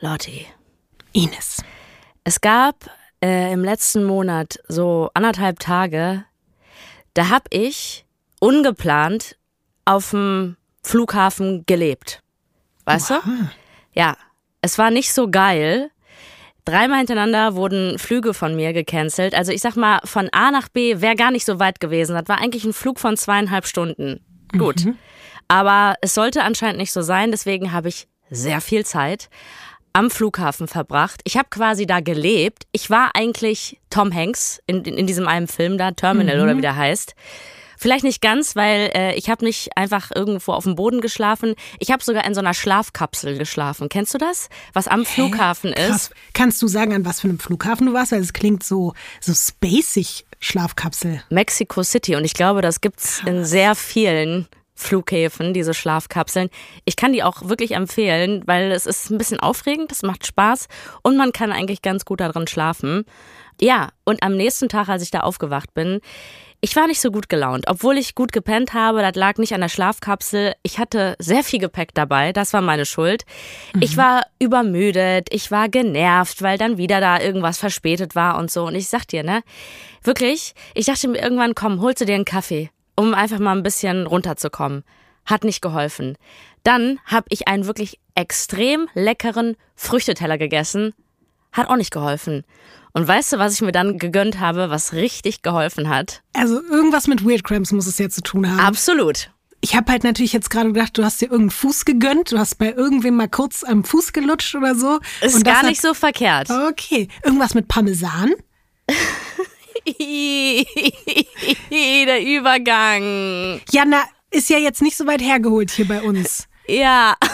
Lotti. Ines. Es gab äh, im letzten Monat so anderthalb Tage, da hab ich ungeplant auf dem Flughafen gelebt. Weißt du? Ja. Es war nicht so geil. Dreimal hintereinander wurden Flüge von mir gecancelt. Also ich sag mal, von A nach B wäre gar nicht so weit gewesen. Das war eigentlich ein Flug von zweieinhalb Stunden. Gut. Aber es sollte anscheinend nicht so sein. Deswegen habe ich sehr viel Zeit am Flughafen verbracht. Ich habe quasi da gelebt. Ich war eigentlich Tom Hanks in, in, in diesem einen Film da, Terminal oder wie der heißt. Vielleicht nicht ganz, weil äh, ich habe nicht einfach irgendwo auf dem Boden geschlafen. Ich habe sogar in so einer Schlafkapsel geschlafen. Kennst du das? Was am Flughafen ist? Krass. Kannst du sagen, an was für einem Flughafen du warst? Weil es klingt so, so spacig, Schlafkapsel. Mexico City und ich glaube, das gibt's in sehr vielen Flughäfen, diese Schlafkapseln. Ich kann die auch wirklich empfehlen, weil es ist ein bisschen aufregend, es macht Spaß und man kann eigentlich ganz gut darin schlafen. Ja, und am nächsten Tag, als ich da aufgewacht bin, ich war nicht so gut gelaunt, obwohl ich gut gepennt habe. Das lag nicht an der Schlafkapsel. Ich hatte sehr viel Gepäck dabei. Das war meine Schuld. Ich war übermüdet. Ich war genervt, weil dann wieder da irgendwas verspätet war und so. Und ich sag dir, ne, wirklich, ich dachte mir irgendwann, komm, holst du dir einen Kaffee, um einfach mal ein bisschen runterzukommen. Hat nicht geholfen. Dann habe ich einen wirklich extrem leckeren Früchteteller gegessen. Hat auch nicht geholfen. Und weißt du, was ich mir dann gegönnt habe, was richtig geholfen hat? Also irgendwas mit Weird Cramps muss es ja zu tun haben. Absolut. Ich habe halt natürlich jetzt gerade gedacht, du hast dir irgendeinen Fuß gegönnt, du hast bei irgendwem mal kurz am Fuß gelutscht oder so. Ist gar hat- nicht so verkehrt. Okay, irgendwas mit Parmesan? Der Übergang. Ja, na, ist ja jetzt nicht so weit hergeholt hier bei uns. Ja.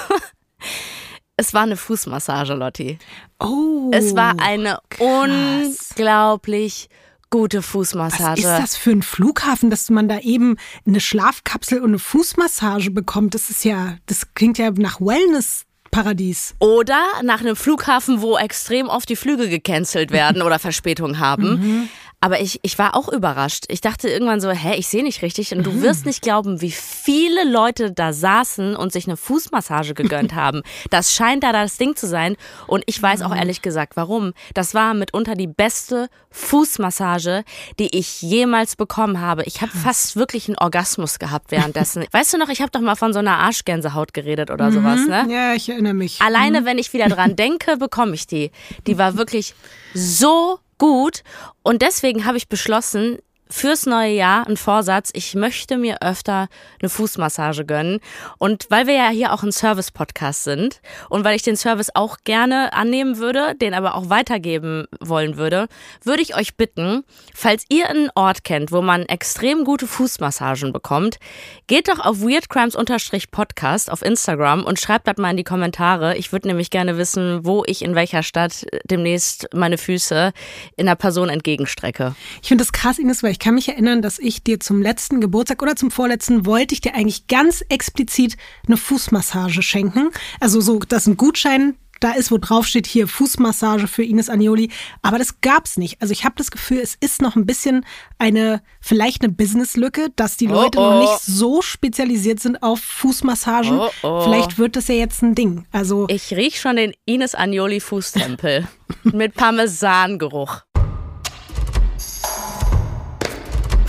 Es war eine Fußmassage, Lotti. Oh. Es war eine unglaublich gute Was Fußmassage. ist das für ein Flughafen, dass man da eben eine Schlafkapsel und eine Fußmassage bekommt? Das ist ja, das klingt ja nach Wellness-Paradies. Oder nach einem Flughafen, wo extrem oft die Flüge gecancelt werden oder Verspätung haben. Aber ich, ich war auch überrascht. Ich dachte irgendwann so, hä, ich sehe nicht richtig. Und du wirst nicht glauben, wie viele Leute da saßen und sich eine Fußmassage gegönnt haben. Das scheint da das Ding zu sein. Und ich weiß auch ehrlich gesagt, warum. Das war mitunter die beste Fußmassage, die ich jemals bekommen habe. Ich habe fast wirklich einen Orgasmus gehabt währenddessen. weißt du noch, ich habe doch mal von so einer Arschgänsehaut geredet oder sowas, ne? Ja, ich erinnere mich. Alleine, wenn ich wieder dran denke, bekomme ich die. Die war wirklich so gut. Und deswegen habe ich beschlossen, fürs neue Jahr ein Vorsatz, ich möchte mir öfter eine Fußmassage gönnen. Und weil wir ja hier auch ein Service-Podcast sind und weil ich den Service auch gerne annehmen würde, den aber auch weitergeben wollen würde, würde ich euch bitten, falls ihr einen Ort kennt, wo man extrem gute Fußmassagen bekommt, geht doch auf weirdcrimes-podcast auf Instagram und schreibt das mal in die Kommentare. Ich würde nämlich gerne wissen, wo ich in welcher Stadt demnächst meine Füße in einer Person entgegenstrecke. Ich finde das krass, Ines, weil ich kann mich erinnern, dass ich dir zum letzten Geburtstag oder zum vorletzten wollte ich dir eigentlich ganz explizit eine Fußmassage schenken. Also so, dass ein Gutschein da ist, wo drauf steht hier Fußmassage für Ines Anioli. Aber das gab's nicht. Also ich habe das Gefühl, es ist noch ein bisschen eine, vielleicht eine Businesslücke, dass die Leute oh. noch nicht so spezialisiert sind auf Fußmassagen. Oh, oh. Vielleicht wird das ja jetzt ein Ding. Also Ich riech schon den Ines Agnoli Fußtempel mit Parmesangeruch.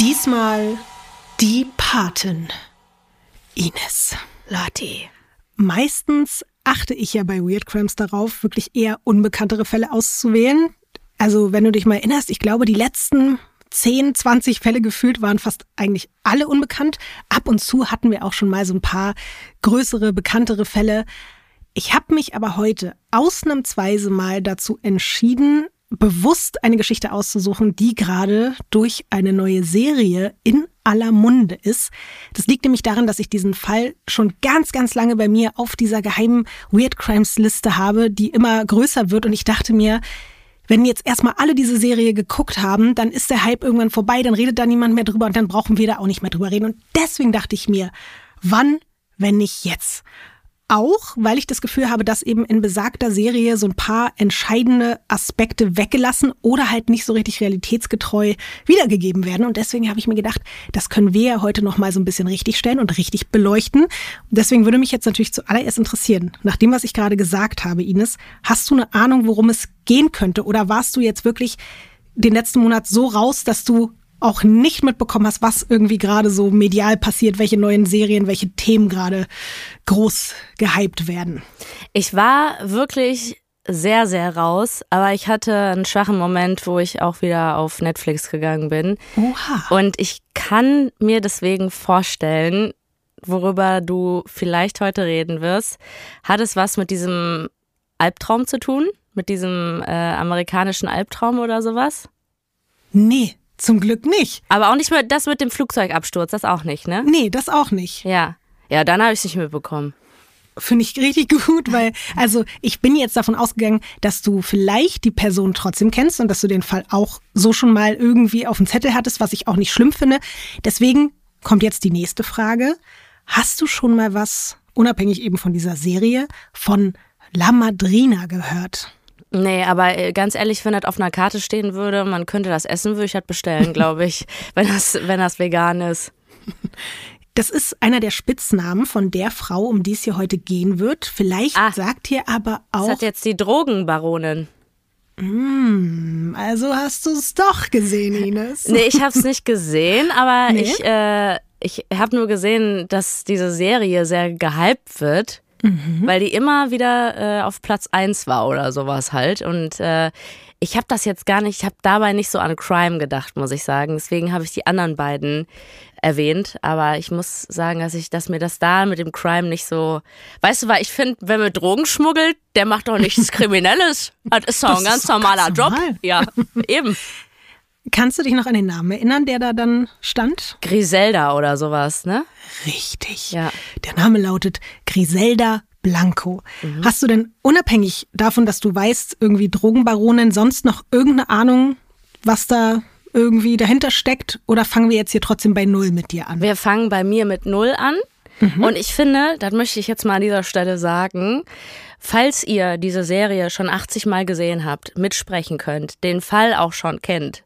Diesmal die Patin. Ines. Lotti. Meistens achte ich ja bei Weird Crimes darauf, wirklich eher unbekanntere Fälle auszuwählen. Also, wenn du dich mal erinnerst, ich glaube, die letzten 10, 20 Fälle gefühlt waren fast eigentlich alle unbekannt. Ab und zu hatten wir auch schon mal so ein paar größere, bekanntere Fälle. Ich habe mich aber heute ausnahmsweise mal dazu entschieden, bewusst eine Geschichte auszusuchen, die gerade durch eine neue Serie in aller Munde ist. Das liegt nämlich daran, dass ich diesen Fall schon ganz, ganz lange bei mir auf dieser geheimen Weird Crimes Liste habe, die immer größer wird. Und ich dachte mir, wenn jetzt erstmal alle diese Serie geguckt haben, dann ist der Hype irgendwann vorbei, dann redet da niemand mehr drüber und dann brauchen wir da auch nicht mehr drüber reden. Und deswegen dachte ich mir, wann, wenn nicht jetzt? Auch, weil ich das Gefühl habe, dass eben in besagter Serie so ein paar entscheidende Aspekte weggelassen oder halt nicht so richtig realitätsgetreu wiedergegeben werden. Und deswegen habe ich mir gedacht, das können wir ja heute nochmal so ein bisschen richtigstellen und richtig beleuchten. Und deswegen würde mich jetzt natürlich zuallererst interessieren, nach dem, was ich gerade gesagt habe, Ines, hast du eine Ahnung, worum es gehen könnte? Oder warst du jetzt wirklich den letzten Monat so raus, dass du auch nicht mitbekommen hast, was irgendwie gerade so medial passiert, welche neuen Serien, welche Themen gerade groß gehypt werden. Ich war wirklich sehr, sehr raus, aber ich hatte einen schwachen Moment, wo ich auch wieder auf Netflix gegangen bin. Oha. Und ich kann mir deswegen vorstellen, worüber du vielleicht heute reden wirst, hat es was mit diesem Albtraum zu tun? Mit diesem äh, amerikanischen Albtraum oder sowas? Nee, zum Glück nicht. Aber auch nicht mehr das mit dem Flugzeugabsturz, das auch nicht, ne? Nee, das auch nicht. Ja. Ja, dann habe ich es nicht mitbekommen. Finde ich richtig gut, weil, also ich bin jetzt davon ausgegangen, dass du vielleicht die Person trotzdem kennst und dass du den Fall auch so schon mal irgendwie auf dem Zettel hattest, was ich auch nicht schlimm finde. Deswegen kommt jetzt die nächste Frage. Hast du schon mal was, unabhängig eben von dieser Serie, von La Madrina gehört? Nee, aber äh, ganz ehrlich, wenn das auf einer Karte stehen würde, man könnte das essen, würde ich das bestellen, glaube ich, wenn das, wenn das vegan ist. Das ist einer der Spitznamen von der Frau, um die es hier heute gehen wird. Vielleicht ah, sagt ihr aber auch. Das hat jetzt die Drogenbaronin. Mm, also hast du es doch gesehen, Ines. nee, ich habe es nicht gesehen, aber nee? ich, äh, ich habe nur gesehen, dass diese Serie sehr gehypt wird mhm. weil die immer wieder äh, auf Platz 1 war oder sowas halt. Und äh, ich habe das jetzt gar nicht, ich habe dabei nicht so an Crime gedacht, muss ich sagen. Deswegen habe ich die anderen beiden erwähnt. Aber ich muss sagen, dass ich, dass mir das da mit dem Crime nicht so. Weißt du, weil ich finde, wenn man Drogen schmuggelt, der macht doch nichts Kriminelles. Das ist doch ein ganz normaler ganz Job. Normal. Ja, eben. Kannst du dich noch an den Namen erinnern, der da dann stand? Griselda oder sowas, ne? Richtig. Ja. Der Name lautet Griselda Blanco. Mhm. Hast du denn unabhängig davon, dass du weißt, irgendwie Drogenbaronin, sonst noch irgendeine Ahnung, was da irgendwie dahinter steckt? Oder fangen wir jetzt hier trotzdem bei Null mit dir an? Wir fangen bei mir mit Null an. Mhm. Und ich finde, das möchte ich jetzt mal an dieser Stelle sagen, falls ihr diese Serie schon 80 Mal gesehen habt, mitsprechen könnt, den Fall auch schon kennt,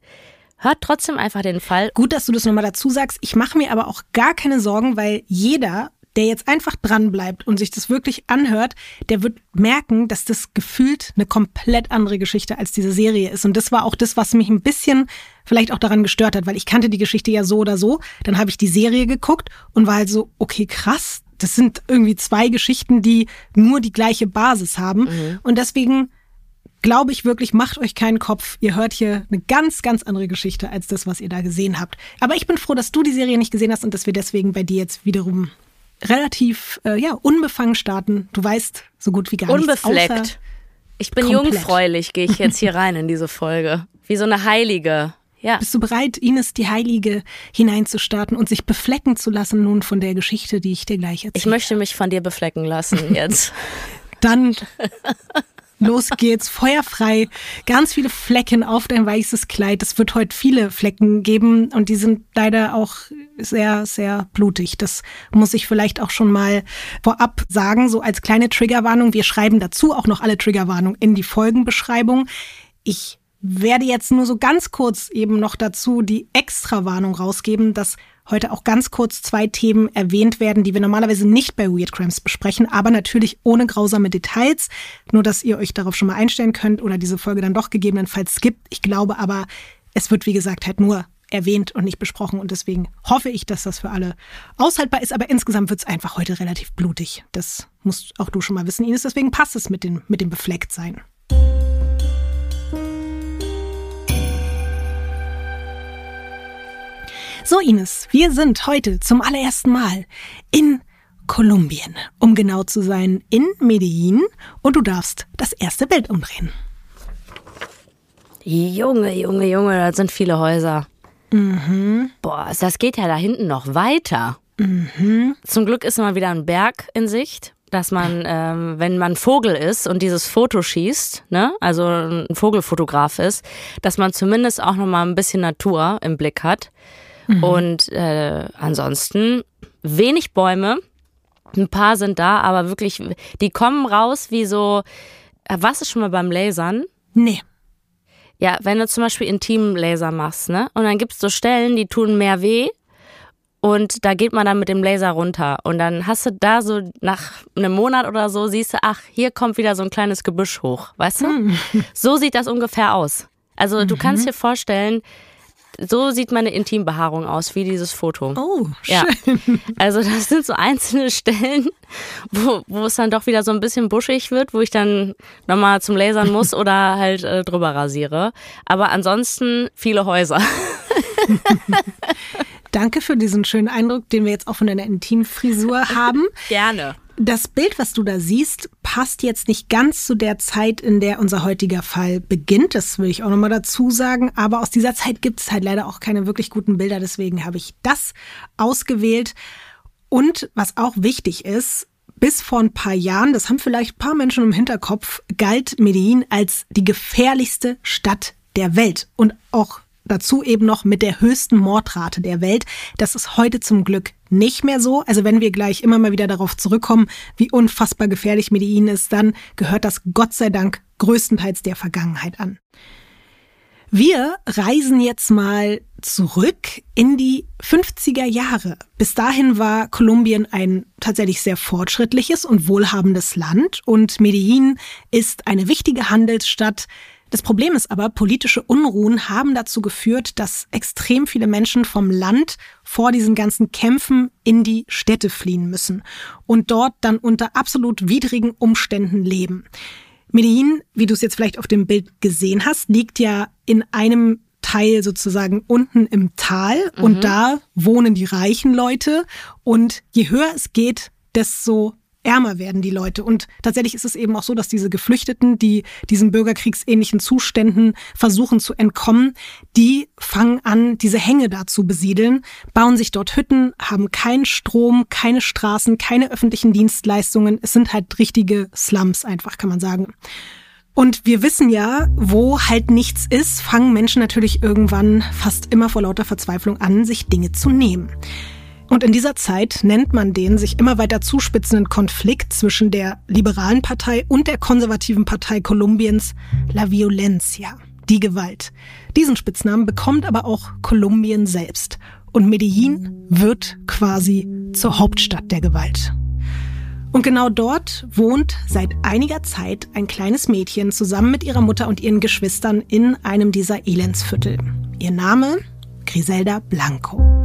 Hört trotzdem einfach den Fall. Gut, dass du das nochmal dazu sagst. Ich mache mir aber auch gar keine Sorgen, weil jeder, der jetzt einfach dran bleibt und sich das wirklich anhört, der wird merken, dass das gefühlt eine komplett andere Geschichte als diese Serie ist. Und das war auch das, was mich ein bisschen vielleicht auch daran gestört hat, weil ich kannte die Geschichte ja so oder so. Dann habe ich die Serie geguckt und war halt so, okay, krass. Das sind irgendwie zwei Geschichten, die nur die gleiche Basis haben. Mhm. Und deswegen glaube ich wirklich, macht euch keinen Kopf. Ihr hört hier eine ganz, ganz andere Geschichte als das, was ihr da gesehen habt. Aber ich bin froh, dass du die Serie nicht gesehen hast und dass wir deswegen bei dir jetzt wiederum relativ äh, ja, unbefangen starten. Du weißt so gut wie gar Unbefleckt. nichts. Unbefleckt. Ich bin komplett. jungfräulich, gehe ich jetzt hier rein in diese Folge. Wie so eine Heilige. Ja. Bist du bereit, Ines die Heilige hineinzustarten und sich beflecken zu lassen nun von der Geschichte, die ich dir gleich erzähle? Ich möchte mich von dir beflecken lassen jetzt. Dann Los geht's, feuerfrei. Ganz viele Flecken auf dein weißes Kleid. Es wird heute viele Flecken geben und die sind leider auch sehr, sehr blutig. Das muss ich vielleicht auch schon mal vorab sagen, so als kleine Triggerwarnung. Wir schreiben dazu auch noch alle Triggerwarnungen in die Folgenbeschreibung. Ich werde jetzt nur so ganz kurz eben noch dazu die Extrawarnung rausgeben, dass heute auch ganz kurz zwei Themen erwähnt werden, die wir normalerweise nicht bei Weird Crimes besprechen, aber natürlich ohne grausame Details. Nur, dass ihr euch darauf schon mal einstellen könnt oder diese Folge dann doch gegebenenfalls skippt. Ich glaube aber, es wird, wie gesagt, halt nur erwähnt und nicht besprochen und deswegen hoffe ich, dass das für alle aushaltbar ist. Aber insgesamt wird es einfach heute relativ blutig. Das musst auch du schon mal wissen, Ines. Deswegen passt es mit dem, mit dem Beflecktsein. So, Ines, wir sind heute zum allerersten Mal in Kolumbien, um genau zu sein, in Medellin und du darfst das erste Bild umdrehen. Junge, Junge, Junge, das sind viele Häuser. Mhm. Boah, das geht ja da hinten noch weiter. Mhm. Zum Glück ist mal wieder ein Berg in Sicht, dass man, ähm, wenn man Vogel ist und dieses Foto schießt, ne, also ein Vogelfotograf ist, dass man zumindest auch noch mal ein bisschen Natur im Blick hat. Mhm. Und äh, ansonsten wenig Bäume. Ein paar sind da, aber wirklich, die kommen raus wie so. Äh, was ist schon mal beim Lasern? Nee. Ja, wenn du zum Beispiel Intim-Laser machst, ne? Und dann gibt es so Stellen, die tun mehr weh. Und da geht man dann mit dem Laser runter. Und dann hast du da so nach einem Monat oder so, siehst du, ach, hier kommt wieder so ein kleines Gebüsch hoch. Weißt du? Mhm. So sieht das ungefähr aus. Also du mhm. kannst dir vorstellen, so sieht meine Intimbehaarung aus, wie dieses Foto. Oh, schön. Ja. Also das sind so einzelne Stellen, wo, wo es dann doch wieder so ein bisschen buschig wird, wo ich dann nochmal zum Lasern muss oder halt äh, drüber rasiere. Aber ansonsten viele Häuser. Danke für diesen schönen Eindruck, den wir jetzt auch von deiner Intimfrisur haben. Gerne. Das Bild, was du da siehst, passt jetzt nicht ganz zu der Zeit, in der unser heutiger Fall beginnt. Das will ich auch nochmal dazu sagen. Aber aus dieser Zeit gibt es halt leider auch keine wirklich guten Bilder. Deswegen habe ich das ausgewählt. Und was auch wichtig ist, bis vor ein paar Jahren, das haben vielleicht ein paar Menschen im Hinterkopf, galt Medellin als die gefährlichste Stadt der Welt und auch dazu eben noch mit der höchsten Mordrate der Welt. Das ist heute zum Glück nicht mehr so. Also wenn wir gleich immer mal wieder darauf zurückkommen, wie unfassbar gefährlich Medellin ist, dann gehört das Gott sei Dank größtenteils der Vergangenheit an. Wir reisen jetzt mal zurück in die 50er Jahre. Bis dahin war Kolumbien ein tatsächlich sehr fortschrittliches und wohlhabendes Land und Medellin ist eine wichtige Handelsstadt, das Problem ist aber, politische Unruhen haben dazu geführt, dass extrem viele Menschen vom Land vor diesen ganzen Kämpfen in die Städte fliehen müssen und dort dann unter absolut widrigen Umständen leben. Medellin, wie du es jetzt vielleicht auf dem Bild gesehen hast, liegt ja in einem Teil sozusagen unten im Tal mhm. und da wohnen die reichen Leute und je höher es geht, desto ärmer werden die Leute. Und tatsächlich ist es eben auch so, dass diese Geflüchteten, die diesen bürgerkriegsähnlichen Zuständen versuchen zu entkommen, die fangen an, diese Hänge da zu besiedeln, bauen sich dort Hütten, haben keinen Strom, keine Straßen, keine öffentlichen Dienstleistungen. Es sind halt richtige Slums einfach, kann man sagen. Und wir wissen ja, wo halt nichts ist, fangen Menschen natürlich irgendwann fast immer vor lauter Verzweiflung an, sich Dinge zu nehmen. Und in dieser Zeit nennt man den sich immer weiter zuspitzenden Konflikt zwischen der liberalen Partei und der konservativen Partei Kolumbiens La Violencia, die Gewalt. Diesen Spitznamen bekommt aber auch Kolumbien selbst. Und Medellin wird quasi zur Hauptstadt der Gewalt. Und genau dort wohnt seit einiger Zeit ein kleines Mädchen zusammen mit ihrer Mutter und ihren Geschwistern in einem dieser Elendsviertel. Ihr Name? Griselda Blanco.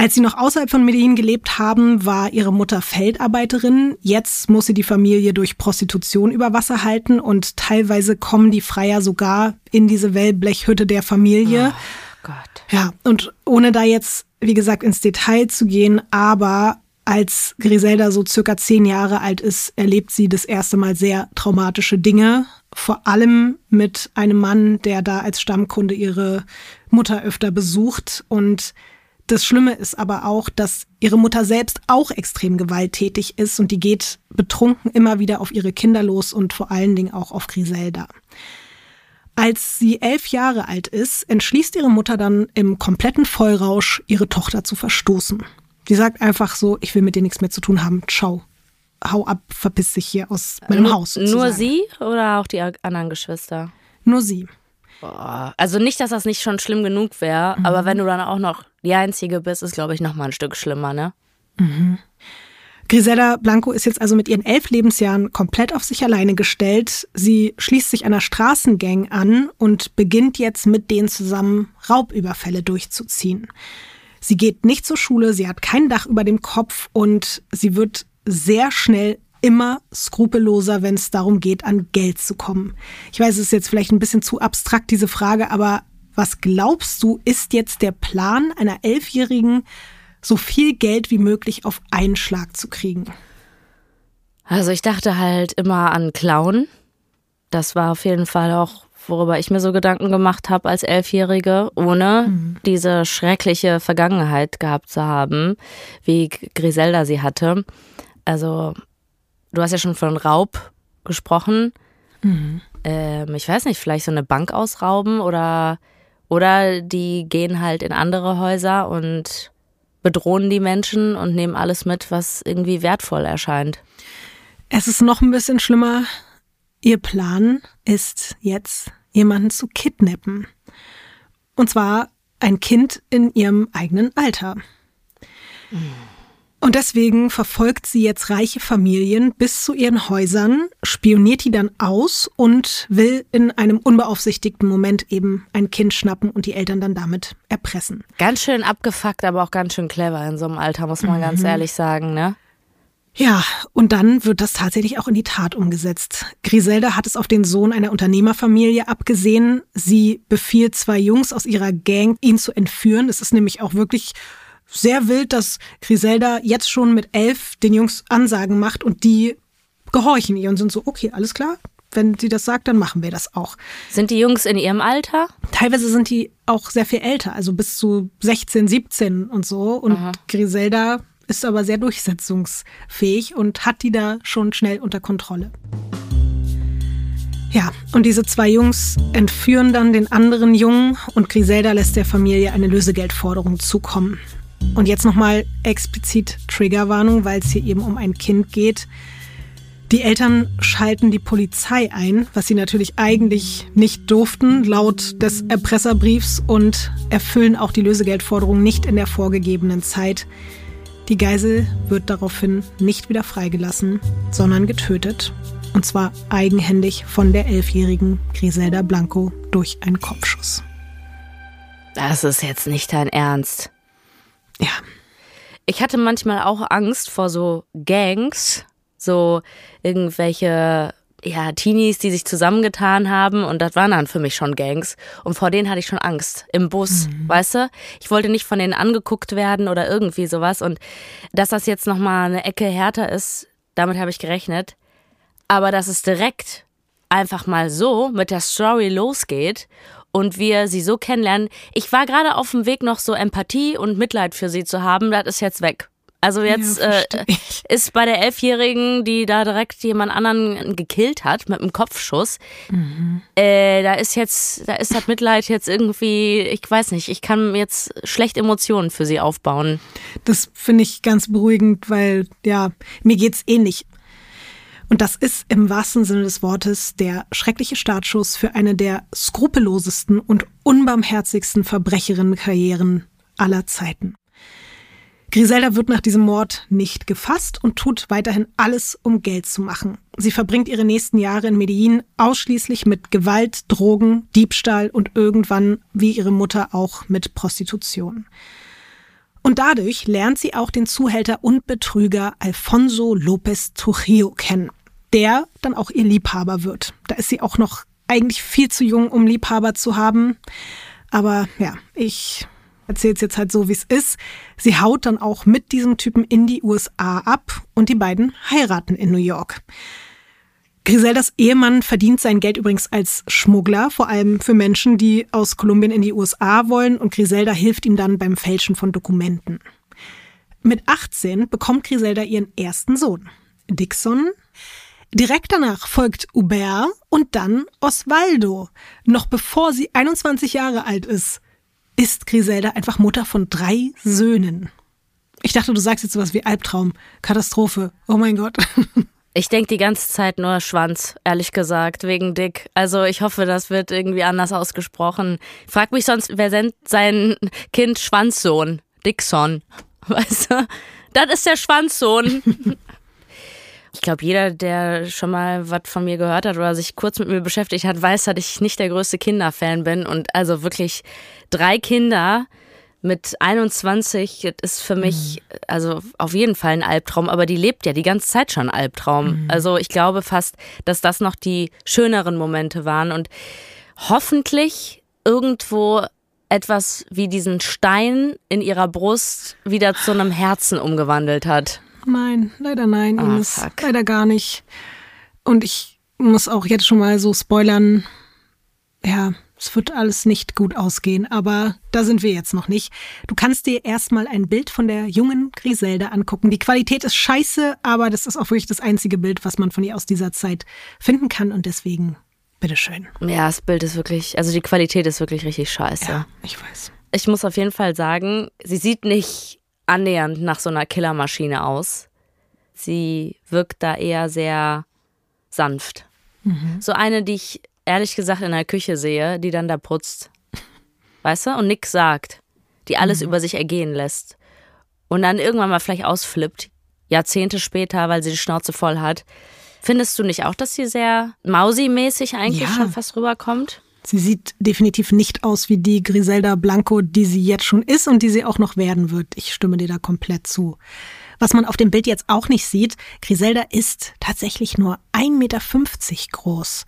Als sie noch außerhalb von Medellin gelebt haben, war ihre Mutter Feldarbeiterin. Jetzt muss sie die Familie durch Prostitution über Wasser halten und teilweise kommen die Freier sogar in diese Wellblechhütte der Familie. Oh Gott. Ja, und ohne da jetzt, wie gesagt, ins Detail zu gehen, aber als Griselda so circa zehn Jahre alt ist, erlebt sie das erste Mal sehr traumatische Dinge. Vor allem mit einem Mann, der da als Stammkunde ihre Mutter öfter besucht und das Schlimme ist aber auch, dass ihre Mutter selbst auch extrem gewalttätig ist und die geht betrunken immer wieder auf ihre Kinder los und vor allen Dingen auch auf Griselda. Als sie elf Jahre alt ist, entschließt ihre Mutter dann im kompletten Vollrausch, ihre Tochter zu verstoßen. Sie sagt einfach so, ich will mit dir nichts mehr zu tun haben, ciao. Hau ab, verpiss dich hier aus meinem Haus. Sozusagen. Nur sie oder auch die anderen Geschwister? Nur sie. Boah. Also nicht, dass das nicht schon schlimm genug wäre, mhm. aber wenn du dann auch noch die Einzige bist, ist, glaube ich, noch mal ein Stück schlimmer, ne? Mhm. Grisella Blanco ist jetzt also mit ihren elf Lebensjahren komplett auf sich alleine gestellt. Sie schließt sich einer Straßengang an und beginnt jetzt mit denen zusammen Raubüberfälle durchzuziehen. Sie geht nicht zur Schule, sie hat kein Dach über dem Kopf und sie wird sehr schnell immer skrupelloser, wenn es darum geht, an Geld zu kommen. Ich weiß, es ist jetzt vielleicht ein bisschen zu abstrakt, diese Frage, aber was glaubst du, ist jetzt der Plan einer Elfjährigen, so viel Geld wie möglich auf einen Schlag zu kriegen? Also ich dachte halt immer an Clown. Das war auf jeden Fall auch, worüber ich mir so Gedanken gemacht habe als Elfjährige, ohne mhm. diese schreckliche Vergangenheit gehabt zu haben, wie Griselda sie hatte. Also du hast ja schon von Raub gesprochen. Mhm. Ähm, ich weiß nicht, vielleicht so eine Bank ausrauben oder, oder die gehen halt in andere Häuser und bedrohen die Menschen und nehmen alles mit, was irgendwie wertvoll erscheint. Es ist noch ein bisschen schlimmer. Ihr Plan ist jetzt, jemanden zu kidnappen. Und zwar ein Kind in ihrem eigenen Alter. Mhm. Und deswegen verfolgt sie jetzt reiche Familien bis zu ihren Häusern, spioniert die dann aus und will in einem unbeaufsichtigten Moment eben ein Kind schnappen und die Eltern dann damit erpressen. Ganz schön abgefuckt, aber auch ganz schön clever in so einem Alter, muss man mhm. ganz ehrlich sagen, ne? Ja, und dann wird das tatsächlich auch in die Tat umgesetzt. Griselda hat es auf den Sohn einer Unternehmerfamilie abgesehen. Sie befiehlt zwei Jungs aus ihrer Gang, ihn zu entführen. Es ist nämlich auch wirklich sehr wild, dass Griselda jetzt schon mit elf den Jungs Ansagen macht und die gehorchen ihr und sind so, okay, alles klar. Wenn sie das sagt, dann machen wir das auch. Sind die Jungs in ihrem Alter? Teilweise sind die auch sehr viel älter, also bis zu 16, 17 und so. Und Aha. Griselda ist aber sehr durchsetzungsfähig und hat die da schon schnell unter Kontrolle. Ja, und diese zwei Jungs entführen dann den anderen Jungen und Griselda lässt der Familie eine Lösegeldforderung zukommen. Und jetzt nochmal explizit Triggerwarnung, weil es hier eben um ein Kind geht. Die Eltern schalten die Polizei ein, was sie natürlich eigentlich nicht durften, laut des Erpresserbriefs, und erfüllen auch die Lösegeldforderung nicht in der vorgegebenen Zeit. Die Geisel wird daraufhin nicht wieder freigelassen, sondern getötet. Und zwar eigenhändig von der elfjährigen Griselda Blanco durch einen Kopfschuss. Das ist jetzt nicht dein Ernst. Ja. Ich hatte manchmal auch Angst vor so Gangs, so irgendwelche ja, Teenies, die sich zusammengetan haben und das waren dann für mich schon Gangs und vor denen hatte ich schon Angst im Bus, mhm. weißt du? Ich wollte nicht von denen angeguckt werden oder irgendwie sowas und dass das jetzt noch mal eine Ecke härter ist, damit habe ich gerechnet, aber dass es direkt einfach mal so mit der Story losgeht und wir sie so kennenlernen. Ich war gerade auf dem Weg, noch so Empathie und Mitleid für sie zu haben. Das ist jetzt weg. Also jetzt ja, äh, ist bei der Elfjährigen, die da direkt jemand anderen gekillt hat mit einem Kopfschuss, mhm. äh, da ist jetzt, da ist das Mitleid jetzt irgendwie, ich weiß nicht, ich kann jetzt schlecht Emotionen für sie aufbauen. Das finde ich ganz beruhigend, weil ja, mir geht's ähnlich. Und das ist im wahrsten Sinne des Wortes der schreckliche Startschuss für eine der skrupellosesten und unbarmherzigsten Verbrecherinnenkarrieren aller Zeiten. Griselda wird nach diesem Mord nicht gefasst und tut weiterhin alles, um Geld zu machen. Sie verbringt ihre nächsten Jahre in Medellin ausschließlich mit Gewalt, Drogen, Diebstahl und irgendwann, wie ihre Mutter, auch mit Prostitution. Und dadurch lernt sie auch den Zuhälter und Betrüger Alfonso López Trujillo kennen, der dann auch ihr Liebhaber wird. Da ist sie auch noch eigentlich viel zu jung, um Liebhaber zu haben. Aber ja, ich erzähle es jetzt halt so, wie es ist. Sie haut dann auch mit diesem Typen in die USA ab und die beiden heiraten in New York. Griseldas Ehemann verdient sein Geld übrigens als Schmuggler, vor allem für Menschen, die aus Kolumbien in die USA wollen und Griselda hilft ihm dann beim Fälschen von Dokumenten. Mit 18 bekommt Griselda ihren ersten Sohn, Dixon. Direkt danach folgt Hubert und dann Osvaldo, noch bevor sie 21 Jahre alt ist ist Griselda einfach Mutter von drei Söhnen. Ich dachte, du sagst jetzt sowas wie Albtraum, Katastrophe. Oh mein Gott. Ich denke die ganze Zeit nur Schwanz, ehrlich gesagt, wegen Dick. Also ich hoffe, das wird irgendwie anders ausgesprochen. Frag mich sonst, wer nennt sein Kind Schwanzsohn? Dickson. Weißt du? Das ist der Schwanzsohn. Ich glaube, jeder, der schon mal was von mir gehört hat oder sich kurz mit mir beschäftigt hat, weiß, dass ich nicht der größte Kinderfan bin. Und also wirklich drei Kinder mit 21 ist für mich mhm. also auf jeden Fall ein Albtraum, aber die lebt ja die ganze Zeit schon Albtraum. Mhm. Also ich glaube fast, dass das noch die schöneren Momente waren und hoffentlich irgendwo etwas wie diesen Stein in ihrer Brust wieder zu einem Herzen umgewandelt hat. Nein, leider nein, Ah, Ines. fuck. Leider gar nicht. Und ich muss auch jetzt schon mal so spoilern. Ja, es wird alles nicht gut ausgehen, aber da sind wir jetzt noch nicht. Du kannst dir erstmal ein Bild von der jungen Griselda angucken. Die Qualität ist scheiße, aber das ist auch wirklich das einzige Bild, was man von ihr aus dieser Zeit finden kann und deswegen bitteschön. Ja, das Bild ist wirklich, also die Qualität ist wirklich richtig scheiße. Ja, ich weiß. Ich muss auf jeden Fall sagen, sie sieht nicht annähernd nach so einer Killermaschine aus. Sie wirkt da eher sehr sanft. So eine, die ich ehrlich gesagt in der Küche sehe, die dann da putzt. Weißt du? Und nix sagt. Die alles über sich ergehen lässt. Und dann irgendwann mal vielleicht ausflippt. Jahrzehnte später, weil sie die Schnauze voll hat. Findest du nicht auch, dass sie sehr Mausi-mäßig eigentlich Ja. schon fast rüberkommt? Sie sieht definitiv nicht aus wie die Griselda Blanco, die sie jetzt schon ist und die sie auch noch werden wird. Ich stimme dir da komplett zu. Was man auf dem Bild jetzt auch nicht sieht, Griselda ist tatsächlich nur 1,50 Meter groß.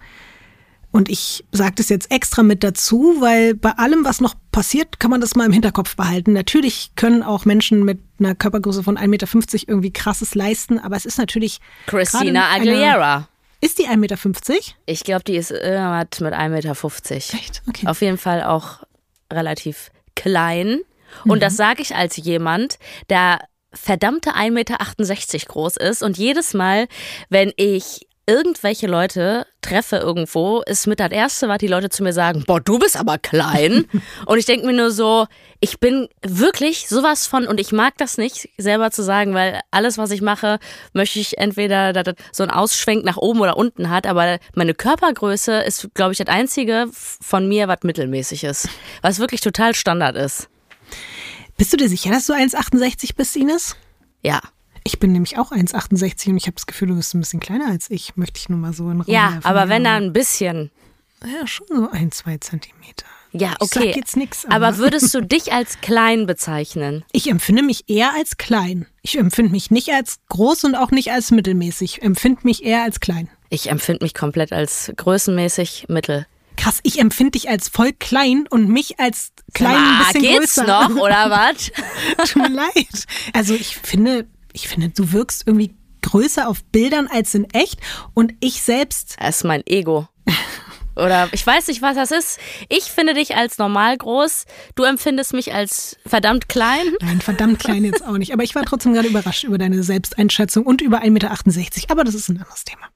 Und ich sage das jetzt extra mit dazu, weil bei allem, was noch passiert, kann man das mal im Hinterkopf behalten. Natürlich können auch Menschen mit einer Körpergröße von 1,50 Meter irgendwie krasses leisten, aber es ist natürlich. Christina Aguilera. Ist die 1,50 Meter? Ich glaube, die ist irgendwas mit 1,50 Meter. Echt? Okay. Auf jeden Fall auch relativ klein. Und Mhm. das sage ich als jemand, der verdammte 1,68 Meter groß ist. Und jedes Mal, wenn ich irgendwelche Leute treffe irgendwo, ist mit das Erste, was die Leute zu mir sagen, boah, du bist aber klein. und ich denke mir nur so, ich bin wirklich sowas von, und ich mag das nicht selber zu sagen, weil alles, was ich mache, möchte ich entweder, dass das so einen Ausschwenk nach oben oder unten hat, aber meine Körpergröße ist, glaube ich, das Einzige von mir, was mittelmäßig ist. Was wirklich total Standard ist. Bist du dir sicher, dass du 1,68 bist, Ines? Ja. Ich bin nämlich auch 1,68 und ich habe das Gefühl, du bist ein bisschen kleiner als ich. Möchte ich nur mal so in Raum Ja, aber wenn da ein bisschen Ja, schon so ein, zwei Zentimeter. Ja, Ich sag okay. jetzt nix, aber aber- würdest du dich als klein bezeichnen? Ich empfinde mich eher als klein. Ich empfinde mich nicht als groß und auch nicht als mittelmäßig. Ich empfinde mich eher als klein. Ich empfinde mich komplett als größenmäßig mittel. Krass, ich empfinde dich als voll klein und mich als klein ein Ah, bisschen geht's größer. noch oder was? Tut mir leid. Also ich finde, ich finde, du wirkst irgendwie größer auf Bildern als in echt und ich selbst Das ist mein Ego. Oder ich weiß nicht, was das ist. Ich finde dich als normal groß. Du empfindest mich als verdammt klein. Nein, verdammt klein jetzt auch nicht. Aber ich war trotzdem gerade überrascht über deine Selbsteinschätzung und über 1,68 Meter. Aber das ist ein anderes Thema.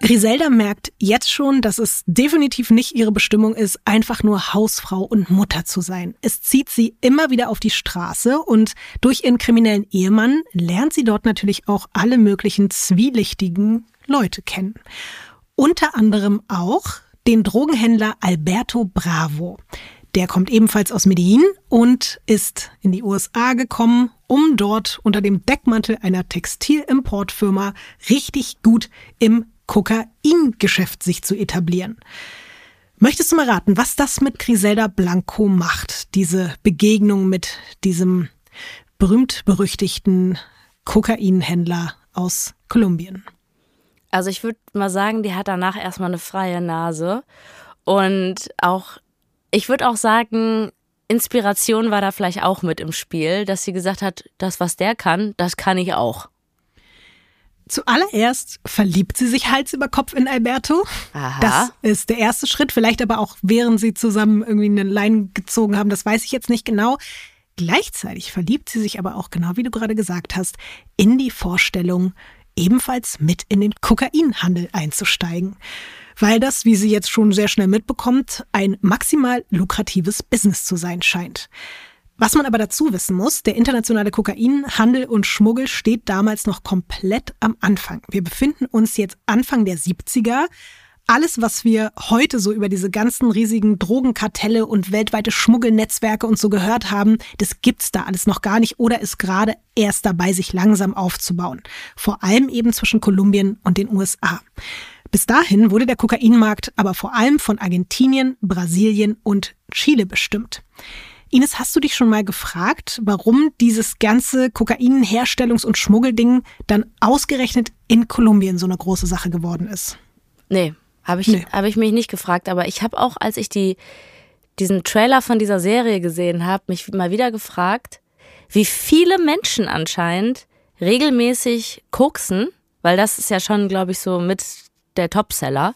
Griselda merkt jetzt schon, dass es definitiv nicht ihre Bestimmung ist, einfach nur Hausfrau und Mutter zu sein. Es zieht sie immer wieder auf die Straße und durch ihren kriminellen Ehemann lernt sie dort natürlich auch alle möglichen zwielichtigen Leute kennen. Unter anderem auch den Drogenhändler Alberto Bravo. Der kommt ebenfalls aus Medellin und ist in die USA gekommen, um dort unter dem Deckmantel einer Textilimportfirma richtig gut im Kokaingeschäft sich zu etablieren. Möchtest du mal raten, was das mit Griselda Blanco macht, diese Begegnung mit diesem berühmt-berüchtigten Kokainhändler aus Kolumbien? Also ich würde mal sagen, die hat danach erstmal eine freie Nase. Und auch, ich würde auch sagen, Inspiration war da vielleicht auch mit im Spiel, dass sie gesagt hat, das, was der kann, das kann ich auch. Zuallererst verliebt sie sich Hals über Kopf in Alberto. Aha. Das ist der erste Schritt. Vielleicht aber auch, während sie zusammen irgendwie eine Line gezogen haben. Das weiß ich jetzt nicht genau. Gleichzeitig verliebt sie sich aber auch, genau wie du gerade gesagt hast, in die Vorstellung, ebenfalls mit in den Kokainhandel einzusteigen. Weil das, wie sie jetzt schon sehr schnell mitbekommt, ein maximal lukratives Business zu sein scheint. Was man aber dazu wissen muss, der internationale Kokainhandel und Schmuggel steht damals noch komplett am Anfang. Wir befinden uns jetzt Anfang der 70er. Alles, was wir heute so über diese ganzen riesigen Drogenkartelle und weltweite Schmuggelnetzwerke und so gehört haben, das gibt's da alles noch gar nicht oder ist gerade erst dabei, sich langsam aufzubauen. Vor allem eben zwischen Kolumbien und den USA. Bis dahin wurde der Kokainmarkt aber vor allem von Argentinien, Brasilien und Chile bestimmt. Ines, hast du dich schon mal gefragt, warum dieses ganze Kokain-Herstellungs- und Schmuggelding dann ausgerechnet in Kolumbien so eine große Sache geworden ist? Nee, habe ich, Nee. hab ich mich nicht gefragt. Aber ich habe auch, als ich die diesen Trailer von dieser Serie gesehen habe, mich mal wieder gefragt, wie viele Menschen anscheinend regelmäßig koksen, weil das ist ja schon, glaube ich, so mit der Topseller,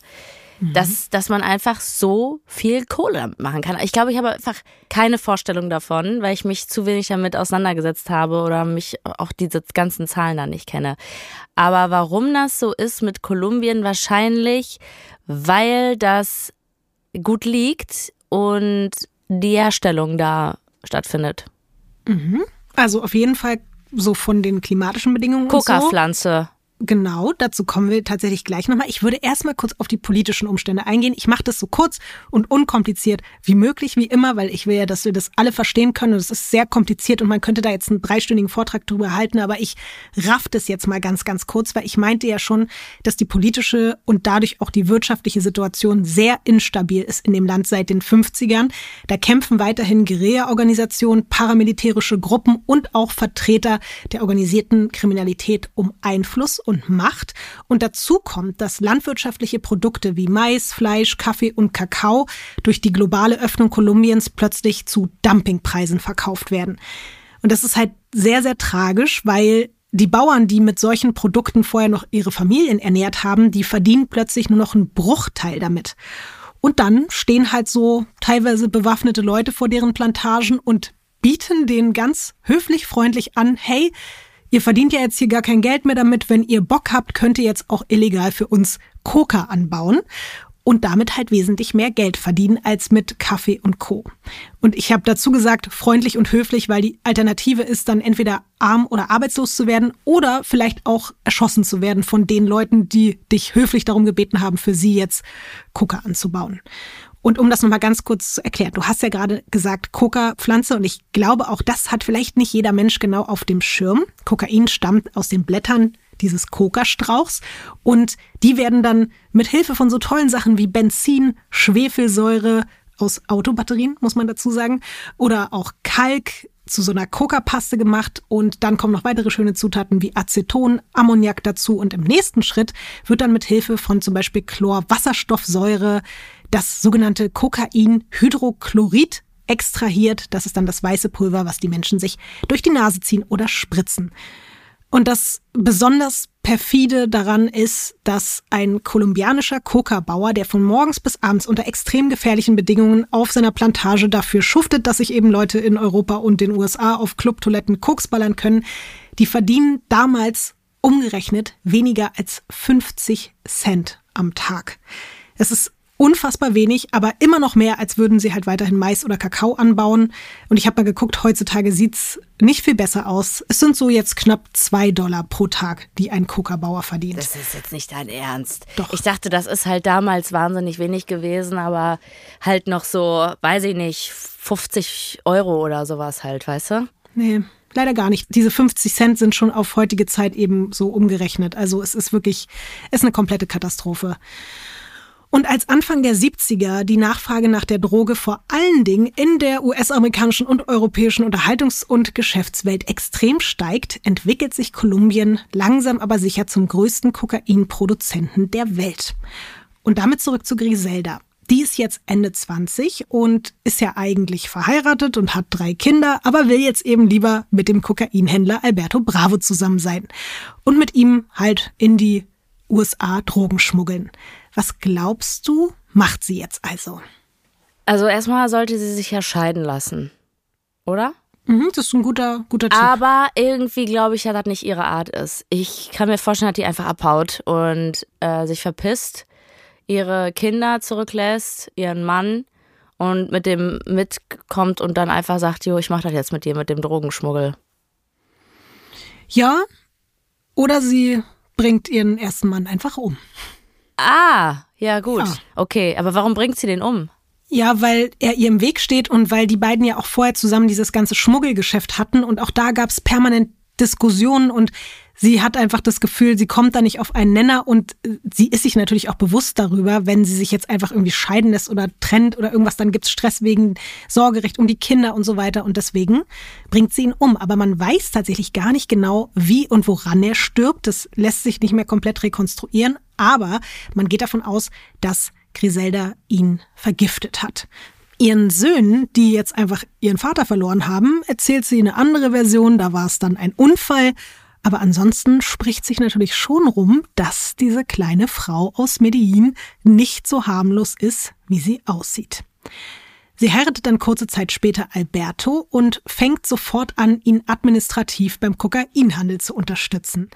mhm. dass, dass man einfach so viel Kohle machen kann. Ich glaube, ich habe einfach keine Vorstellung davon, weil ich mich zu wenig damit auseinandergesetzt habe oder mich auch diese ganzen Zahlen da nicht kenne. Aber warum das so ist mit Kolumbien, wahrscheinlich, weil das gut liegt und die Herstellung da stattfindet. Mhm. Also auf jeden Fall so von den klimatischen Bedingungen. Coca-Pflanze. So. Genau, dazu kommen wir tatsächlich gleich nochmal. Ich würde erstmal kurz auf die politischen Umstände eingehen. Ich mache das so kurz und unkompliziert wie möglich, wie immer, weil ich will ja, dass wir das alle verstehen können. Und es ist sehr kompliziert und man könnte da jetzt einen dreistündigen Vortrag drüber halten, aber ich raff das jetzt mal ganz, ganz kurz, weil ich meinte ja schon, dass die politische und dadurch auch die wirtschaftliche Situation sehr instabil ist in dem Land seit den 50ern. Da kämpfen weiterhin Guerilla-Organisationen, paramilitärische Gruppen und auch Vertreter der organisierten Kriminalität um Einfluss und Macht. Und dazu kommt, dass landwirtschaftliche Produkte wie Mais, Fleisch, Kaffee und Kakao durch die globale Öffnung Kolumbiens plötzlich zu Dumpingpreisen verkauft werden. Und das ist halt sehr, sehr tragisch, weil die Bauern, die mit solchen Produkten vorher noch ihre Familien ernährt haben, die verdienen plötzlich nur noch einen Bruchteil damit. Und dann stehen halt so teilweise bewaffnete Leute vor deren Plantagen und bieten denen ganz höflich freundlich an, hey, ihr verdient ja jetzt hier gar kein Geld mehr damit. Wenn ihr Bock habt, könnt ihr jetzt auch illegal für uns Coca anbauen und damit halt wesentlich mehr Geld verdienen als mit Kaffee und Co. Und ich habe dazu gesagt, freundlich und höflich, weil die Alternative ist dann entweder arm oder arbeitslos zu werden oder vielleicht auch erschossen zu werden von den Leuten, die dich höflich darum gebeten haben, für sie jetzt Coca anzubauen. Und um das nochmal ganz kurz zu erklären, du hast ja gerade gesagt, Coca-Pflanze und ich glaube auch das hat vielleicht nicht jeder Mensch genau auf dem Schirm. Kokain stammt aus den Blättern dieses Coca-Strauchs. Und die werden dann mit Hilfe von so tollen Sachen wie Benzin, Schwefelsäure aus Autobatterien, muss man dazu sagen, oder auch Kalk zu so einer Coca-Paste gemacht. Und dann kommen noch weitere schöne Zutaten wie Aceton, Ammoniak dazu. Und im nächsten Schritt wird dann mit Hilfe von zum Beispiel Chlorwasserstoffsäure das sogenannte Kokainhydrochlorid extrahiert. Das ist dann das weiße Pulver, was die Menschen sich durch die Nase ziehen oder spritzen. Und das besonders perfide daran ist, dass ein kolumbianischer Coca-Bauer, der von morgens bis abends unter extrem gefährlichen Bedingungen auf seiner Plantage dafür schuftet, dass sich eben Leute in Europa und den USA auf Clubtoiletten Koks ballern können, die verdienen damals umgerechnet weniger als 50 Cent am Tag. Es ist unfassbar wenig, aber immer noch mehr, als würden sie halt weiterhin Mais oder Kakao anbauen. Und ich habe mal geguckt, heutzutage sieht's nicht viel besser aus. Es sind so jetzt knapp zwei Dollar pro Tag, die ein Coca-Bauer verdient. Das ist jetzt nicht dein Ernst. Doch. Ich dachte, das ist halt damals wahnsinnig wenig gewesen, aber halt noch so, weiß ich nicht, 50 Euro oder sowas halt, weißt du? Nee. Leider gar nicht. Diese 50 Cent sind schon auf heutige Zeit eben so umgerechnet. Also es ist wirklich, es ist eine komplette Katastrophe. Und als Anfang der 70er die Nachfrage nach der Droge vor allen Dingen in der US-amerikanischen und europäischen Unterhaltungs- und Geschäftswelt extrem steigt, entwickelt sich Kolumbien langsam aber sicher zum größten Kokainproduzenten der Welt. Und damit zurück zu Griselda. Die ist jetzt Ende 20 und ist ja eigentlich verheiratet und hat drei Kinder, aber will jetzt eben lieber mit dem Kokainhändler Alberto Bravo zusammen sein und mit ihm halt in die USA Drogen schmuggeln. Was glaubst du, macht sie jetzt also? Also erstmal sollte sie sich ja scheiden lassen, oder? Mhm, das ist ein guter, guter Tipp. Aber irgendwie glaube ich ja, dass nicht ihre Art ist. Ich kann mir vorstellen, dass die einfach abhaut und äh, sich verpisst, ihre Kinder zurücklässt, ihren Mann und mit dem mitkommt und dann einfach sagt, jo, ich mache das jetzt mit dir, mit dem Drogenschmuggel. Ja, oder sie bringt ihren ersten Mann einfach um. Ah, ja gut. Ja. Okay, aber warum bringt sie den um? Ja, weil er ihr im Weg steht und weil die beiden ja auch vorher zusammen dieses ganze Schmuggelgeschäft hatten und auch da gab es permanent Diskussionen und sie hat einfach das Gefühl, sie kommt da nicht auf einen Nenner und äh, sie ist sich natürlich auch bewusst darüber, wenn sie sich jetzt einfach irgendwie scheiden lässt oder trennt oder irgendwas, dann gibt's Stress wegen Sorgerecht um die Kinder und so weiter und deswegen bringt sie ihn um. Aber man weiß tatsächlich gar nicht genau, wie und woran er stirbt. Das lässt sich nicht mehr komplett rekonstruieren, aber man geht davon aus, dass Griselda ihn vergiftet hat. Ihren Söhnen, die jetzt einfach ihren Vater verloren haben, erzählt sie eine andere Version, da war es dann ein Unfall. Aber ansonsten spricht sich natürlich schon rum, dass diese kleine Frau aus Medellin nicht so harmlos ist, wie sie aussieht. Sie heiratet dann kurze Zeit später Alberto und fängt sofort an, ihn administrativ beim Kokainhandel zu unterstützen.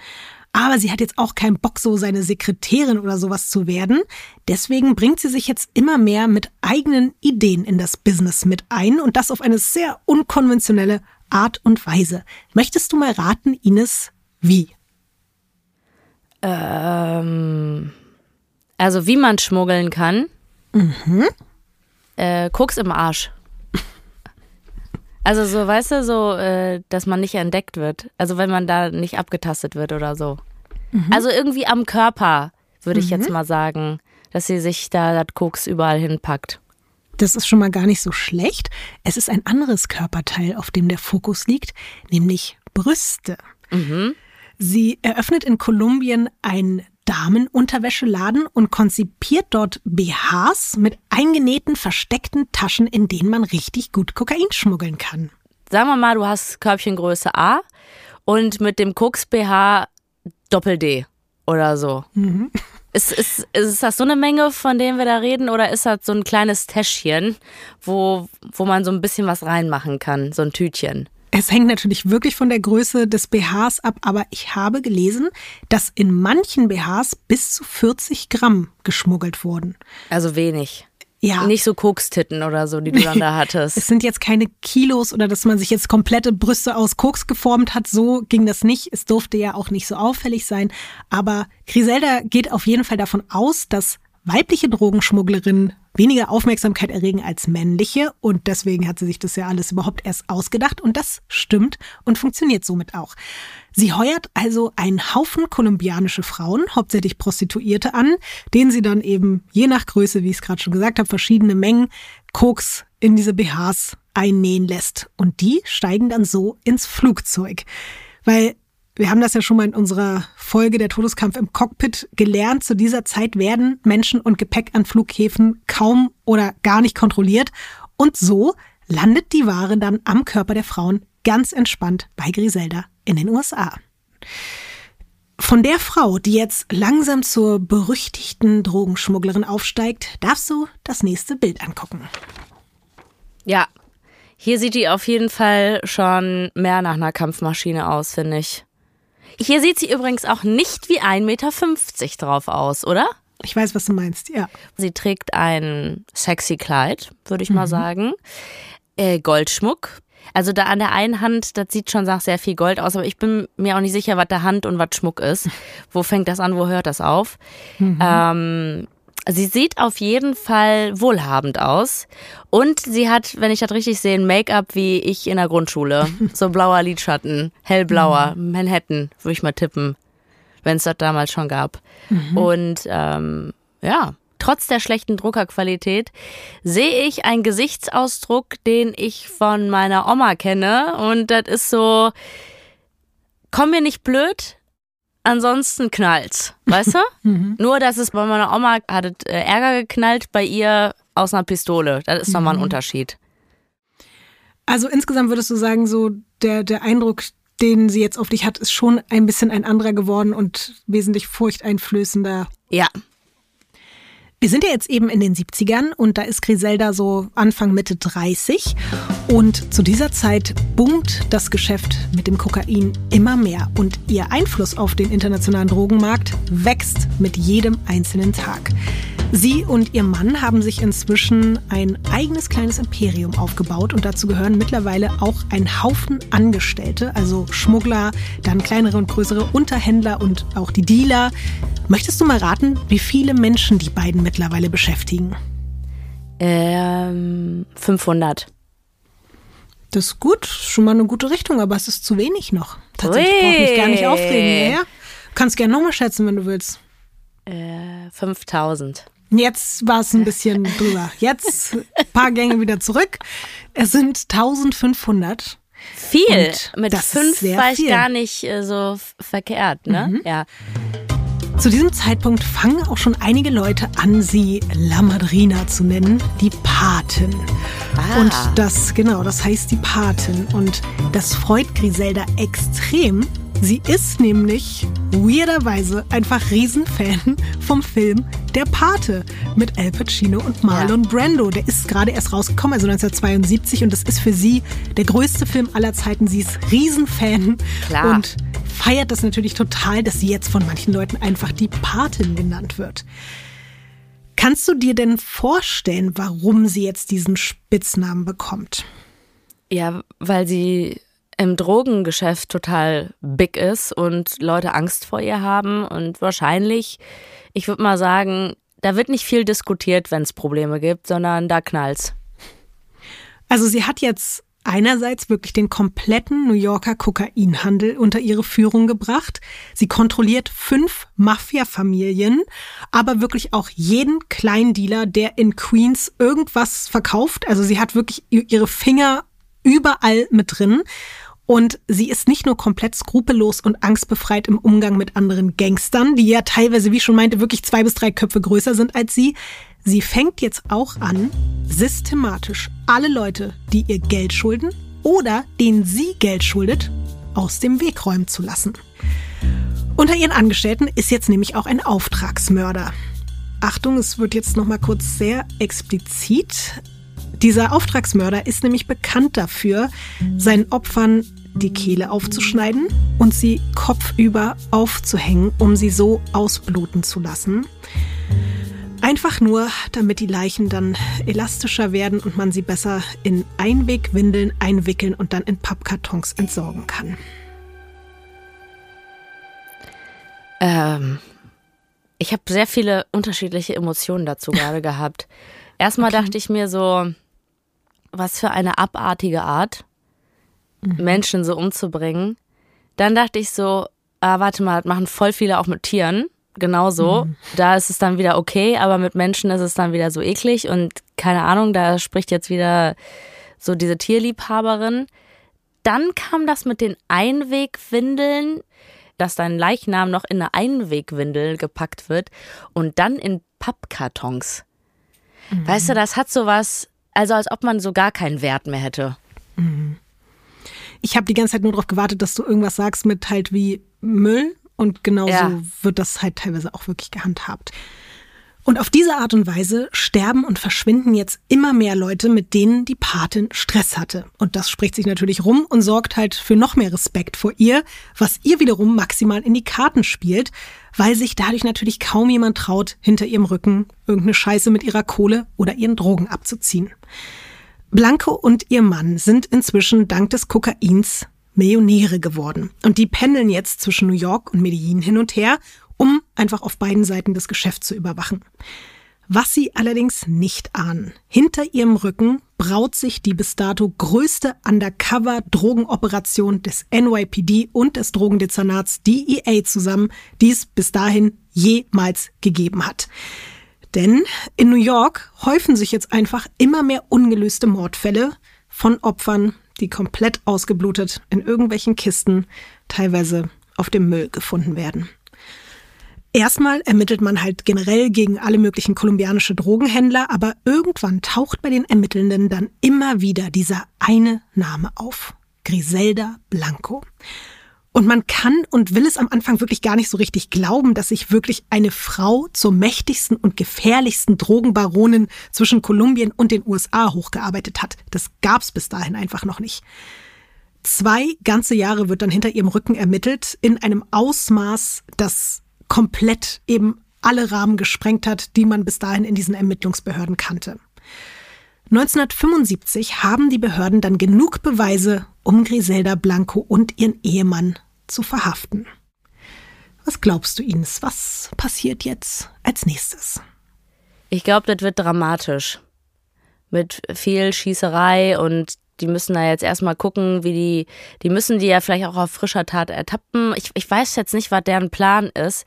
Aber sie hat jetzt auch keinen Bock, so seine Sekretärin oder sowas zu werden. Deswegen bringt sie sich jetzt immer mehr mit eigenen Ideen in das Business mit ein und das auf eine sehr unkonventionelle Art und Weise. Möchtest du mal raten, Ines, wie? Ähm, also wie man schmuggeln kann. Mhm. Äh, Koks im Arsch. Also so, weißt du, so, äh, dass man nicht entdeckt wird. Also wenn man da nicht abgetastet wird oder so. Mhm. Also irgendwie am Körper, würde ich mhm. jetzt mal sagen, dass sie sich da das Koks überall hinpackt. Das ist schon mal gar nicht so schlecht. Es ist ein anderes Körperteil, auf dem der Fokus liegt, nämlich Brüste. Mhm. Sie eröffnet in Kolumbien ein Damenunterwäscheladen und konzipiert dort BHs mit eingenähten, versteckten Taschen, in denen man richtig gut Kokain schmuggeln kann. Sagen wir mal, du hast Körbchengröße A und mit dem Koks BH Doppel D oder so. Mhm. Ist, ist, ist das so eine Menge, von denen wir da reden, oder ist das so ein kleines Täschchen, wo, wo man so ein bisschen was reinmachen kann, so ein Tütchen? Es hängt natürlich wirklich von der Größe des BHs ab, aber ich habe gelesen, dass in manchen BHs bis zu 40 Gramm geschmuggelt wurden. Also wenig. Ja. Nicht so Kokstitten oder so, die du dann da hattest. es sind jetzt keine Kilos oder dass man sich jetzt komplette Brüste aus Koks geformt hat. So ging das nicht. Es durfte ja auch nicht so auffällig sein. Aber Griselda geht auf jeden Fall davon aus, dass weibliche Drogenschmugglerinnen weniger Aufmerksamkeit erregen als männliche und deswegen hat sie sich das ja alles überhaupt erst ausgedacht und das stimmt und funktioniert somit auch. Sie heuert also einen Haufen kolumbianische Frauen, hauptsächlich Prostituierte an, denen sie dann eben je nach Größe, wie ich es gerade schon gesagt habe, verschiedene Mengen Koks in diese BHs einnähen lässt und die steigen dann so ins Flugzeug. Weil wir haben das ja schon mal in unserer Folge der Todeskampf im Cockpit gelernt. Zu dieser Zeit werden Menschen und Gepäck an Flughäfen kaum oder gar nicht kontrolliert. Und so landet die Ware dann am Körper der Frauen ganz entspannt bei Griselda in den USA. Von der Frau, die jetzt langsam zur berüchtigten Drogenschmugglerin aufsteigt, darfst du das nächste Bild angucken. Ja, hier sieht die auf jeden Fall schon mehr nach einer Kampfmaschine aus, finde ich. Hier sieht sie übrigens auch nicht wie 1,50 Meter drauf aus, oder? Ich weiß, was du meinst, ja. Sie trägt ein sexy Kleid, würde ich mhm. mal sagen. Äh, Goldschmuck. Also da an der einen Hand, das sieht schon nach sehr viel Gold aus, aber ich bin mir auch nicht sicher, was der Hand und was Schmuck ist. Wo fängt das an, wo hört das auf? Mhm. Ähm, Sie sieht auf jeden Fall wohlhabend aus. Und sie hat, wenn ich das richtig sehe, ein Make-up wie ich in der Grundschule. So blauer Lidschatten, hellblauer, mhm. Manhattan, würde ich mal tippen, wenn es das damals schon gab. Mhm. Und ähm, ja, trotz der schlechten Druckerqualität sehe ich einen Gesichtsausdruck, den ich von meiner Oma kenne. Und das ist so, komm mir nicht blöd, ansonsten knallt's, weißt du? mhm. Nur, dass es bei meiner Oma hat äh, Ärger geknallt, bei ihr aus einer Pistole. Das ist nochmal ein mhm. Unterschied. Also insgesamt würdest du sagen, so der, der Eindruck, den sie jetzt auf dich hat, ist schon ein bisschen ein anderer geworden und wesentlich furchteinflößender. Ja, wir sind ja jetzt eben in den 70ern und da ist Griselda so Anfang Mitte 30 und zu dieser Zeit boomt das Geschäft mit dem Kokain immer mehr und ihr Einfluss auf den internationalen Drogenmarkt wächst mit jedem einzelnen Tag. Sie und ihr Mann haben sich inzwischen ein eigenes kleines Imperium aufgebaut und dazu gehören mittlerweile auch ein Haufen Angestellte, also Schmuggler, dann kleinere und größere Unterhändler und auch die Dealer. Möchtest du mal raten, wie viele Menschen die beiden mittlerweile beschäftigen? Ähm, 500. Das ist gut, schon mal eine gute Richtung, aber es ist zu wenig noch. Tatsächlich brauche ich mich gar nicht aufregen. Ja, Kannst gerne nochmal schätzen, wenn du willst. Äh, 5000. Jetzt war es ein bisschen drüber. Jetzt ein paar Gänge wieder zurück. Es sind 1500. Viel. Mit fünf war ich gar nicht äh, so verkehrt, ne? Mhm. Ja. Zu diesem Zeitpunkt fangen auch schon einige Leute an, sie La Madrina zu nennen, die Patin. Ah. Und das, genau, das heißt die Patin. Und das freut Griselda extrem. Sie ist nämlich weirderweise einfach Riesenfan vom Film Der Pate mit Al Pacino und Marlon ja. Brando. Der ist gerade erst rausgekommen, also 1972 und das ist für sie der größte Film aller Zeiten. Sie ist Riesenfan Klar. und feiert das natürlich total, dass sie jetzt von manchen Leuten einfach die Patin genannt wird. Kannst du dir denn vorstellen, warum sie jetzt diesen Spitznamen bekommt? Ja, weil sie im Drogengeschäft total big ist und Leute Angst vor ihr haben und wahrscheinlich, ich würde mal sagen, da wird nicht viel diskutiert, wenn es Probleme gibt, sondern da knallt's. Also sie hat jetzt einerseits wirklich den kompletten New Yorker Kokainhandel unter ihre Führung gebracht. Sie kontrolliert fünf Mafia-Familien, aber wirklich auch jeden Kleindealer, der in Queens irgendwas verkauft. Also sie hat wirklich ihre Finger überall mit drin. Und sie ist nicht nur komplett skrupellos und angstbefreit im Umgang mit anderen Gangstern, die ja teilweise, wie ich schon meinte, wirklich zwei bis drei Köpfe größer sind als sie. Sie fängt jetzt auch an, systematisch alle Leute, die ihr Geld schulden oder denen sie Geld schuldet, aus dem Weg räumen zu lassen. Unter ihren Angestellten ist jetzt nämlich auch ein Auftragsmörder. Achtung, es wird jetzt noch mal kurz sehr explizit. Dieser Auftragsmörder ist nämlich bekannt dafür, seinen Opfern die Kehle aufzuschneiden und sie kopfüber aufzuhängen, um sie so ausbluten zu lassen. Einfach nur, damit die Leichen dann elastischer werden und man sie besser in Einwegwindeln einwickeln und dann in Pappkartons entsorgen kann. Ähm, ich habe sehr viele unterschiedliche Emotionen dazu gerade gehabt. Erstmal okay. dachte ich mir so, was für eine abartige Art, mhm. Menschen so umzubringen. Dann dachte ich so, ah, warte mal, machen voll viele auch mit Tieren genauso. Mhm. Da ist es dann wieder okay, aber mit Menschen ist es dann wieder so eklig und keine Ahnung, da spricht jetzt wieder so diese Tierliebhaberin. Dann kam das mit den Einwegwindeln, dass dein Leichnam noch in eine Einwegwindel gepackt wird und dann in Pappkartons. Mhm. Weißt du, das hat sowas, also als ob man so gar keinen Wert mehr hätte. Mhm. Ich habe die ganze Zeit nur darauf gewartet, dass du irgendwas sagst mit halt wie Müll und genauso ja. wird das halt teilweise auch wirklich gehandhabt. Und auf diese Art und Weise sterben und verschwinden jetzt immer mehr Leute, mit denen die Patin Stress hatte. Und das spricht sich natürlich rum und sorgt halt für noch mehr Respekt vor ihr, was ihr wiederum maximal in die Karten spielt, weil sich dadurch natürlich kaum jemand traut, hinter ihrem Rücken irgendeine Scheiße mit ihrer Kohle oder ihren Drogen abzuziehen. Blanco und ihr Mann sind inzwischen dank des Kokains Millionäre geworden. Und die pendeln jetzt zwischen New York und Medellin hin und her, um einfach auf beiden Seiten das Geschäft zu überwachen. Was sie allerdings nicht ahnen. Hinter ihrem Rücken braut sich die bis dato größte Undercover-Drogenoperation des NYPD und des Drogendezernats DEA zusammen, die es bis dahin jemals gegeben hat. Denn in New York häufen sich jetzt einfach immer mehr ungelöste Mordfälle von Opfern, die komplett ausgeblutet in irgendwelchen Kisten, teilweise auf dem Müll gefunden werden. Erstmal ermittelt man halt generell gegen alle möglichen kolumbianische Drogenhändler, aber irgendwann taucht bei den Ermittelnden dann immer wieder dieser eine Name auf. Griselda Blanco. Und man kann und will es am Anfang wirklich gar nicht so richtig glauben, dass sich wirklich eine Frau zur mächtigsten und gefährlichsten Drogenbaronin zwischen Kolumbien und den USA hochgearbeitet hat. Das gab's bis dahin einfach noch nicht. Zwei ganze Jahre wird dann hinter ihrem Rücken ermittelt, in einem Ausmaß, das komplett eben alle Rahmen gesprengt hat, die man bis dahin in diesen Ermittlungsbehörden kannte. 1975 haben die Behörden dann genug Beweise, um Griselda Blanco und ihren Ehemann zu verhaften. Was glaubst du, Ines? Was passiert jetzt als nächstes? Ich glaube, das wird dramatisch. Mit viel Schießerei und die müssen da jetzt erstmal gucken, wie die, die müssen die ja vielleicht auch auf frischer Tat ertappen. Ich, ich weiß jetzt nicht, was deren Plan ist.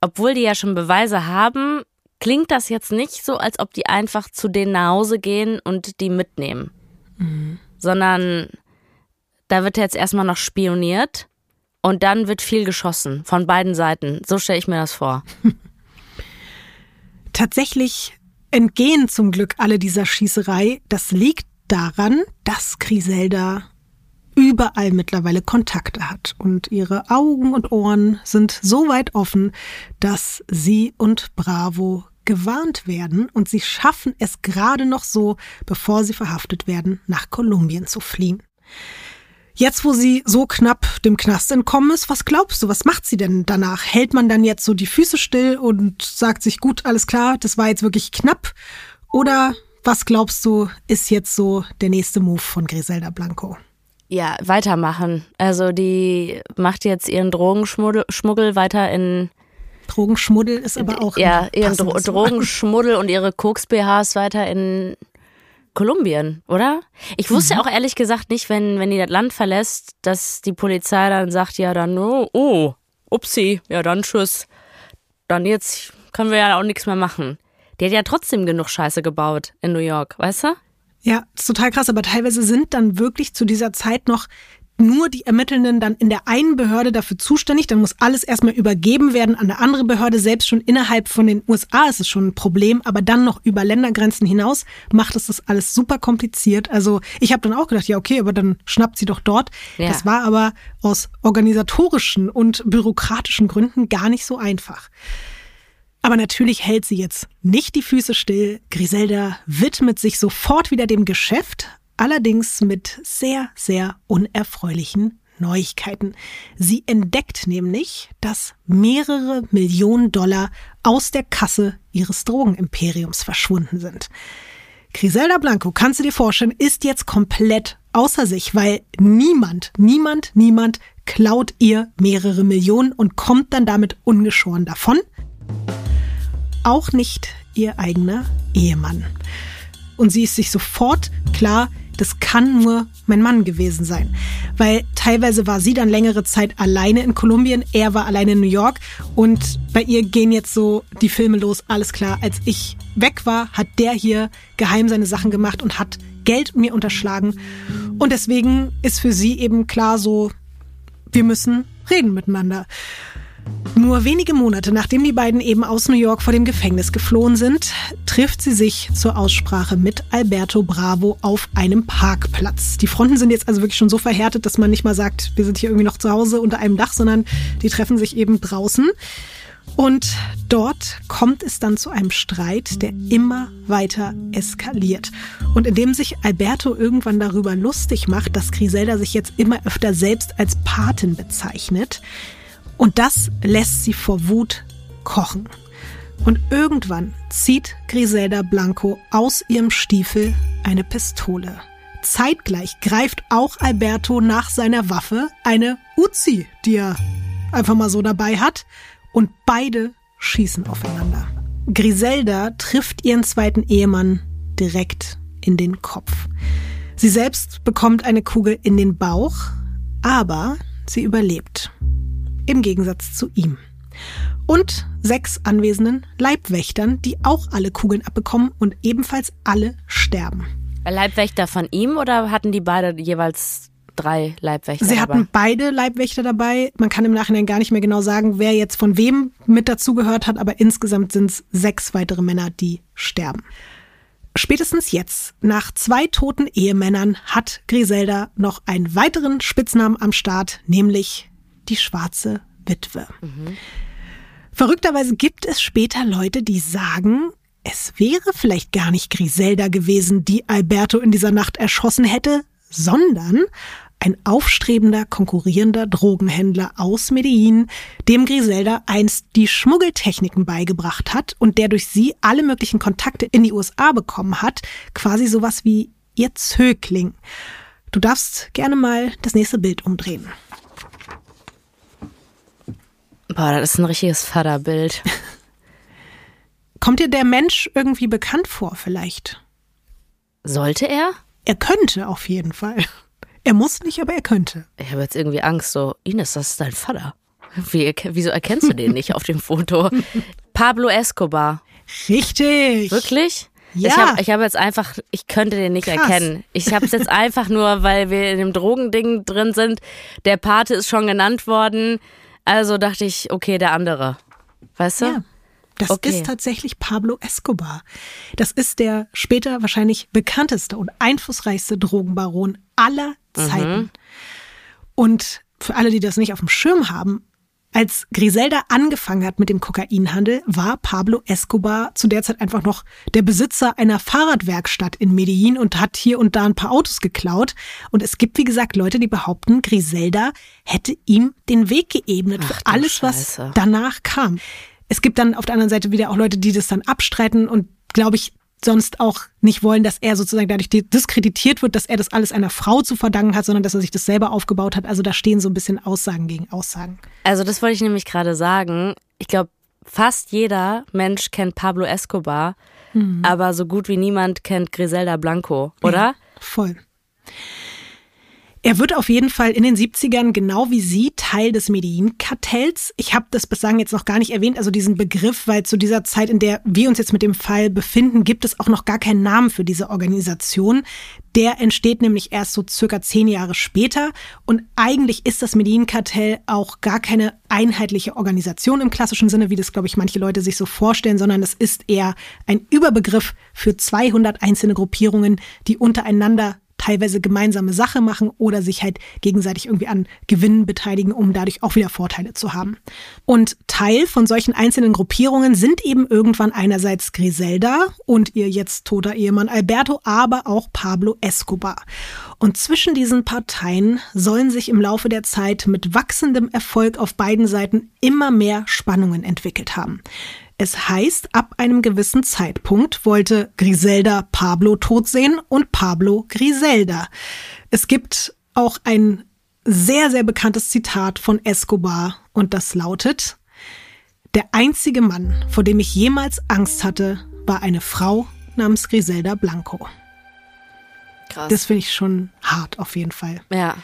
Obwohl die ja schon Beweise haben, klingt das jetzt nicht so, als ob die einfach zu denen nach Hause gehen und die mitnehmen. Mhm. Sondern da wird jetzt erstmal noch spioniert Und dann wird viel geschossen von beiden Seiten. So stelle ich mir das vor. Tatsächlich entgehen zum Glück alle dieser Schießerei. Das liegt daran, dass Griselda überall mittlerweile Kontakte hat und ihre Augen und Ohren sind so weit offen, dass sie und Bravo gewarnt werden und sie schaffen es gerade noch so, bevor sie verhaftet werden, nach Kolumbien zu fliehen. Jetzt, wo sie so knapp dem Knast entkommen ist, was glaubst du, was macht sie denn danach? Hält man dann jetzt so die Füße still und sagt sich, gut, alles klar, das war jetzt wirklich knapp? Oder was glaubst du, ist jetzt so der nächste Move von Griselda Blanco? Ja, weitermachen. Also die macht jetzt ihren Drogenschmuggel weiter in Drogenschmuddel ist aber auch. Ja, ihren Dro Drogenschmuddel und ihre Koks-BHs weiter in Kolumbien, oder? Ich wusste mhm. auch ehrlich gesagt nicht, wenn, wenn die das Land verlässt, dass die Polizei dann sagt, ja, dann, oh, oh, upsi, ja, dann tschüss. Dann jetzt können wir ja auch nichts mehr machen. Die hat ja trotzdem genug Scheiße gebaut in New York, weißt du? Ja, ist total krass, aber teilweise sind dann wirklich zu dieser Zeit noch nur die Ermittelnden dann in der einen Behörde dafür zuständig. Dann muss alles erstmal übergeben werden an eine andere Behörde. Selbst schon innerhalb von den USA ist es schon ein Problem, aber dann noch über Ländergrenzen hinaus macht es das alles super kompliziert. Also ich habe dann auch gedacht, ja okay, aber dann schnappt sie doch dort. Ja. Das war aber aus organisatorischen und bürokratischen Gründen gar nicht so einfach. Aber natürlich hält sie jetzt nicht die Füße still. Griselda widmet sich sofort wieder dem Geschäft, allerdings mit sehr, sehr unerfreulichen Neuigkeiten. Sie entdeckt nämlich, dass mehrere Millionen Dollar aus der Kasse ihres Drogenimperiums verschwunden sind. Griselda Blanco, kannst du dir vorstellen, ist jetzt komplett außer sich, weil niemand, niemand, niemand klaut ihr mehrere Millionen und kommt dann damit ungeschoren davon. Auch nicht ihr eigener Ehemann. Und sie ist sich sofort klar, das kann nur mein Mann gewesen sein. Weil teilweise war sie dann längere Zeit alleine in Kolumbien, er war alleine in New York und bei ihr gehen jetzt so die Filme los, alles klar. Als ich weg war, hat der hier geheim seine Sachen gemacht und hat Geld mir unterschlagen. Und deswegen ist für sie eben klar so, wir müssen reden miteinander. Nur wenige Monate nachdem die beiden eben aus New York vor dem Gefängnis geflohen sind, trifft sie sich zur Aussprache mit Alberto Bravo auf einem Parkplatz. Die Fronten sind jetzt also wirklich schon so verhärtet, dass man nicht mal sagt, wir sind hier irgendwie noch zu Hause unter einem Dach, sondern die treffen sich eben draußen. Und dort kommt es dann zu einem Streit, der immer weiter eskaliert. Und indem sich Alberto irgendwann darüber lustig macht, dass Griselda sich jetzt immer öfter selbst als Patin bezeichnet, und das lässt sie vor Wut kochen. Und irgendwann zieht Griselda Blanco aus ihrem Stiefel eine Pistole. Zeitgleich greift auch Alberto nach seiner Waffe eine Uzi, die er einfach mal so dabei hat, und beide schießen aufeinander. Griselda trifft ihren zweiten Ehemann direkt in den Kopf. Sie selbst bekommt eine Kugel in den Bauch, aber sie überlebt im Gegensatz zu ihm. Und sechs anwesenden Leibwächtern, die auch alle Kugeln abbekommen und ebenfalls alle sterben. Leibwächter von ihm oder hatten die beide jeweils drei Leibwächter Sie dabei? hatten beide Leibwächter dabei. Man kann im Nachhinein gar nicht mehr genau sagen, wer jetzt von wem mit dazugehört hat, aber insgesamt sind es sechs weitere Männer, die sterben. Spätestens jetzt, nach zwei toten Ehemännern, hat Griselda noch einen weiteren Spitznamen am Start, nämlich die schwarze Witwe. Mhm. Verrückterweise gibt es später Leute, die sagen, es wäre vielleicht gar nicht Griselda gewesen, die Alberto in dieser Nacht erschossen hätte, sondern ein aufstrebender, konkurrierender Drogenhändler aus Medellin, dem Griselda einst die Schmuggeltechniken beigebracht hat und der durch sie alle möglichen Kontakte in die USA bekommen hat, quasi sowas wie ihr Zögling. Du darfst gerne mal das nächste Bild umdrehen. Boah, das ist ein richtiges Vaterbild. Kommt dir der Mensch irgendwie bekannt vor, vielleicht? Sollte er? Er könnte auf jeden Fall. Er muss nicht, aber er könnte. Ich habe jetzt irgendwie Angst, so, Ines, das ist dein Vater. Wie, wieso erkennst du den nicht auf dem Foto? Pablo Escobar. Richtig. Wirklich? Ja. Ich habe ich hab jetzt einfach, ich könnte den nicht Krass. erkennen. Ich habe es jetzt einfach nur, weil wir in dem Drogending drin sind. Der Pate ist schon genannt worden. Also dachte ich, okay, der andere. Weißt du? Ja. Das Okay. ist tatsächlich Pablo Escobar. Das ist der später wahrscheinlich bekannteste und einflussreichste Drogenbaron aller Zeiten. Und für alle, die das nicht auf dem Schirm haben, als Griselda angefangen hat mit dem Kokainhandel, war Pablo Escobar zu der Zeit einfach noch der Besitzer einer Fahrradwerkstatt in Medellin und hat hier und da ein paar Autos geklaut. Und es gibt, wie gesagt, Leute, die behaupten, Griselda hätte ihm den Weg geebnet Ach für alles, was danach kam. Es gibt dann auf der anderen Seite wieder auch Leute, die das dann abstreiten und, glaube ich, sonst auch nicht wollen, dass er sozusagen dadurch diskreditiert wird, dass er das alles einer Frau zu verdanken hat, sondern dass er sich das selber aufgebaut hat. Also da stehen so ein bisschen Aussagen gegen Aussagen. Also das wollte ich nämlich gerade sagen. Ich glaube, fast jeder Mensch kennt Pablo Escobar, aber so gut wie niemand kennt Griselda Blanco, oder? Ja, voll. Er wird auf jeden Fall in den 70ern, genau wie sie, Teil des Medellin-Kartells. Ich habe das bislang jetzt noch gar nicht erwähnt, also diesen Begriff, weil zu dieser Zeit, in der wir uns jetzt mit dem Fall befinden, gibt es auch noch gar keinen Namen für diese Organisation. Der entsteht nämlich erst so circa zehn Jahre später. Und eigentlich ist das Medellin-Kartell auch gar keine einheitliche Organisation im klassischen Sinne, wie das, glaube ich, manche Leute sich so vorstellen, sondern es ist eher ein Überbegriff für 200 einzelne Gruppierungen, die untereinander teilweise gemeinsame Sache machen oder sich halt gegenseitig irgendwie an Gewinnen beteiligen, um dadurch auch wieder Vorteile zu haben. Und Teil von solchen einzelnen Gruppierungen sind eben irgendwann einerseits Griselda und ihr jetzt toter Ehemann Alberto, aber auch Pablo Escobar. Und zwischen diesen Parteien sollen sich im Laufe der Zeit mit wachsendem Erfolg auf beiden Seiten immer mehr Spannungen entwickelt haben. Es heißt, ab einem gewissen Zeitpunkt wollte Griselda Pablo tot sehen und Pablo Griselda. Es gibt auch ein sehr, sehr bekanntes Zitat von Escobar und das lautet, der einzige Mann, vor dem ich jemals Angst hatte, war eine Frau namens Griselda Blanco. Krass. Das finde ich schon hart auf jeden Fall. ja.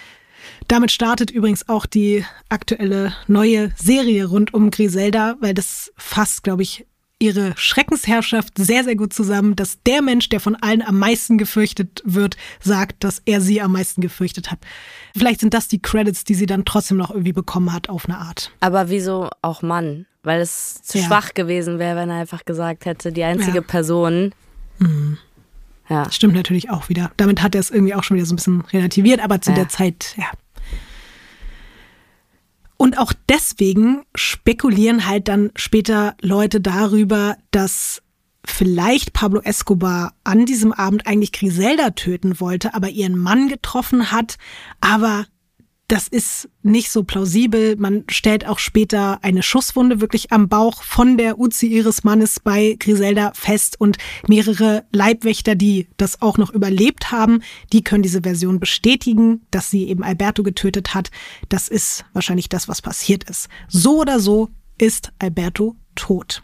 Damit startet übrigens auch die aktuelle neue Serie rund um Griselda, weil das fasst, glaube ich, ihre Schreckensherrschaft sehr, sehr gut zusammen, dass der Mensch, der von allen am meisten gefürchtet wird, sagt, dass er sie am meisten gefürchtet hat. Vielleicht sind das die Credits, die sie dann trotzdem noch irgendwie bekommen hat, auf eine Art. Aber wieso auch Mann? Weil es zu Ja. schwach gewesen wäre, wenn er einfach gesagt hätte, die einzige Ja. Mhm. Person. Ja. Stimmt natürlich auch wieder. Damit hat er es irgendwie auch schon wieder so ein bisschen relativiert, aber zu der Zeit, ja. Und auch deswegen spekulieren halt dann später Leute darüber, dass vielleicht Pablo Escobar an diesem Abend eigentlich Griselda töten wollte, aber ihren Mann getroffen hat. Aber das ist nicht so plausibel. Man stellt auch später eine Schusswunde wirklich am Bauch von der Uzi ihres Mannes bei Griselda fest und mehrere Leibwächter, die das auch noch überlebt haben, die können diese Version bestätigen, dass sie eben Alberto getötet hat. Das ist wahrscheinlich das, was passiert ist. So oder so ist Alberto tot.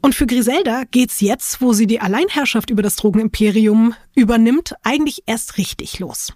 Und für Griselda geht's jetzt, wo sie die Alleinherrschaft über das Drogenimperium übernimmt, eigentlich erst richtig los.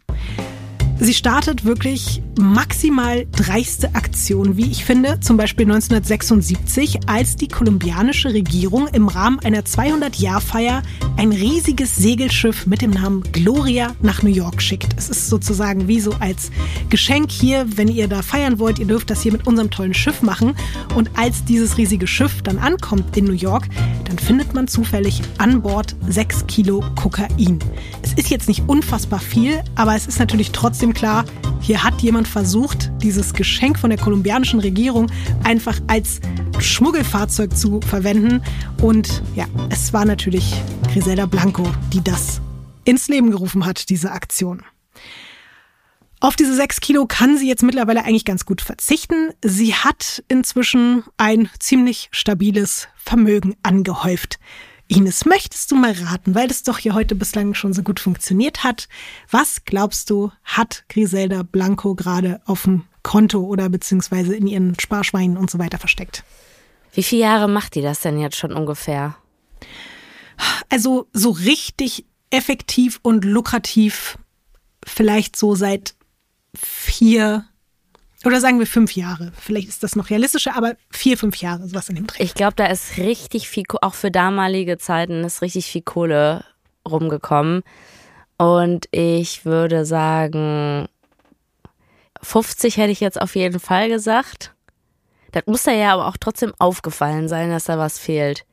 Sie startet wirklich maximal dreiste Aktionen, wie ich finde, zum Beispiel 1976, als die kolumbianische Regierung im Rahmen einer 200-Jahr-Feier ein riesiges Segelschiff mit dem Namen Gloria nach New York schickt. Es ist sozusagen wie so als Geschenk hier, wenn ihr da feiern wollt, ihr dürft das hier mit unserem tollen Schiff machen. Und als dieses riesige Schiff dann ankommt in New York, dann findet man zufällig an Bord sechs Kilo Kokain. Es ist jetzt nicht unfassbar viel, aber es ist natürlich trotzdem klar, hier hat jemand versucht, dieses Geschenk von der kolumbianischen Regierung einfach als Schmuggelfahrzeug zu verwenden. Und ja, es war natürlich Griselda Blanco, die das ins Leben gerufen hat, diese Aktion. Auf diese sechs Kilo kann sie jetzt mittlerweile eigentlich ganz gut verzichten. Sie hat inzwischen ein ziemlich stabiles Vermögen angehäuft. Ines, möchtest du mal raten, weil das doch hier heute bislang schon so gut funktioniert hat? Was glaubst du, hat Griselda Blanco gerade auf dem Konto oder beziehungsweise in ihren Sparschweinen und so weiter versteckt? Wie viele Jahre macht die das denn jetzt schon ungefähr? Also so richtig effektiv und lukrativ vielleicht so seit vier, Oder sagen wir fünf Jahre. Vielleicht ist das noch realistischer, aber vier, fünf Jahre, sowas in dem Dreh. Ich glaube, da ist richtig viel, auch für damalige Zeiten ist richtig viel Kohle rumgekommen. Und ich würde sagen, 50 hätte ich jetzt auf jeden Fall gesagt. Das muss da ja aber auch trotzdem aufgefallen sein, dass da was fehlt.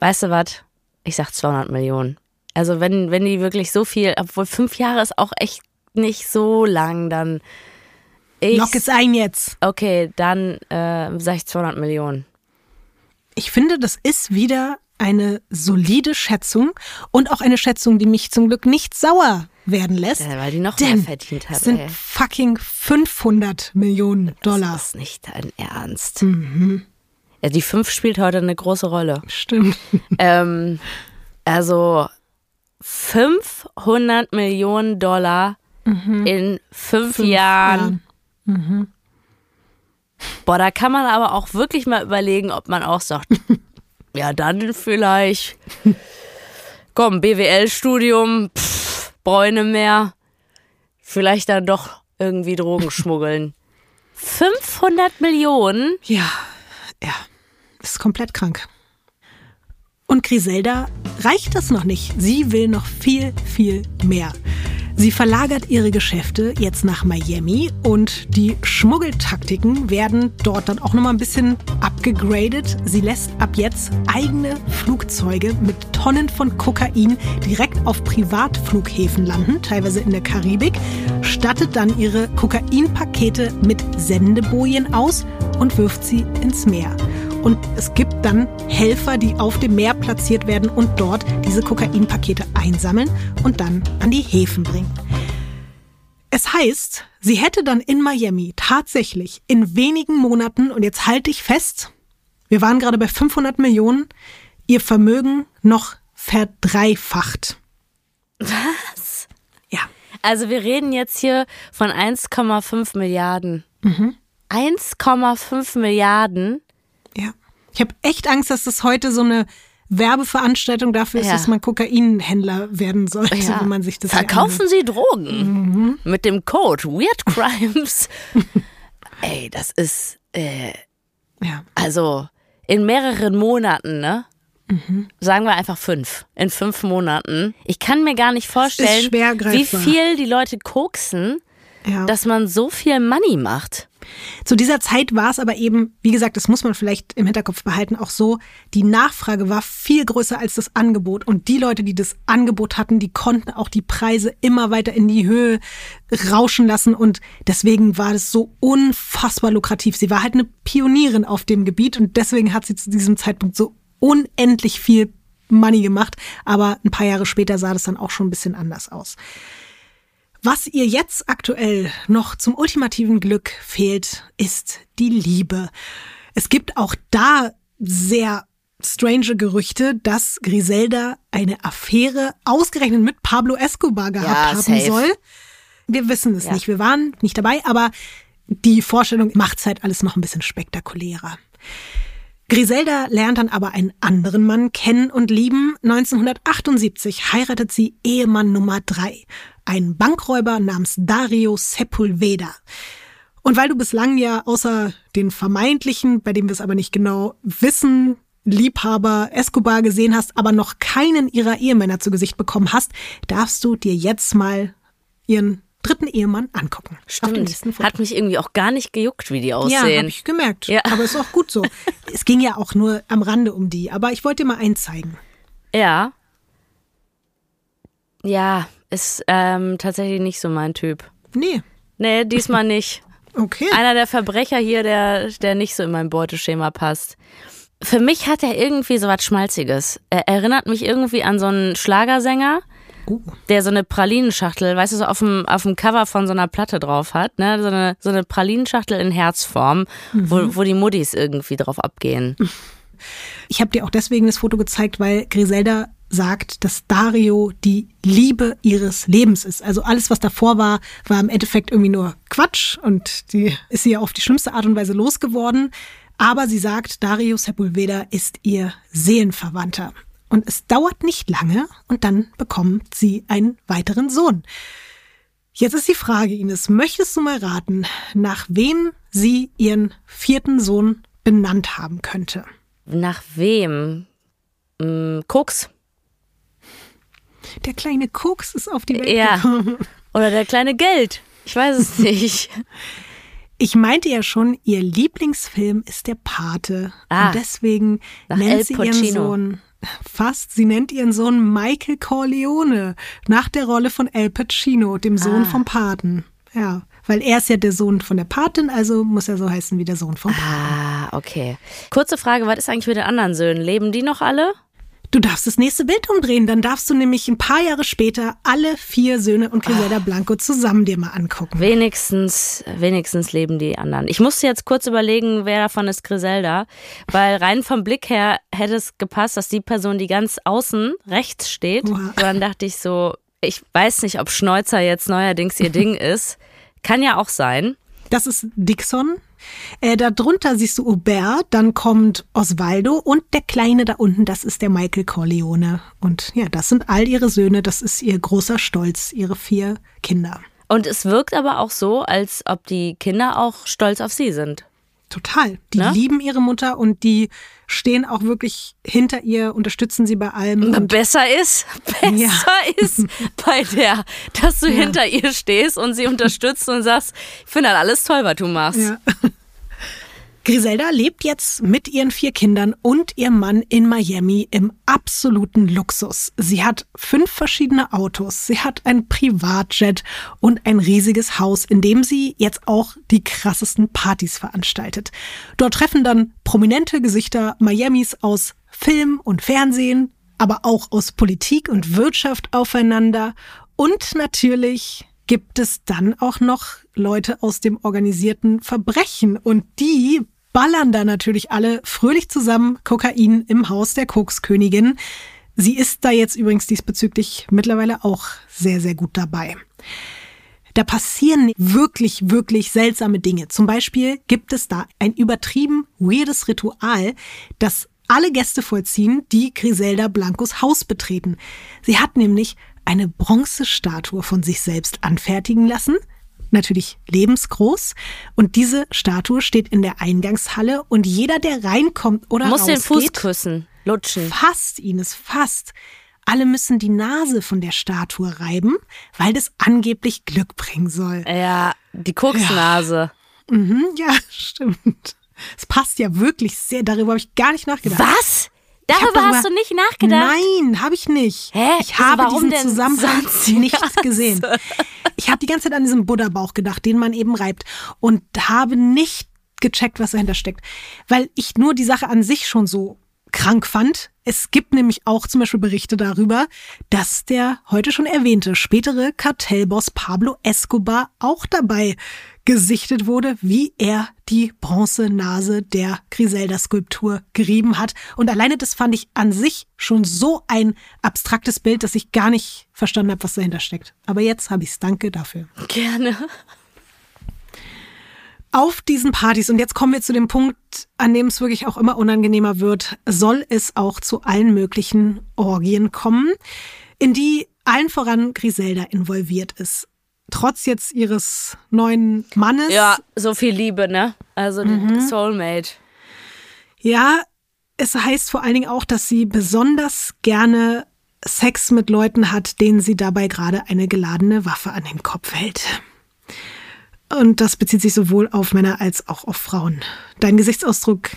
Weißt du was? Ich sag 200 Millionen. Also wenn, wenn die wirklich so viel, obwohl fünf Jahre ist auch echt nicht so lang, dann. Ich, Lock es ein jetzt. Okay, dann äh, sag ich 200 Millionen. Ich finde, das ist wieder eine solide Schätzung und auch eine Schätzung, die mich zum Glück nicht sauer werden lässt. Ja, weil die noch mehr verdient hat. Es sind ey. fucking 500 Millionen Dollar. Das ist nicht dein Ernst. Mhm. Ja, die 5 spielt heute eine große Rolle. Stimmt. Ähm, also 500 Millionen Dollar mhm. in fünf, fünf Jahren. Jahren. Mhm. Boah, da kann man aber auch wirklich mal überlegen, ob man auch sagt, ja, dann vielleicht. Komm, BWL-Studium, Bräune mehr. Vielleicht dann doch irgendwie Drogen schmuggeln. 500 Millionen? Ja, ja. Ist komplett krank. Und Griselda reicht das noch nicht. Sie will noch viel, viel mehr. Sie verlagert ihre Geschäfte jetzt nach Miami und die Schmuggeltaktiken werden dort dann auch nochmal ein bisschen abgegradet. Sie lässt ab jetzt eigene Flugzeuge mit Tonnen von Kokain direkt auf Privatflughäfen landen, teilweise in der Karibik, stattet dann ihre Kokainpakete mit Sendebojen aus und wirft sie ins Meer. Und es gibt dann Helfer, die auf dem Meer platziert werden und dort diese Kokainpakete einsammeln und dann an die Häfen bringen. Es heißt, sie hätte dann in Miami tatsächlich in wenigen Monaten, und jetzt halte ich fest, wir waren gerade bei 500 Millionen, ihr Vermögen noch verdreifacht. Was? Ja. Also wir reden jetzt hier von 1,5 Milliarden. Mhm. 1,5 Milliarden. Ich habe echt Angst, dass das heute so eine Werbeveranstaltung dafür ist, ja. dass man Kokainhändler werden sollte, ja. wenn man sich das Verkaufen Sie Drogen mhm. mit dem Code Weird Crimes. Ey, das ist äh, ja. also in mehreren Monaten, ne? Mhm. Sagen wir einfach fünf. In fünf Monaten. Ich kann mir gar nicht vorstellen, wie viel die Leute koksen, ja. dass man so viel Money macht. Zu dieser Zeit war es aber eben, wie gesagt, das muss man vielleicht im Hinterkopf behalten, auch so, die Nachfrage war viel größer als das Angebot. Und die Leute, die das Angebot hatten, die konnten auch die Preise immer weiter in die Höhe rauschen lassen. Und deswegen war das so unfassbar lukrativ. Sie war halt eine Pionierin auf dem Gebiet und deswegen hat sie zu diesem Zeitpunkt so unendlich viel Money gemacht. Aber ein paar Jahre später sah das dann auch schon ein bisschen anders aus. Was ihr jetzt aktuell noch zum ultimativen Glück fehlt, ist die Liebe. Es gibt auch da sehr strange Gerüchte, dass Griselda eine Affäre ausgerechnet mit Pablo Escobar gehabt ja, haben safe. soll. Wir wissen es ja. nicht, wir waren nicht dabei, aber die Vorstellung macht halt alles noch ein bisschen spektakulärer. Griselda lernt dann aber einen anderen Mann kennen und lieben. 1978 heiratet sie Ehemann Nummer drei, ein Bankräuber namens Dario Sepulveda. Und weil du bislang ja außer den vermeintlichen, bei dem wir es aber nicht genau wissen, Liebhaber Escobar gesehen hast, aber noch keinen ihrer Ehemänner zu Gesicht bekommen hast, darfst du dir jetzt mal ihren dritten Ehemann angucken. Stimmt. Hat mich irgendwie auch gar nicht gejuckt, wie die aussehen. Ja, habe ich gemerkt. Ja. Aber ist auch gut so. es ging ja auch nur am Rande um die. Aber ich wollte dir mal eins zeigen. Ja. Ja, ist ähm, tatsächlich nicht so mein Typ. Nee. Nee, diesmal nicht. Okay. Einer der Verbrecher hier, der, der nicht so in mein Beuteschema passt. Für mich hat er irgendwie so was Schmalziges. Er erinnert mich irgendwie an so einen Schlagersänger, Uh. Der so eine Pralinenschachtel, weißt du, so auf dem, auf dem Cover von so einer Platte drauf hat, ne? So eine, so eine Pralinenschachtel in Herzform, mhm. wo, wo die Muddis irgendwie drauf abgehen. Ich habe dir auch deswegen das Foto gezeigt, weil Griselda sagt, dass Dario die Liebe ihres Lebens ist. Also alles, was davor war, war im Endeffekt irgendwie nur Quatsch und die ist sie ja auf die schlimmste Art und Weise losgeworden. Aber sie sagt, Dario Sepulveda ist ihr Seelenverwandter. Und es dauert nicht lange und dann bekommt sie einen weiteren Sohn. Jetzt ist die Frage, Ines, möchtest du mal raten, nach wem sie ihren vierten Sohn benannt haben könnte? Nach wem? Hm, Koks? Der kleine Koks ist auf die Welt Ja. gekommen. Oder der kleine Geld? Ich weiß es nicht. Ich meinte ja schon, ihr Lieblingsfilm ist der Pate. Ah, und deswegen nennt sie ihren. Sohn fast, sie nennt ihren Sohn Michael Corleone nach der Rolle von El Pacino, dem Sohn Ah. vom Paten. Ja, weil er ist ja der Sohn von der Patin, also muss er so heißen wie der Sohn vom Paten. Ah, okay. Kurze Frage, was ist eigentlich mit den anderen Söhnen? Leben die noch alle? Du darfst das nächste Bild umdrehen, dann darfst du nämlich ein paar Jahre später alle vier Söhne und Ah. Griselda Blanco zusammen dir mal angucken. Wenigstens, wenigstens leben die anderen. Ich musste jetzt kurz überlegen, wer davon ist Griselda, weil rein vom Blick her hätte es gepasst, dass die Person, die ganz außen rechts steht, Oha. dann dachte ich so, ich weiß nicht, ob Schneuzer jetzt neuerdings ihr Ding ist. Kann ja auch sein. Das ist Dixon. Äh, darunter siehst du Aubert, dann kommt Osvaldo und der Kleine da unten, das ist der Michael Corleone. Und ja, das sind all ihre Söhne, das ist ihr großer Stolz, ihre vier Kinder. Und es wirkt aber auch so, als ob die Kinder auch stolz auf sie sind. Total. Die Ne? lieben ihre Mutter und die stehen auch wirklich hinter ihr, unterstützen sie bei allem. Besser ist, besser Ja. ist bei der, dass du hinter ihr stehst und sie unterstützt und sagst, ich finde das alles toll, was du machst. Ja. Griselda lebt jetzt mit ihren vier Kindern und ihrem Mann in Miami im absoluten Luxus. Sie hat fünf verschiedene Autos, sie hat ein Privatjet und ein riesiges Haus, in dem sie jetzt auch die krassesten Partys veranstaltet. Dort treffen dann prominente Gesichter Miamis aus Film und Fernsehen, aber auch aus Politik und Wirtschaft aufeinander. Und natürlich gibt es dann auch noch Leute aus dem organisierten Verbrechen und die ballern da natürlich alle fröhlich zusammen Kokain im Haus der Kokskönigin. Sie ist da jetzt übrigens diesbezüglich mittlerweile auch sehr, sehr gut dabei. Da passieren wirklich, wirklich seltsame Dinge. Zum Beispiel gibt es da ein übertrieben weirdes Ritual, das alle Gäste vollziehen, die Griselda Blancos Haus betreten. Sie hat nämlich eine Bronzestatue von sich selbst anfertigen lassen. Natürlich lebensgroß. Und diese Statue steht in der Eingangshalle und jeder, der reinkommt oder Muss den Fuß rausgeht, küssen, lutschen. Fast, Ines, fast. Alle müssen die Nase von der Statue reiben, weil das angeblich Glück bringen soll. Ja, die Koksnase. Mhm, ja, stimmt. Es passt ja wirklich sehr. Darüber habe ich gar nicht nachgedacht. Was? Darüber hast du nicht nachgedacht? Nein, habe ich nicht. Hä? Ich Also habe warum diesen Zusammenhang nicht gesehen. Ich habe die ganze Zeit an diesen Buddha-Bauch gedacht, den man eben reibt und habe nicht gecheckt, was dahinter steckt, weil ich nur die Sache an sich schon so krank fand. Es gibt nämlich auch zum Beispiel Berichte darüber, dass der heute schon erwähnte spätere Kartellboss Pablo Escobar auch dabei gesichtet wurde, wie er die Bronzenase der Griselda-Skulptur gerieben hat. Und alleine das fand ich an sich schon so ein abstraktes Bild, dass ich gar nicht verstanden habe, was dahinter steckt. Aber jetzt habe ich's. Danke dafür. Gerne. Auf diesen Partys, und jetzt kommen wir zu dem Punkt, an dem es wirklich auch immer unangenehmer wird, soll es auch zu allen möglichen Orgien kommen, in die allen voran Griselda involviert ist. Trotz jetzt ihres neuen Mannes. Ja, so viel Liebe, ne? Also Mhm. Soulmate. Ja, es heißt vor allen Dingen auch, dass sie besonders gerne Sex mit Leuten hat, denen sie dabei gerade eine geladene Waffe an den Kopf hält. Und das bezieht sich sowohl auf Männer als auch auf Frauen. Deinen Gesichtsausdruck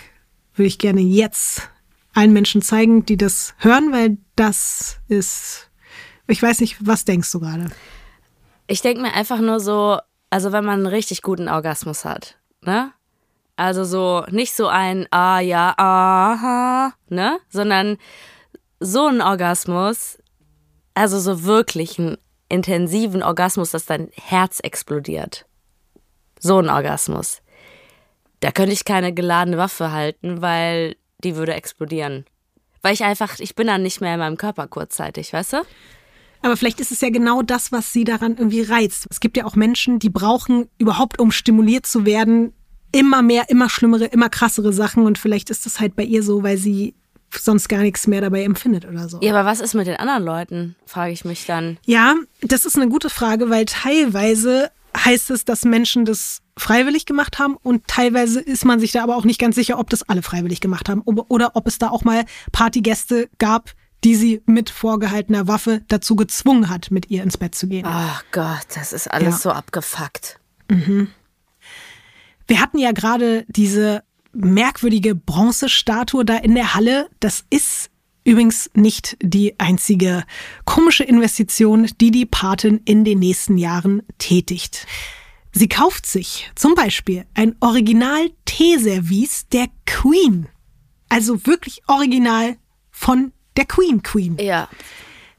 würde ich gerne jetzt allen Menschen zeigen, die das hören, weil das ist, ich weiß nicht, was denkst du gerade? Ich denke mir einfach nur so, also wenn man einen richtig guten Orgasmus hat, ne? Also so, nicht so ein Ah ja, aha, ne? Sondern so ein Orgasmus, also so wirklich einen intensiven Orgasmus, dass dein Herz explodiert. So ein Orgasmus. Da könnte ich keine geladene Waffe halten, weil die würde explodieren. Weil ich einfach, ich bin dann nicht mehr in meinem Körper kurzzeitig, weißt du? Aber vielleicht ist es ja genau das, was sie daran irgendwie reizt. Es gibt ja auch Menschen, die brauchen überhaupt, um stimuliert zu werden, immer mehr, immer schlimmere, immer krassere Sachen. Und vielleicht ist das halt bei ihr so, weil sie sonst gar nichts mehr dabei empfindet oder so. Ja, aber was ist mit den anderen Leuten, frage ich mich dann. Ja, das ist eine gute Frage, weil teilweise heißt es, dass Menschen das freiwillig gemacht haben und teilweise ist man sich da aber auch nicht ganz sicher, ob das alle freiwillig gemacht haben oder ob es da auch mal Partygäste gab, die sie mit vorgehaltener Waffe dazu gezwungen hat, mit ihr ins Bett zu gehen. Ach Gott, das ist alles ja. so abgefuckt. Mhm. Wir hatten ja gerade diese merkwürdige Bronzestatue da in der Halle. Das ist übrigens nicht die einzige komische Investition, die die Patin in den nächsten Jahren tätigt. Sie kauft sich zum Beispiel ein Original-Teeservice der Queen. Also wirklich original von der Queen Queen. Ja.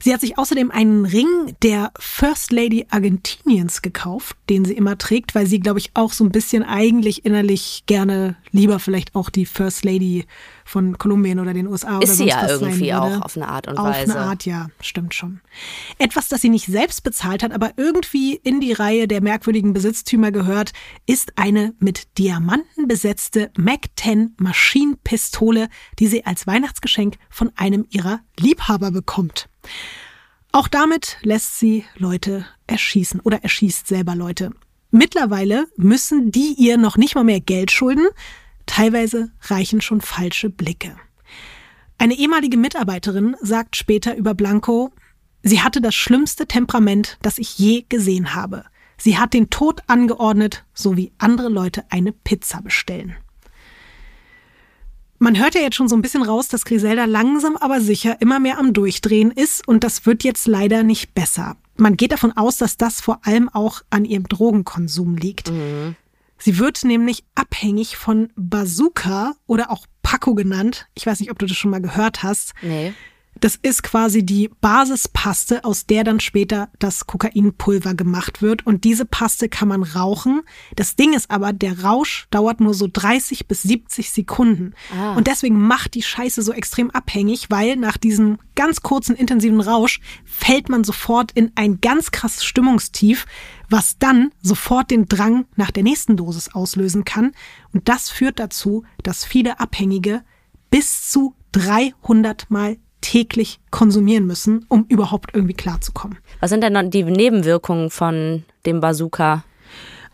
Sie hat sich außerdem einen Ring der First Lady Argentiniens gekauft, den sie immer trägt, weil sie, glaube ich, auch so ein bisschen eigentlich innerlich gerne lieber vielleicht auch die First Lady von Kolumbien oder den USA ist oder sie ja irgendwie auch auf eine Art und auf Weise. Auf eine Art, ja, stimmt schon. Etwas, das sie nicht selbst bezahlt hat, aber irgendwie in die Reihe der merkwürdigen Besitztümer gehört, ist eine mit Diamanten besetzte Mac-10 Maschinenpistole, die sie als Weihnachtsgeschenk von einem ihrer Liebhaber bekommt. Auch damit lässt sie Leute erschießen oder erschießt selber Leute. Mittlerweile müssen die ihr noch nicht mal mehr Geld schulden. Teilweise reichen schon falsche Blicke. Eine ehemalige Mitarbeiterin sagt später über Blanco, sie hatte das schlimmste Temperament, das ich je gesehen habe. Sie hat den Tod angeordnet, so wie andere Leute eine Pizza bestellen. Man hört ja jetzt schon so ein bisschen raus, dass Griselda langsam aber sicher immer mehr am Durchdrehen ist und das wird jetzt leider nicht besser. Man geht davon aus, dass das vor allem auch an ihrem Drogenkonsum liegt. Mhm. Sie wird nämlich abhängig von Bazooka oder auch Paco genannt. Ich weiß nicht, ob du das schon mal gehört hast. Nee. Das ist quasi die Basispaste, aus der dann später das Kokainpulver gemacht wird. Und diese Paste kann man rauchen. Das Ding ist aber, der Rausch dauert nur so 30 bis 70 Sekunden. Ah. Und deswegen macht die Scheiße so extrem abhängig, weil nach diesem ganz kurzen, intensiven Rausch fällt man sofort in ein ganz krasses Stimmungstief, was dann sofort den Drang nach der nächsten Dosis auslösen kann. Und das führt dazu, dass viele Abhängige bis zu 300 Mal täglich konsumieren müssen, um überhaupt irgendwie klarzukommen. Was sind denn die Nebenwirkungen von dem Bazooka?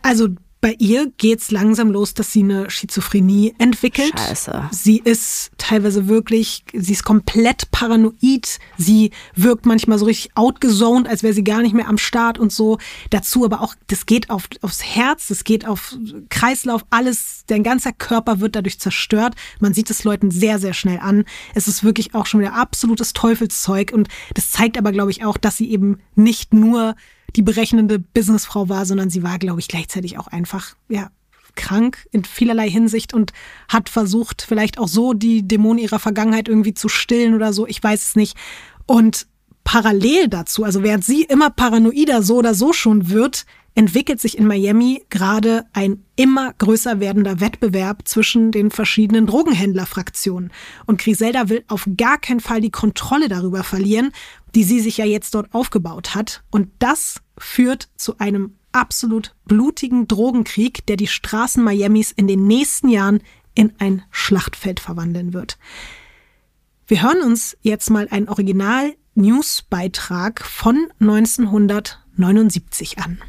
Also bei ihr geht's langsam los, dass sie eine Schizophrenie entwickelt. Scheiße. Sie ist teilweise wirklich, sie ist komplett paranoid. Sie wirkt manchmal so richtig outgezoned, als wäre sie gar nicht mehr am Start und so. Dazu aber auch, das geht auf, aufs Herz, das geht auf Kreislauf, alles, dein ganzer Körper wird dadurch zerstört. Man sieht es Leuten sehr, sehr schnell an. Es ist wirklich auch schon wieder absolutes Teufelszeug und das zeigt aber, glaube ich, auch, dass sie eben nicht nur die berechnende Businessfrau war, sondern sie war, glaube ich, gleichzeitig auch einfach, ja, krank in vielerlei Hinsicht und hat versucht, vielleicht auch so die Dämonen ihrer Vergangenheit irgendwie zu stillen oder so. Ich weiß es nicht. Und parallel dazu, also während sie immer paranoider so oder so schon wird, entwickelt sich in Miami gerade ein immer größer werdender Wettbewerb zwischen den verschiedenen Drogenhändlerfraktionen. Und Griselda will auf gar keinen Fall die Kontrolle darüber verlieren, die sie sich ja jetzt dort aufgebaut hat. Und das führt zu einem absolut blutigen Drogenkrieg, der die Straßen Miamis in den nächsten Jahren in ein Schlachtfeld verwandeln wird. Wir hören uns jetzt mal einen Original-News-Beitrag von 1979 an.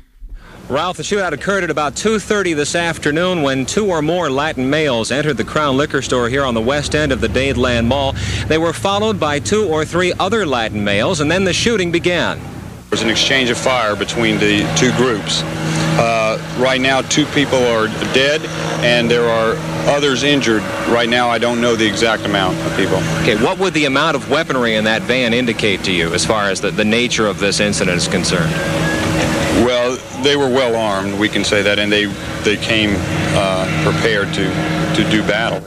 Ralph, the shootout occurred at about 2.30 this afternoon when two or more Latin males entered the Crown Liquor Store here on the west end of the Dadeland Mall. They were followed by two or three other Latin males, and then the shooting began. There was an exchange of fire between the two groups. Uh, right now, two people are dead, and there are others injured. Right now, I don't know the exact amount of people. Okay, what would the amount of weaponry in that van indicate to you as far as the, the nature of this incident is concerned? Well, they were well armed, we can say that, and they they came uh, prepared to to do battle.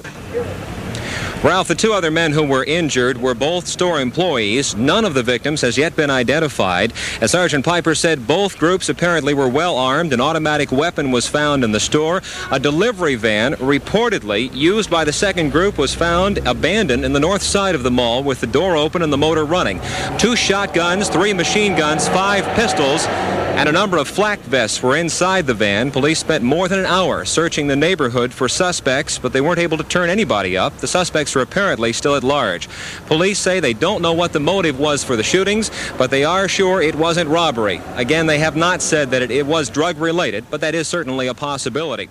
Ralph, the two other men who were injured were both store employees. None of the victims has yet been identified. As Sergeant Piper said, both groups apparently were well armed. An automatic weapon was found in the store. A delivery van, reportedly used by the second group, was found abandoned in the north side of the mall with the door open and the motor running. Two shotguns, three machine guns, five pistols, and a number of flak vests were inside the van. Police spent more than an hour searching the neighborhood for suspects, but they weren't able to turn anybody up. The suspects suspects are apparently still at large. Police say they don't know what the motive was for the shootings, but they are sure it wasn't robbery. Again, they have not said that it, it was drug related, but that is certainly a possibility.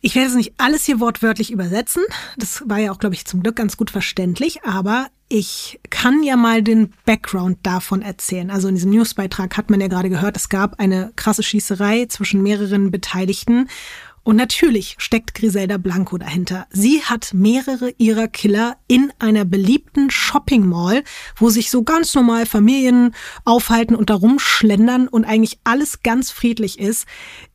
Ich werde es nicht alles hier wortwörtlich übersetzen. Das war ja auch, glaube ich, zum Glück ganz gut verständlich. Aber ich kann ja mal den Background davon erzählen. Also in diesem Newsbeitrag hat man ja gerade gehört, es gab eine krasse Schießerei zwischen mehreren Beteiligten. Und natürlich steckt Griselda Blanco dahinter. Sie hat mehrere ihrer Killer in einer beliebten Shopping Mall, wo sich so ganz normal Familien aufhalten und darum schlendern und eigentlich alles ganz friedlich ist,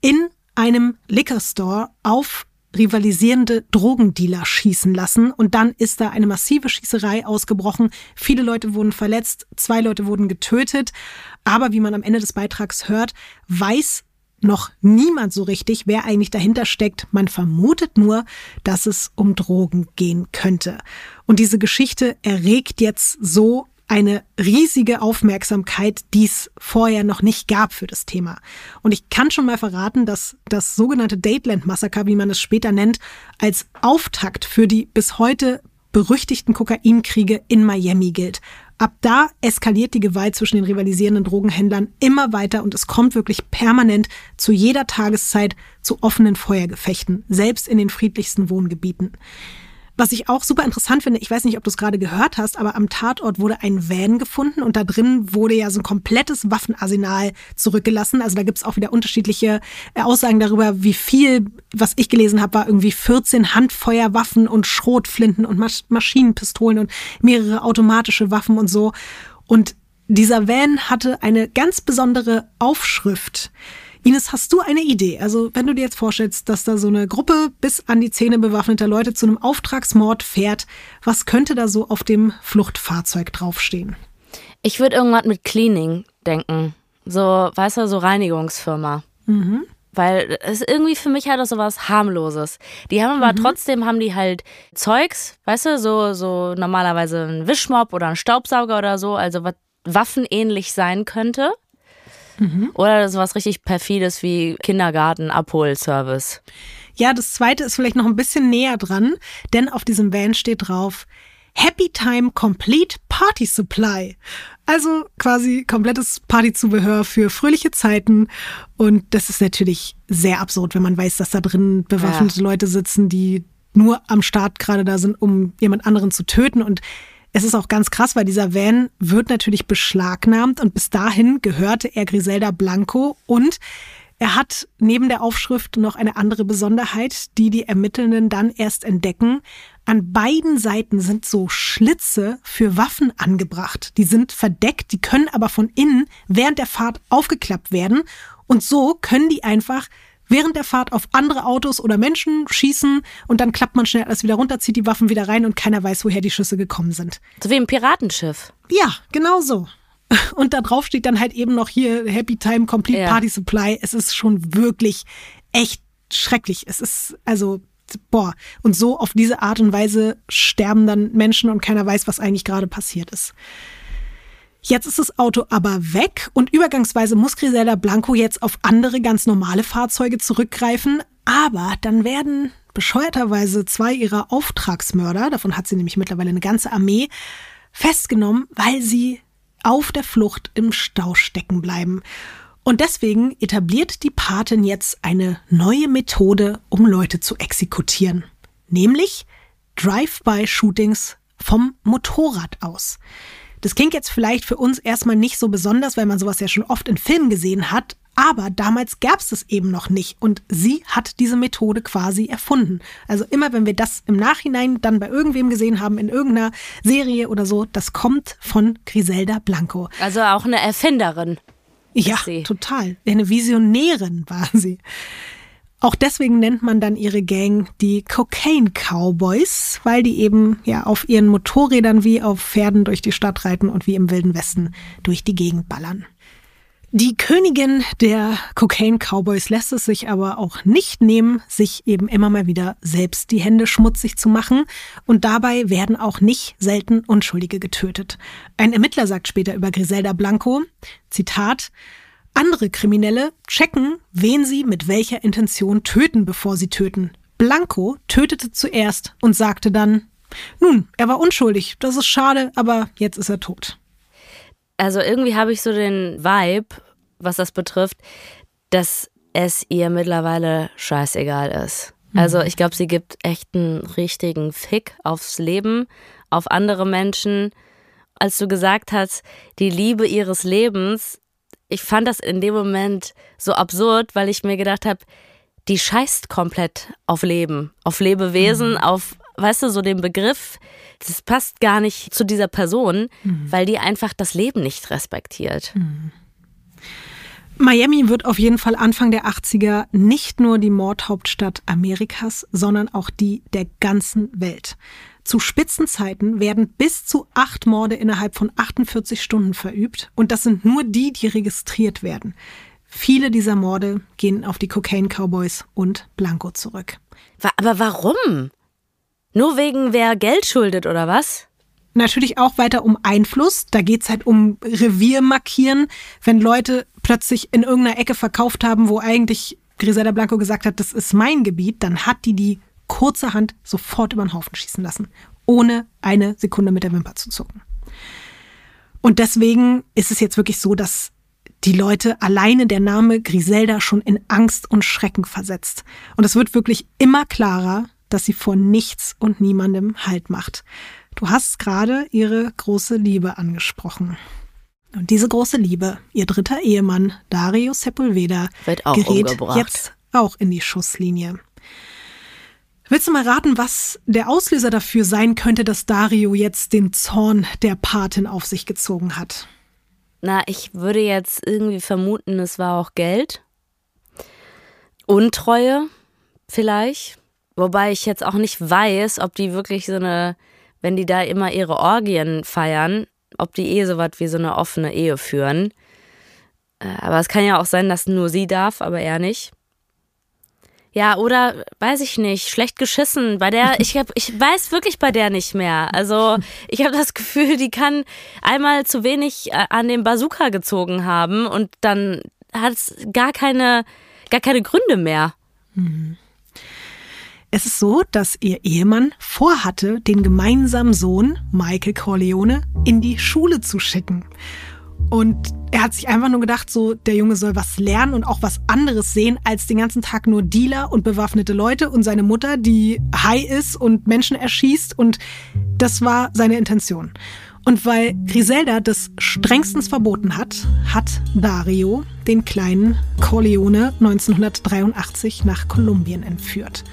in einem Liquor Store auf rivalisierende Drogendealer schießen lassen und dann ist da eine massive Schießerei ausgebrochen. Viele Leute wurden verletzt, zwei Leute wurden getötet, aber wie man am Ende des Beitrags hört, weiß noch niemand so richtig, wer eigentlich dahinter steckt. Man vermutet nur, dass es um Drogen gehen könnte. Und diese Geschichte erregt jetzt so eine riesige Aufmerksamkeit, die es vorher noch nicht gab für das Thema. Und ich kann schon mal verraten, dass das sogenannte Dateland-Massaker, wie man es später nennt, als Auftakt für die bis heute berüchtigten Kokainkriege in Miami gilt. Ab da eskaliert die Gewalt zwischen den rivalisierenden Drogenhändlern immer weiter und es kommt wirklich permanent zu jeder Tageszeit zu offenen Feuergefechten, selbst in den friedlichsten Wohngebieten. Was ich auch super interessant finde, ich weiß nicht, ob du es gerade gehört hast, aber am Tatort wurde ein Van gefunden und da drin wurde ja so ein komplettes Waffenarsenal zurückgelassen. Also da gibt es auch wieder unterschiedliche äh, Aussagen darüber, wie viel, was ich gelesen habe, war irgendwie 14 Handfeuerwaffen und Schrotflinten und Mas Maschinenpistolen und mehrere automatische Waffen und so. Und dieser Van hatte eine ganz besondere Aufschrift. Ines, hast du eine Idee? Also, wenn du dir jetzt vorstellst, dass da so eine Gruppe bis an die Zähne bewaffneter Leute zu einem Auftragsmord fährt, was könnte da so auf dem Fluchtfahrzeug draufstehen? Ich würde irgendwas mit Cleaning denken. So, weißt du, so Reinigungsfirma. Mhm. Weil es irgendwie für mich halt auch so was harmloses. Die haben aber mhm. trotzdem haben die halt Zeugs, weißt du, so, so normalerweise ein Wischmopp oder ein Staubsauger oder so, also was waffenähnlich sein könnte. Mhm. Oder sowas richtig perfides wie Kindergarten-Abholservice. Ja, das zweite ist vielleicht noch ein bisschen näher dran, denn auf diesem Van steht drauf Happy Time Complete Party Supply. Also quasi komplettes Partyzubehör für fröhliche Zeiten. Und das ist natürlich sehr absurd, wenn man weiß, dass da drin bewaffnete ja. Leute sitzen, die nur am Start gerade da sind, um jemand anderen zu töten. Und es ist auch ganz krass, weil dieser Van wird natürlich beschlagnahmt und bis dahin gehörte er Griselda Blanco und er hat neben der Aufschrift noch eine andere Besonderheit, die die Ermittelnden dann erst entdecken. An beiden Seiten sind so Schlitze für Waffen angebracht. Die sind verdeckt, die können aber von innen während der Fahrt aufgeklappt werden und so können die einfach während der Fahrt auf andere Autos oder Menschen schießen und dann klappt man schnell alles wieder runter, zieht die Waffen wieder rein und keiner weiß, woher die Schüsse gekommen sind. So wie im Piratenschiff. Ja, genau so. Und da drauf steht dann halt eben noch hier Happy Time Complete ja. Party Supply. Es ist schon wirklich echt schrecklich. Es ist also boah, und so auf diese Art und Weise sterben dann Menschen und keiner weiß, was eigentlich gerade passiert ist. Jetzt ist das Auto aber weg und übergangsweise muss Griselda Blanco jetzt auf andere ganz normale Fahrzeuge zurückgreifen. Aber dann werden bescheuerterweise zwei ihrer Auftragsmörder, davon hat sie nämlich mittlerweile eine ganze Armee, festgenommen, weil sie auf der Flucht im Stau stecken bleiben. Und deswegen etabliert die Patin jetzt eine neue Methode, um Leute zu exekutieren. Nämlich Drive-by-Shootings vom Motorrad aus. Das klingt jetzt vielleicht für uns erstmal nicht so besonders, weil man sowas ja schon oft in Filmen gesehen hat. Aber damals gab es es eben noch nicht und sie hat diese Methode quasi erfunden. Also immer wenn wir das im Nachhinein dann bei irgendwem gesehen haben, in irgendeiner Serie oder so, das kommt von Griselda Blanco. Also auch eine Erfinderin. Ja, total. Eine Visionärin war sie. Auch deswegen nennt man dann ihre Gang die Cocaine Cowboys, weil die eben ja auf ihren Motorrädern wie auf Pferden durch die Stadt reiten und wie im Wilden Westen durch die Gegend ballern. Die Königin der Cocaine Cowboys lässt es sich aber auch nicht nehmen, sich eben immer mal wieder selbst die Hände schmutzig zu machen. Und dabei werden auch nicht selten Unschuldige getötet. Ein Ermittler sagt später über Griselda Blanco, Zitat, andere Kriminelle checken, wen sie mit welcher Intention töten, bevor sie töten. Blanco tötete zuerst und sagte dann, Nun, er war unschuldig. Das ist schade, aber jetzt ist er tot. Also irgendwie habe ich so den Vibe, was das betrifft, dass es ihr mittlerweile scheißegal ist. Also ich glaube, sie gibt echt einen richtigen Fick aufs Leben, auf andere Menschen. Als du gesagt hast, die Liebe ihres Lebens, ich fand das in dem Moment so absurd, weil ich mir gedacht habe, die scheißt komplett auf Leben, auf Lebewesen, mhm. auf, weißt du, so den Begriff, das passt gar nicht zu dieser Person, mhm. weil die einfach das Leben nicht respektiert. Mhm. Miami wird auf jeden Fall Anfang der 80er nicht nur die Mordhauptstadt Amerikas, sondern auch die der ganzen Welt. Zu Spitzenzeiten werden bis zu acht Morde innerhalb von 48 Stunden verübt und das sind nur die, die registriert werden. Viele dieser Morde gehen auf die Cocaine Cowboys und Blanco zurück. Aber warum? Nur wegen wer Geld schuldet oder was? Natürlich auch weiter um Einfluss. Da geht's halt um Revier markieren. Wenn Leute plötzlich in irgendeiner Ecke verkauft haben, wo eigentlich Griselda Blanco gesagt hat, das ist mein Gebiet, dann hat die die kurzerhand sofort über den Haufen schießen lassen, ohne eine Sekunde mit der Wimper zu zucken. Und deswegen ist es jetzt wirklich so, dass die Leute alleine der Name Griselda schon in Angst und Schrecken versetzt. Und es wird wirklich immer klarer, dass sie vor nichts und niemandem Halt macht. Du hast gerade ihre große Liebe angesprochen. Und diese große Liebe, ihr dritter Ehemann, Dario Sepulveda, gerät umgebracht. jetzt auch in die Schusslinie. Willst du mal raten, was der Auslöser dafür sein könnte, dass Dario jetzt den Zorn der Patin auf sich gezogen hat? Na, ich würde jetzt irgendwie vermuten, es war auch Geld. Untreue vielleicht. Wobei ich jetzt auch nicht weiß, ob die wirklich so eine, wenn die da immer ihre Orgien feiern, ob die eh so was wie so eine offene Ehe führen. Äh, aber es kann ja auch sein, dass nur sie darf, aber er nicht. Ja, oder weiß ich nicht, schlecht geschissen. Bei der, ich hab, ich weiß wirklich bei der nicht mehr. Also ich habe das Gefühl, die kann einmal zu wenig äh, an den Bazooka gezogen haben und dann hat es gar keine, gar keine Gründe mehr. Mhm. Es ist so, dass ihr Ehemann vorhatte, den gemeinsamen Sohn Michael Corleone in die Schule zu schicken. Und er hat sich einfach nur gedacht, so, der Junge soll was lernen und auch was anderes sehen, als den ganzen Tag nur Dealer und bewaffnete Leute und seine Mutter, die high ist und Menschen erschießt. Und das war seine Intention. Und weil Griselda das strengstens verboten hat, hat Dario den kleinen Corleone 1983 nach Kolumbien entführt.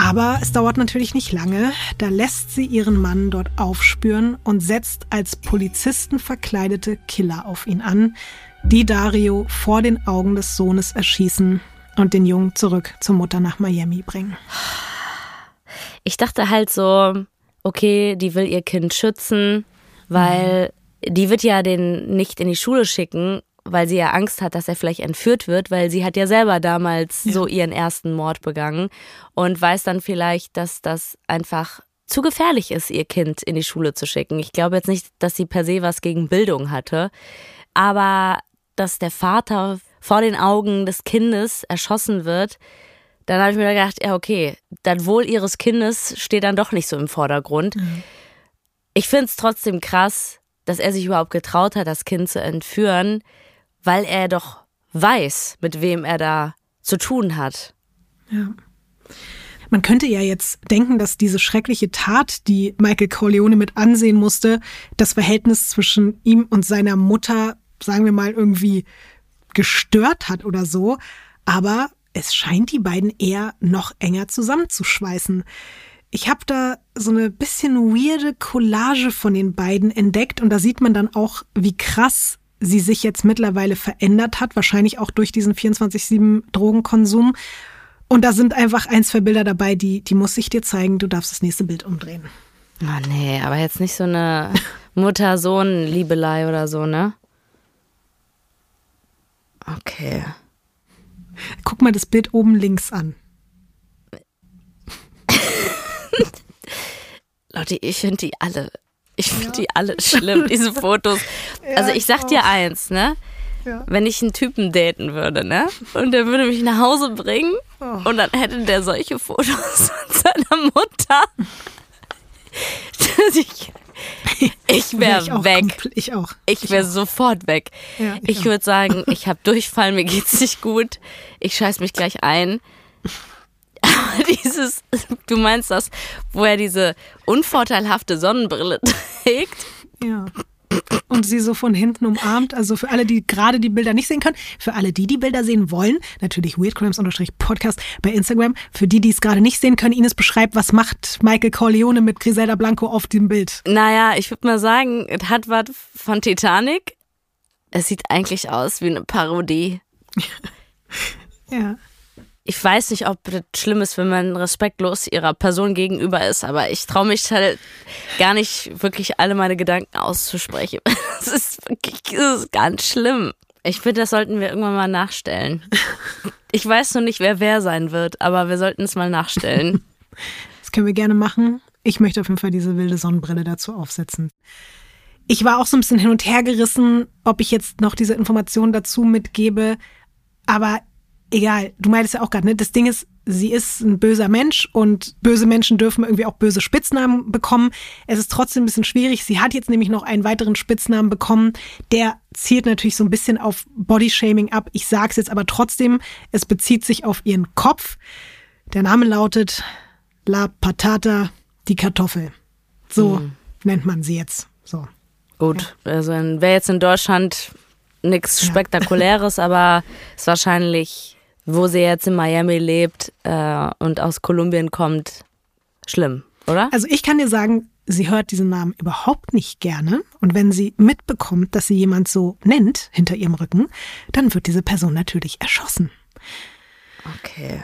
Aber es dauert natürlich nicht lange. Da lässt sie ihren Mann dort aufspüren und setzt als Polizisten verkleidete Killer auf ihn an, die Dario vor den Augen des Sohnes erschießen und den Jungen zurück zur Mutter nach Miami bringen. Ich dachte halt so, okay, die will ihr Kind schützen, weil die wird ja den nicht in die Schule schicken weil sie ja Angst hat, dass er vielleicht entführt wird, weil sie hat ja selber damals ja. so ihren ersten Mord begangen und weiß dann vielleicht, dass das einfach zu gefährlich ist, ihr Kind in die Schule zu schicken. Ich glaube jetzt nicht, dass sie per se was gegen Bildung hatte, aber dass der Vater vor den Augen des Kindes erschossen wird, dann habe ich mir gedacht, ja, okay, das Wohl ihres Kindes steht dann doch nicht so im Vordergrund. Mhm. Ich finde es trotzdem krass, dass er sich überhaupt getraut hat, das Kind zu entführen weil er doch weiß, mit wem er da zu tun hat. Ja. Man könnte ja jetzt denken, dass diese schreckliche Tat, die Michael Corleone mit ansehen musste, das Verhältnis zwischen ihm und seiner Mutter, sagen wir mal, irgendwie gestört hat oder so. Aber es scheint die beiden eher noch enger zusammenzuschweißen. Ich habe da so eine bisschen weirde Collage von den beiden entdeckt und da sieht man dann auch, wie krass sie sich jetzt mittlerweile verändert hat, wahrscheinlich auch durch diesen 24-7 Drogenkonsum. Und da sind einfach ein, zwei Bilder dabei, die, die muss ich dir zeigen. Du darfst das nächste Bild umdrehen. Oh nee, aber jetzt nicht so eine Mutter-Sohn-Liebelei oder so, ne? Okay. Guck mal das Bild oben links an. Leute, ich finde die alle ich finde ja. die alle schlimm, diese Fotos. Ja, also ich sag dir eins, ne? Ja. Wenn ich einen Typen daten würde, ne? Und der würde mich nach Hause bringen oh. und dann hätte der solche Fotos von seiner Mutter. ich ich wäre Wär weg. Ich auch. Ich wäre sofort weg. Ja, ich ich würde sagen, ich habe Durchfall, mir geht's nicht gut. Ich scheiß mich gleich ein. Dieses, du meinst das, wo er diese unvorteilhafte Sonnenbrille trägt? Ja. Und sie so von hinten umarmt. Also für alle, die gerade die Bilder nicht sehen können, für alle, die die Bilder sehen wollen, natürlich weirdcrimes-podcast bei Instagram. Für die, die es gerade nicht sehen können, Ines beschreibt, was macht Michael Corleone mit Griselda Blanco auf dem Bild. Naja, ich würde mal sagen, es hat was von Titanic. Es sieht eigentlich aus wie eine Parodie. Ja. Ich weiß nicht, ob das schlimm ist, wenn man respektlos ihrer Person gegenüber ist, aber ich traue mich halt gar nicht wirklich alle meine Gedanken auszusprechen. Das ist wirklich das ist ganz schlimm. Ich finde, das sollten wir irgendwann mal nachstellen. Ich weiß noch nicht, wer wer sein wird, aber wir sollten es mal nachstellen. Das können wir gerne machen. Ich möchte auf jeden Fall diese wilde Sonnenbrille dazu aufsetzen. Ich war auch so ein bisschen hin und her gerissen, ob ich jetzt noch diese Informationen dazu mitgebe. Aber egal, du meintest ja auch gerade, ne? Das Ding ist, sie ist ein böser Mensch und böse Menschen dürfen irgendwie auch böse Spitznamen bekommen. Es ist trotzdem ein bisschen schwierig. Sie hat jetzt nämlich noch einen weiteren Spitznamen bekommen. Der zielt natürlich so ein bisschen auf Bodyshaming ab. Ich sag's jetzt aber trotzdem, es bezieht sich auf ihren Kopf. Der Name lautet La Patata, die Kartoffel. So nennt man sie jetzt. So. Gut, also wäre jetzt in Deutschland nichts Spektakuläres, aber ist wahrscheinlich, wo sie jetzt in Miami lebt äh, und aus Kolumbien kommt, schlimm, oder? Also ich kann dir sagen, sie hört diesen Namen überhaupt nicht gerne. Und wenn sie mitbekommt, dass sie jemand so nennt hinter ihrem Rücken, dann wird diese Person natürlich erschossen. Okay.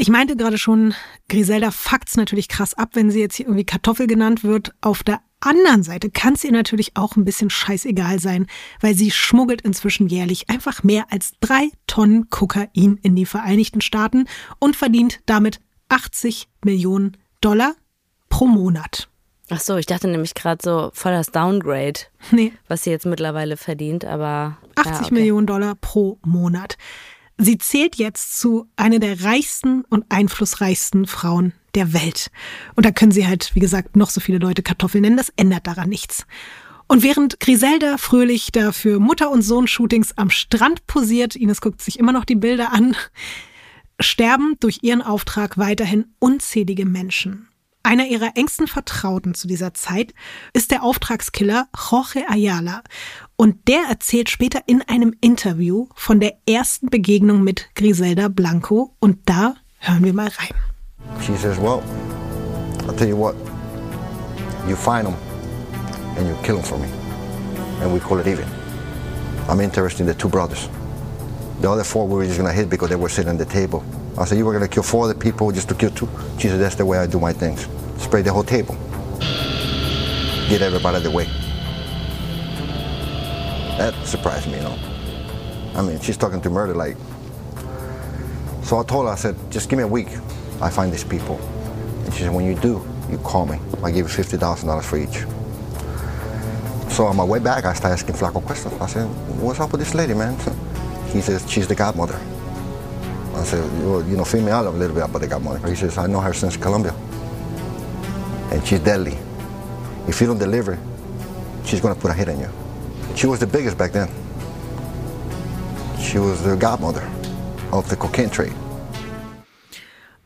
Ich meinte gerade schon, Griselda fuckt's natürlich krass ab, wenn sie jetzt hier irgendwie Kartoffel genannt wird. Auf der anderen Seite kann es ihr natürlich auch ein bisschen scheißegal sein, weil sie schmuggelt inzwischen jährlich einfach mehr als drei Tonnen Kokain in die Vereinigten Staaten und verdient damit 80 Millionen Dollar pro Monat. Ach so, ich dachte nämlich gerade so voll das Downgrade, Nee, was sie jetzt mittlerweile verdient, aber 80 ja, okay. Millionen Dollar pro Monat. Sie zählt jetzt zu einer der reichsten und einflussreichsten Frauen der Welt. Und da können sie halt, wie gesagt, noch so viele Leute Kartoffeln nennen, das ändert daran nichts. Und während Griselda fröhlich da für Mutter- und Sohn-Shootings am Strand posiert, Ines guckt sich immer noch die Bilder an, sterben durch ihren Auftrag weiterhin unzählige Menschen. Einer ihrer engsten Vertrauten zu dieser Zeit ist der Auftragskiller Jorge Ayala. Und der erzählt später in einem Interview von der ersten Begegnung mit Griselda Blanco. Und da hören wir mal rein. She says, Well, I'll tell you what, you find them and you kill them for me. And we call it even. I'm interested in the two brothers. The other four we were just gonna hit because they were sitting at the table. I said, You were gonna kill four other people just to kill two? She said, That's the way I do my things. Spray the whole table. Get everybody out of the way. That surprised me, you know. I mean, she's talking to murder like. So I told her, I said, just give me a week. I find these people. And she said, when you do, you call me. I give you $50,000 for each. So on my way back, I started asking Flaco questions. I said, what's up with this lady, man? He says, she's the godmother. I said, well, you know, me out a little bit about the godmother. He says, I know her since Colombia. And she's deadly. If you don't deliver, she's gonna put a hit on you. She was the biggest back then. She was the godmother of the cocaine trade.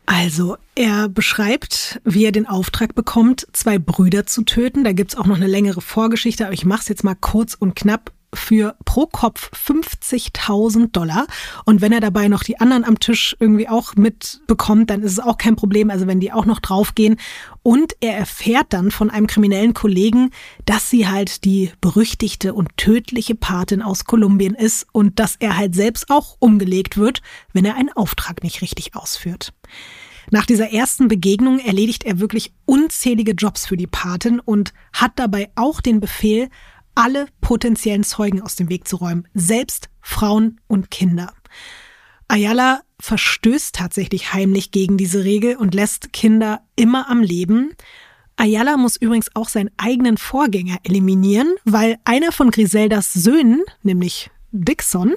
Also, er beschreibt, wie er den Auftrag bekommt, zwei Brüder zu töten. Da gibt's auch noch eine längere Vorgeschichte, aber ich mache es jetzt mal kurz und knapp für pro Kopf 50.000 Dollar. Und wenn er dabei noch die anderen am Tisch irgendwie auch mitbekommt, dann ist es auch kein Problem, also wenn die auch noch draufgehen. Und er erfährt dann von einem kriminellen Kollegen, dass sie halt die berüchtigte und tödliche Patin aus Kolumbien ist und dass er halt selbst auch umgelegt wird, wenn er einen Auftrag nicht richtig ausführt. Nach dieser ersten Begegnung erledigt er wirklich unzählige Jobs für die Patin und hat dabei auch den Befehl, alle potenziellen Zeugen aus dem Weg zu räumen, selbst Frauen und Kinder. Ayala verstößt tatsächlich heimlich gegen diese Regel und lässt Kinder immer am Leben. Ayala muss übrigens auch seinen eigenen Vorgänger eliminieren, weil einer von Griseldas Söhnen, nämlich Dixon,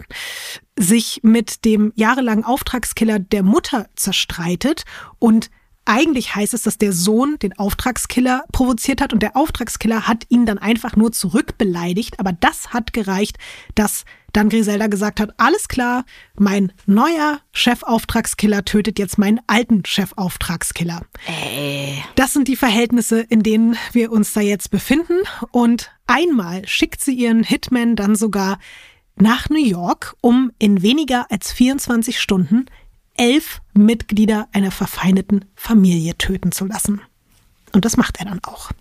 sich mit dem jahrelangen Auftragskiller der Mutter zerstreitet und eigentlich heißt es, dass der Sohn den Auftragskiller provoziert hat und der Auftragskiller hat ihn dann einfach nur zurückbeleidigt. Aber das hat gereicht, dass dann Griselda gesagt hat, alles klar, mein neuer Chefauftragskiller tötet jetzt meinen alten Chefauftragskiller. Ey. Das sind die Verhältnisse, in denen wir uns da jetzt befinden. Und einmal schickt sie ihren Hitman dann sogar nach New York, um in weniger als 24 Stunden elf Mitglieder einer verfeindeten Familie töten zu lassen. Und das macht er dann auch.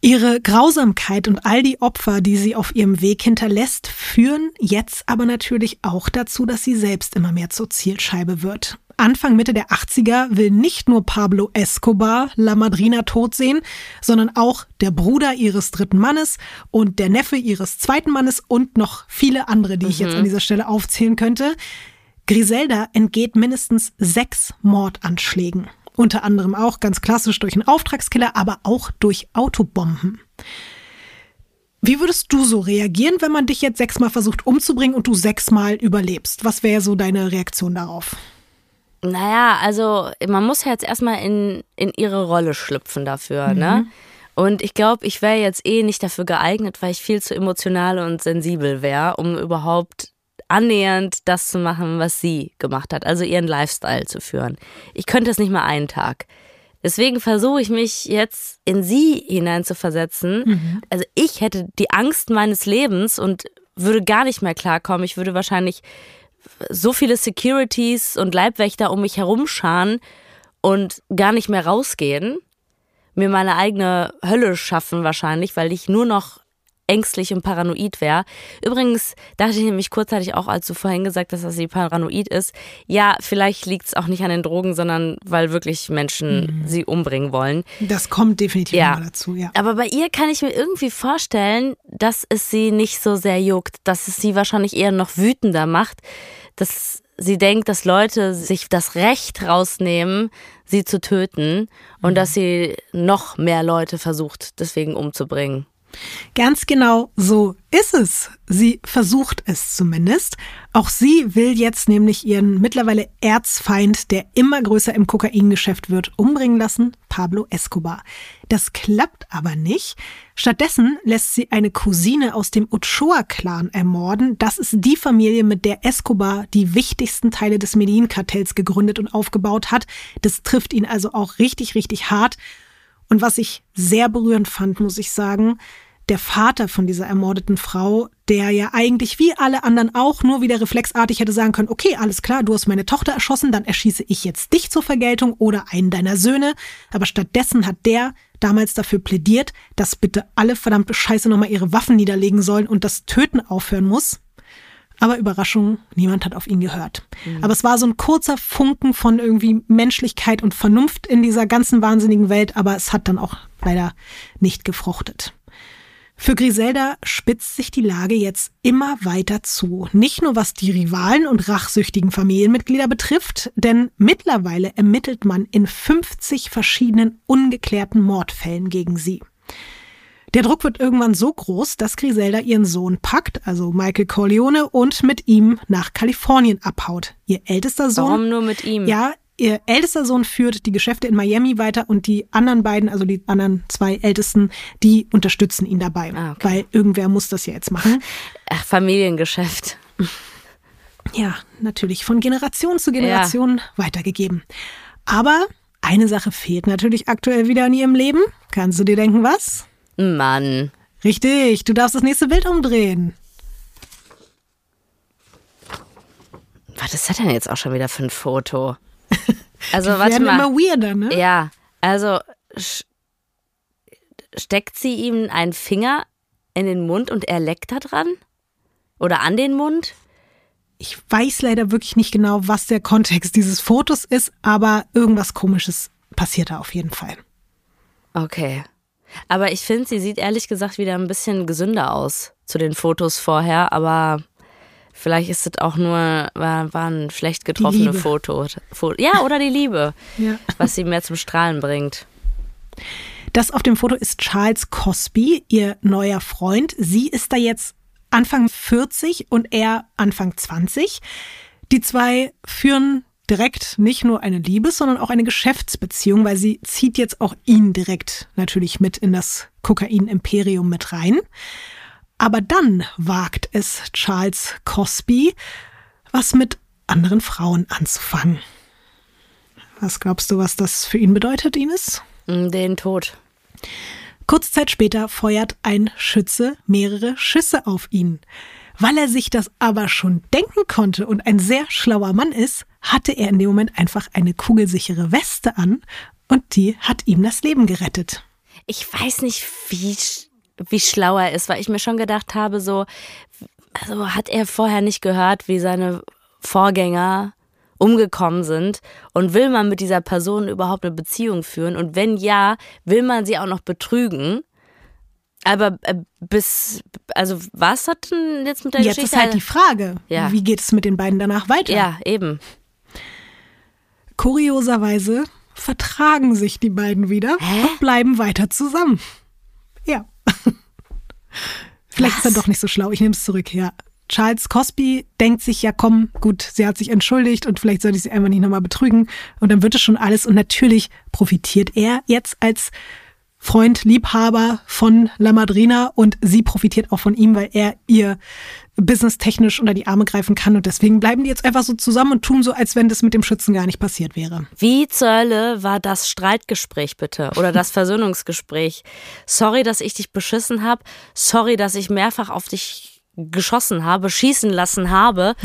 Ihre Grausamkeit und all die Opfer, die sie auf ihrem Weg hinterlässt, führen jetzt aber natürlich auch dazu, dass sie selbst immer mehr zur Zielscheibe wird. Anfang Mitte der 80er will nicht nur Pablo Escobar La Madrina tot sehen, sondern auch der Bruder ihres dritten Mannes und der Neffe ihres zweiten Mannes und noch viele andere, die ich jetzt an dieser Stelle aufzählen könnte. Griselda entgeht mindestens sechs Mordanschlägen. Unter anderem auch ganz klassisch durch einen Auftragskiller, aber auch durch Autobomben. Wie würdest du so reagieren, wenn man dich jetzt sechsmal versucht umzubringen und du sechsmal überlebst? Was wäre so deine Reaktion darauf? Naja, also man muss ja jetzt erstmal in, in ihre Rolle schlüpfen dafür, ne? Und ich glaube, ich wäre jetzt eh nicht dafür geeignet, weil ich viel zu emotional und sensibel wäre, um überhaupt annähernd das zu machen, was sie gemacht hat, also ihren Lifestyle zu führen. Ich könnte es nicht mal einen Tag. Deswegen versuche ich mich jetzt in sie hineinzuversetzen. Also ich hätte die Angst meines Lebens und würde gar nicht mehr klarkommen. Ich würde wahrscheinlich so viele Securities und Leibwächter um mich herumscharen und gar nicht mehr rausgehen. Mir meine eigene Hölle schaffen wahrscheinlich, weil ich nur noch ängstlich und paranoid wäre. Übrigens dachte ich nämlich kurzzeitig auch, als du vorhin gesagt hast, dass sie paranoid ist, ja, vielleicht liegt es auch nicht an den Drogen, sondern weil wirklich Menschen sie umbringen wollen. Das kommt definitiv Ja. dazu, ja. Aber bei ihr kann ich mir irgendwie vorstellen, dass es sie nicht so sehr juckt, dass es sie wahrscheinlich eher noch wütender macht, dass sie denkt, dass Leute sich das Recht rausnehmen, sie zu töten und dass sie noch mehr Leute versucht, deswegen umzubringen. Ganz genau so ist es. Sie versucht es zumindest. Auch sie will jetzt nämlich ihren mittlerweile Erzfeind, der immer größer im Kokaingeschäft wird, umbringen lassen, Pablo Escobar. Das klappt aber nicht. Stattdessen lässt sie eine Cousine aus dem Ochoa-Clan ermorden. Das ist die Familie, mit der Escobar die wichtigsten Teile des Medellin-Kartells gegründet und aufgebaut hat. Das trifft ihn also auch richtig, richtig hart. Und was ich sehr berührend fand, muss ich sagen, der Vater von dieser ermordeten Frau, der ja eigentlich wie alle anderen auch nur wieder reflexartig hätte sagen können, okay, alles klar, du hast meine Tochter erschossen, dann erschieße ich jetzt dich zur Vergeltung oder einen deiner Söhne. Aber stattdessen hat der damals dafür plädiert, dass bitte alle verdammte Scheiße nochmal ihre Waffen niederlegen sollen und das Töten aufhören muss. Aber Überraschung, niemand hat auf ihn gehört. Aber es war so ein kurzer Funken von irgendwie Menschlichkeit und Vernunft in dieser ganzen wahnsinnigen Welt, aber es hat dann auch leider nicht gefruchtet. Für Griselda spitzt sich die Lage jetzt immer weiter zu. Nicht nur was die Rivalen und rachsüchtigen Familienmitglieder betrifft, denn mittlerweile ermittelt man in 50 verschiedenen ungeklärten Mordfällen gegen sie. Der Druck wird irgendwann so groß, dass Griselda ihren Sohn packt, also Michael Corleone, und mit ihm nach Kalifornien abhaut. Ihr ältester Sohn. Warum nur mit ihm? Ja, ihr ältester Sohn führt die Geschäfte in Miami weiter und die anderen beiden, also die anderen zwei Ältesten, die unterstützen ihn dabei. Ah, okay. Weil irgendwer muss das ja jetzt machen. Ach, Familiengeschäft. Ja, natürlich von Generation zu Generation weitergegeben. Aber eine Sache fehlt natürlich aktuell wieder in ihrem Leben. Kannst du dir denken, was? Mann. Richtig, du darfst das nächste Bild umdrehen. Was ist das denn jetzt auch schon wieder für ein Foto? Also, Die warte mal. immer weirder, ne? Ja, also steckt sie ihm einen Finger in den Mund und er leckt da dran? Oder an den Mund? Ich weiß leider wirklich nicht genau, was der Kontext dieses Fotos ist, aber irgendwas Komisches passiert da auf jeden Fall. Okay. Aber ich finde, sie sieht ehrlich gesagt wieder ein bisschen gesünder aus zu den Fotos vorher, aber vielleicht ist es auch nur, war, war ein schlecht getroffene. Foto. Fo- Ja, oder die Liebe, Ja. was sie mehr zum Strahlen bringt. Das auf dem Foto ist Charles Cosby, ihr neuer Freund. Sie ist da jetzt Anfang 40 und er Anfang 20. Die zwei führen direkt nicht nur eine Liebes-, sondern auch eine Geschäftsbeziehung, weil sie zieht jetzt auch ihn direkt natürlich mit in das Kokain-Imperium mit rein. Aber dann wagt es Charles Cosby, was mit anderen Frauen anzufangen. Was glaubst du, was das für ihn bedeutet, Ines? Den Tod. Kurze Zeit später feuert ein Schütze mehrere Schüsse auf ihn. Weil er sich das aber schon denken konnte und ein sehr schlauer Mann ist, hatte er in dem Moment einfach eine kugelsichere Weste an und die hat ihm das Leben gerettet. Ich weiß nicht, wie, wie schlau er ist, weil ich mir schon gedacht habe, so, also hat er vorher nicht gehört, wie seine Vorgänger umgekommen sind und will man mit dieser Person überhaupt eine Beziehung führen und wenn ja, will man sie auch noch betrügen? Aber äh, bis, also was hat denn jetzt mit der jetzt Geschichte? Jetzt ist halt die Frage, ja. wie geht es mit den beiden danach weiter? Ja, eben. Kurioserweise vertragen sich die beiden wieder Hä? und bleiben weiter zusammen. Ja. Vielleicht Was? ist er doch nicht so schlau. Ich nehme es zurück, ja. Charles Cosby denkt sich, ja komm, gut, sie hat sich entschuldigt und vielleicht sollte ich sie einfach nicht nochmal betrügen. Und dann wird es schon alles. Und natürlich profitiert er jetzt als Freund, Liebhaber von La Madrina und sie profitiert auch von ihm, weil er ihr businesstechnisch unter die Arme greifen kann. Und deswegen bleiben die jetzt einfach so zusammen und tun so, als wenn das mit dem Schützen gar nicht passiert wäre. Wie zur Hölle war das Streitgespräch bitte oder das Versöhnungsgespräch? Sorry, dass ich dich beschissen habe. Sorry, dass ich mehrfach auf dich geschossen habe, schießen lassen habe.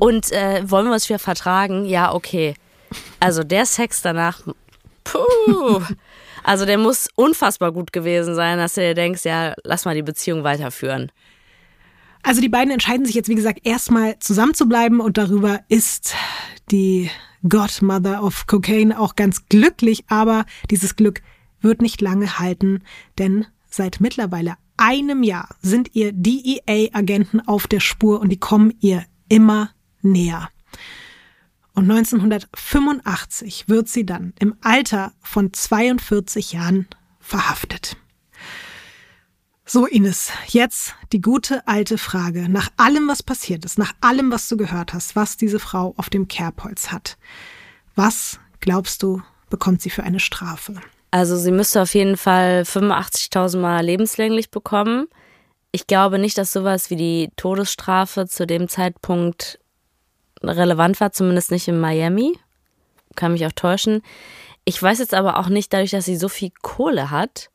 Und äh, wollen wir uns wieder vertragen? Ja, okay. Also der Sex danach, puh. Also der muss unfassbar gut gewesen sein, dass du dir denkst, ja, lass mal die Beziehung weiterführen. Also die beiden entscheiden sich jetzt, wie gesagt, erstmal zusammen zu bleiben und darüber ist die Godmother of Cocaine auch ganz glücklich, aber dieses Glück wird nicht lange halten, denn seit mittlerweile einem Jahr sind ihr DEA-Agenten auf der Spur und die kommen ihr immer näher. Und 1985 wird sie dann im Alter von 42 Jahren verhaftet. So, Ines, jetzt die gute alte Frage. Nach allem, was passiert ist, nach allem, was du gehört hast, was diese Frau auf dem Kerbholz hat, was glaubst du, bekommt sie für eine Strafe? Also sie müsste auf jeden Fall 85.000 Mal lebenslänglich bekommen. Ich glaube nicht, dass sowas wie die Todesstrafe zu dem Zeitpunkt relevant war, zumindest nicht in Miami. Kann mich auch täuschen. Ich weiß jetzt aber auch nicht, dadurch, dass sie so viel Kohle hat,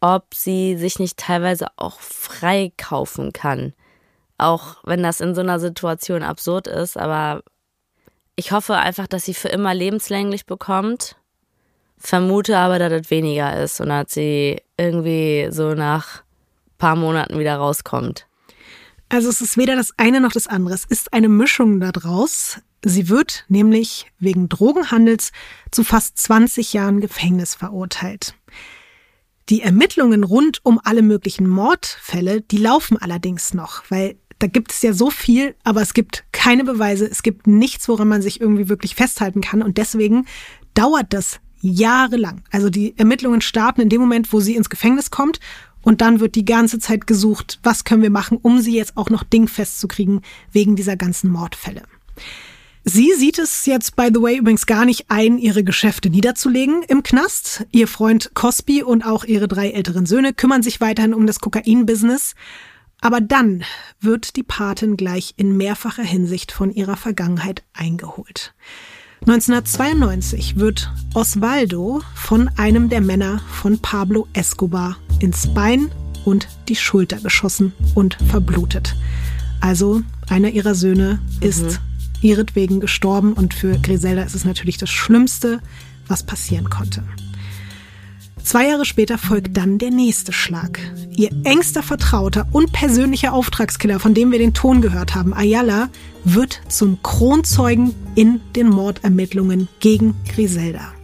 ob sie sich nicht teilweise auch freikaufen kann. Auch wenn das in so einer Situation absurd ist, aber ich hoffe einfach, dass sie für immer lebenslänglich bekommt. Vermute aber, dass das weniger ist und dass sie irgendwie so nach paar Monaten wieder rauskommt. Also es ist weder das eine noch das andere. Es ist eine Mischung daraus. Sie wird nämlich wegen Drogenhandels zu fast 20 Jahren Gefängnis verurteilt. Die Ermittlungen rund um alle möglichen Mordfälle, die laufen allerdings noch, weil da gibt es ja so viel, aber es gibt keine Beweise, es gibt nichts, woran man sich irgendwie wirklich festhalten kann und deswegen dauert das jahrelang. Also die Ermittlungen starten in dem Moment, wo sie ins Gefängnis kommt und dann wird die ganze Zeit gesucht, was können wir machen, um sie jetzt auch noch dingfest zu kriegen wegen dieser ganzen Mordfälle. Sie sieht es jetzt, by the way, übrigens gar nicht ein, ihre Geschäfte niederzulegen im Knast. Ihr Freund Cosby und auch ihre drei älteren Söhne kümmern sich weiterhin um das Kokain-Business. Aber dann wird die Patin gleich in mehrfacher Hinsicht von ihrer Vergangenheit eingeholt. 1992 wird Osvaldo von einem der Männer von Pablo Escobar ins Bein und die Schulter geschossen und verblutet. Also einer ihrer Söhne ist ihretwegen gestorben und für Griselda ist es natürlich das Schlimmste, was passieren konnte. Zwei Jahre später folgt dann der nächste Schlag. Ihr engster Vertrauter und persönlicher Auftragskiller, von dem wir den Ton gehört haben, Ayala, wird zum Kronzeugen in den Mordermittlungen gegen Griselda.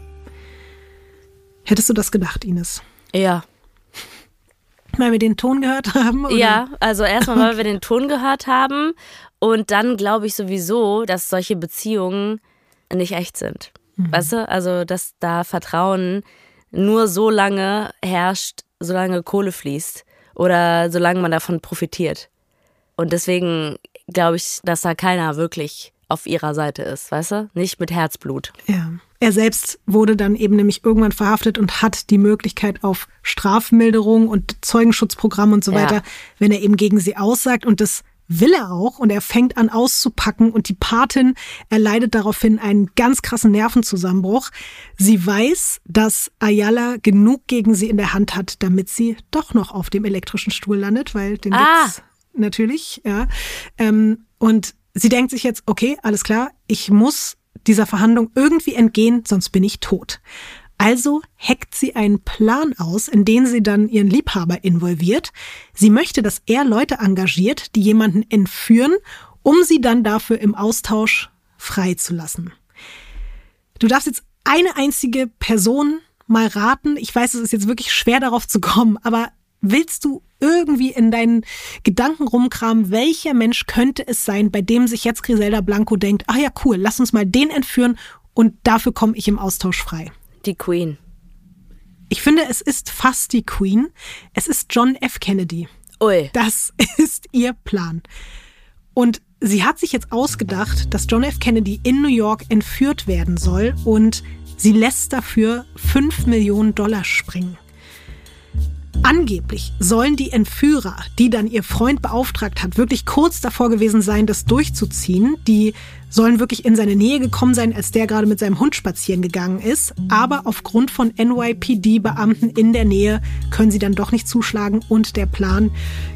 Hättest du das gedacht, Ines? Ja. Weil wir den Ton gehört haben? Oder? Ja, also erstmal, weil wir den Ton gehört haben und dann glaube ich sowieso, dass solche Beziehungen nicht echt sind. Weißt du, also dass da Vertrauen nur so lange herrscht, solange Kohle fließt oder solange man davon profitiert. Und deswegen glaube ich, dass da keiner wirklich auf ihrer Seite ist, weißt du? Nicht mit Herzblut. Ja. Er selbst wurde dann eben nämlich irgendwann verhaftet und hat die Möglichkeit auf Strafmilderung und Zeugenschutzprogramm und so Ja. weiter, wenn er eben gegen sie aussagt. Und das will er auch. Und er fängt an auszupacken. Und die Patin erleidet daraufhin einen ganz krassen Nervenzusammenbruch. Sie weiß, dass Ayala genug gegen sie in der Hand hat, damit sie doch noch auf dem elektrischen Stuhl landet, weil den Ah. gibt's natürlich, ja. Ähm, und sie denkt sich jetzt, okay, alles klar, ich muss dieser Verhandlung irgendwie entgehen, sonst bin ich tot. Also hackt sie einen Plan aus, in den sie dann ihren Liebhaber involviert. Sie möchte, dass er Leute engagiert, die jemanden entführen, um sie dann dafür im Austausch freizulassen. Du darfst jetzt eine einzige Person mal raten. Ich weiß, es ist jetzt wirklich schwer darauf zu kommen, aber willst du irgendwie in deinen Gedanken rumkramen, welcher Mensch könnte es sein, bei dem sich jetzt Griselda Blanco denkt, ach ja, cool, lass uns mal den entführen und dafür komme ich im Austausch frei. Die Queen. Ich finde, es ist fast die Queen. Es ist John F. Kennedy. Ui. Das ist ihr Plan. Und sie hat sich jetzt ausgedacht, dass John F. Kennedy in New York entführt werden soll und sie lässt dafür 5 Millionen Dollar springen. Angeblich sollen die Entführer, die dann ihr Freund beauftragt hat, wirklich kurz davor gewesen sein, das durchzuziehen. Die sollen wirklich in seine Nähe gekommen sein, als der gerade mit seinem Hund spazieren gegangen ist. Aber aufgrund von NYPD-Beamten in der Nähe können sie dann doch nicht zuschlagen und der Plan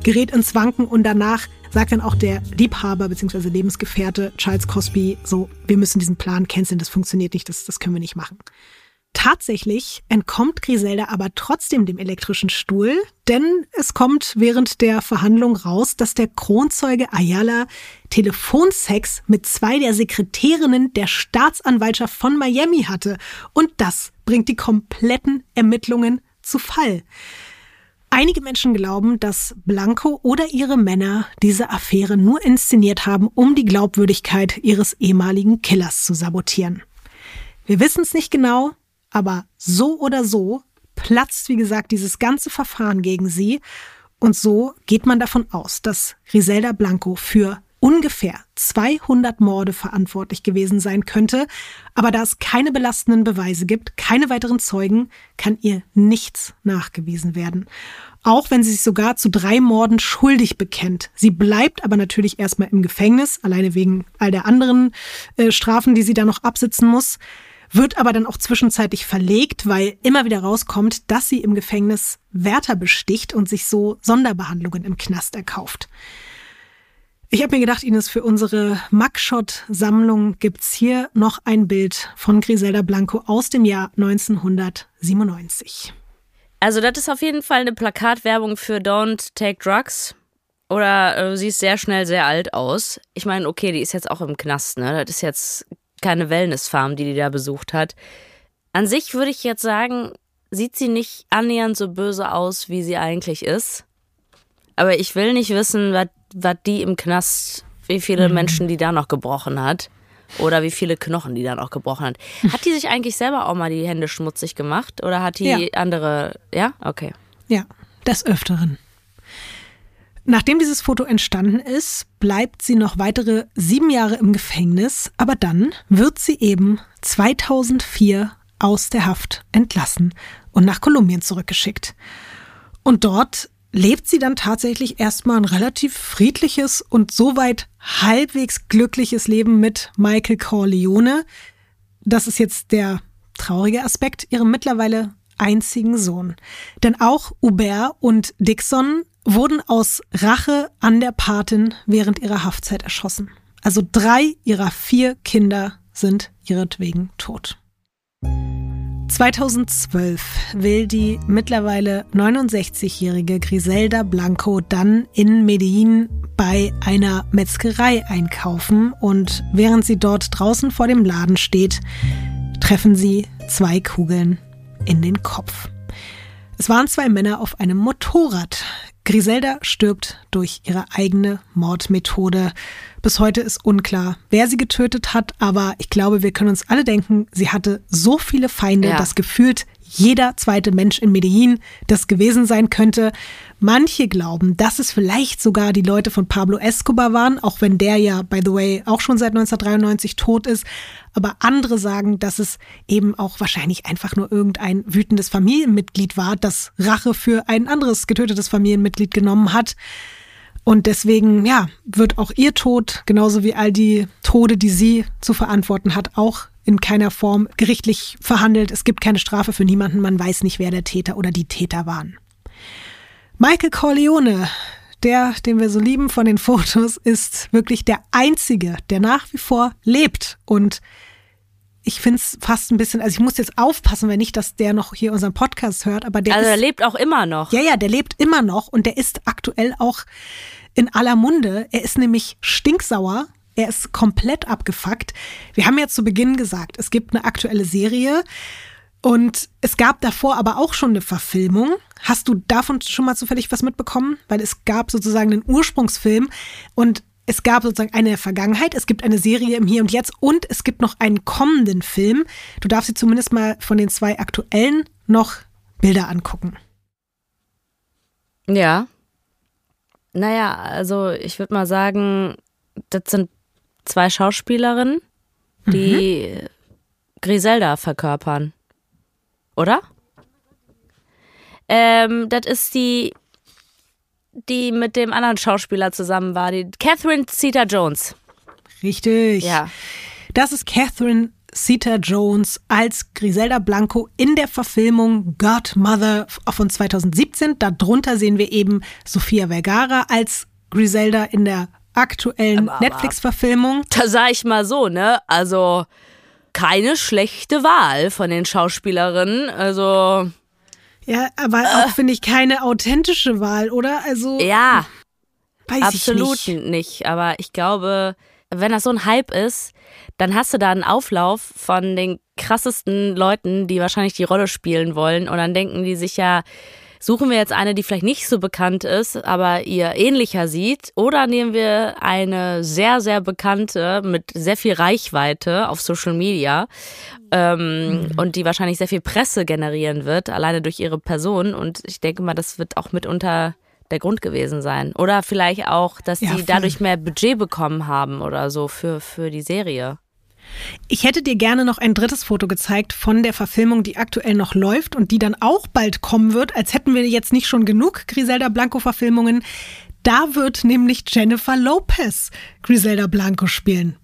gerät ins Wanken und danach sagt dann auch der Liebhaber bzw. Lebensgefährte Charles Cosby so, wir müssen diesen Plan canceln, das funktioniert nicht, das, das können wir nicht machen. Tatsächlich entkommt Griselda aber trotzdem dem elektrischen Stuhl, denn es kommt während der Verhandlung raus, dass der Kronzeuge Ayala Telefonsex mit zwei der Sekretärinnen der Staatsanwaltschaft von Miami hatte. Und das bringt die kompletten Ermittlungen zu Fall. Einige Menschen glauben, dass Blanco oder ihre Männer diese Affäre nur inszeniert haben, um die Glaubwürdigkeit ihres ehemaligen Killers zu sabotieren. Wir wissen es nicht genau, aber so oder so platzt, wie gesagt, dieses ganze Verfahren gegen sie. Und so geht man davon aus, dass Griselda Blanco für ungefähr 200 Morde verantwortlich gewesen sein könnte. Aber da es keine belastenden Beweise gibt, keine weiteren Zeugen, kann ihr nichts nachgewiesen werden. Auch wenn sie sich sogar zu drei Morden schuldig bekennt. Sie bleibt aber natürlich erstmal im Gefängnis, alleine wegen all der anderen äh, Strafen, die sie da noch absitzen muss wird aber dann auch zwischenzeitlich verlegt, weil immer wieder rauskommt, dass sie im Gefängnis Wärter besticht und sich so Sonderbehandlungen im Knast erkauft. Ich habe mir gedacht, Ines, für unsere Mugshot-Sammlung gibt's hier noch ein Bild von Griselda Blanco aus dem Jahr 1997. Also das ist auf jeden Fall eine Plakatwerbung für Don't Take Drugs. Oder äh, sie ist sehr schnell sehr alt aus. Ich meine, okay, die ist jetzt auch im Knast, ne? Das ist jetzt keine Wellnessfarm, die die da besucht hat. An sich würde ich jetzt sagen, sieht sie nicht annähernd so böse aus, wie sie eigentlich ist. Aber ich will nicht wissen, was die im Knast, wie viele Menschen die da noch gebrochen hat. Oder wie viele Knochen die da noch gebrochen hat. Hat die sich eigentlich selber auch mal die Hände schmutzig gemacht? Oder hat die Ja. andere. Ja? Okay. Ja, des Öfteren. Nachdem dieses Foto entstanden ist, bleibt sie noch weitere sieben Jahre im Gefängnis, aber dann wird sie eben 2004 aus der Haft entlassen und nach Kolumbien zurückgeschickt. Und dort lebt sie dann tatsächlich erstmal ein relativ friedliches und soweit halbwegs glückliches Leben mit Michael Corleone. Das ist jetzt der traurige Aspekt, ihrem mittlerweile einzigen Sohn. Denn auch Hubert und Dixon wurden aus Rache an der Patin während ihrer Haftzeit erschossen. Also drei ihrer vier Kinder sind ihretwegen tot. 2012 will die mittlerweile 69-jährige Griselda Blanco dann in Medellin bei einer Metzgerei einkaufen und während sie dort draußen vor dem Laden steht, treffen sie zwei Kugeln in den Kopf. Es waren zwei Männer auf einem Motorrad. Griselda stirbt durch ihre eigene Mordmethode. Bis heute ist unklar, wer sie getötet hat, aber ich glaube, wir können uns alle denken, sie hatte so viele Feinde, Ja. dass gefühlt jeder zweite Mensch in Medellin das gewesen sein könnte. Manche glauben, dass es vielleicht sogar die Leute von Pablo Escobar waren, auch wenn der ja, by the way, auch schon seit 1993 tot ist. Aber andere sagen, dass es eben auch wahrscheinlich einfach nur irgendein wütendes Familienmitglied war, das Rache für ein anderes getötetes Familienmitglied genommen hat. Und deswegen, ja, wird auch ihr Tod, genauso wie all die Tode, die sie zu verantworten hat, auch in keiner Form gerichtlich verhandelt. Es gibt keine Strafe für niemanden. Man weiß nicht, wer der Täter oder die Täter waren. Michael Corleone, der, den wir so lieben von den Fotos, ist wirklich der einzige, der nach wie vor lebt. Und ich finde es fast ein bisschen, also ich muss jetzt aufpassen, wenn nicht, dass der noch hier unseren Podcast hört, aber der Also ist, er lebt auch immer noch. ja, ja, der lebt immer noch und der ist aktuell auch in aller Munde. Er ist nämlich stinksauer. Er ist komplett abgefuckt. Wir haben ja zu Beginn gesagt, es gibt eine aktuelle Serie und es gab davor aber auch schon eine Verfilmung. Hast du davon schon mal zufällig was mitbekommen? Weil es gab sozusagen einen Ursprungsfilm und es gab sozusagen eine Vergangenheit, es gibt eine Serie im Hier und Jetzt und es gibt noch einen kommenden Film. Du darfst dir zumindest mal von den zwei aktuellen noch Bilder angucken. Ja. Naja, also ich würde mal sagen, das sind zwei Schauspielerinnen, die Griselda verkörpern. Oder? Ähm, das ist die, die mit dem anderen Schauspieler zusammen war, die Catherine Zeta Jones. Richtig. Ja. Das ist Catherine Zeta Jones als Griselda Blanco in der Verfilmung Godmother von 2017. Darunter sehen wir eben Sofia Vergara als Griselda in der aktuellen Netflix-Verfilmung. Da sag ich mal so, ne? Also keine schlechte Wahl von den Schauspielerinnen. Also Ja, aber auch finde ich keine authentische Wahl, oder? Also ja, weiß absolut ich nicht. nicht. Aber ich glaube, wenn das so ein Hype ist, dann hast du da einen Auflauf von den krassesten Leuten, die wahrscheinlich die Rolle spielen wollen. Und dann denken die sich ja, suchen wir jetzt eine, die vielleicht nicht so bekannt ist, aber ihr ähnlicher sieht. Oder nehmen wir eine sehr, sehr bekannte mit sehr viel Reichweite auf Social Media ähm, und die wahrscheinlich sehr viel Presse generieren wird, alleine durch ihre Person. Und ich denke mal, das wird auch mitunter der Grund gewesen sein. Oder vielleicht auch, dass Ja, sie dadurch mehr Budget bekommen haben oder so für, für die Serie. Ich hätte dir gerne noch ein drittes Foto gezeigt von der Verfilmung, die aktuell noch läuft und die dann auch bald kommen wird, als hätten wir jetzt nicht schon genug Griselda Blanco-Verfilmungen. Da wird nämlich Jennifer Lopez Griselda Blanco spielen.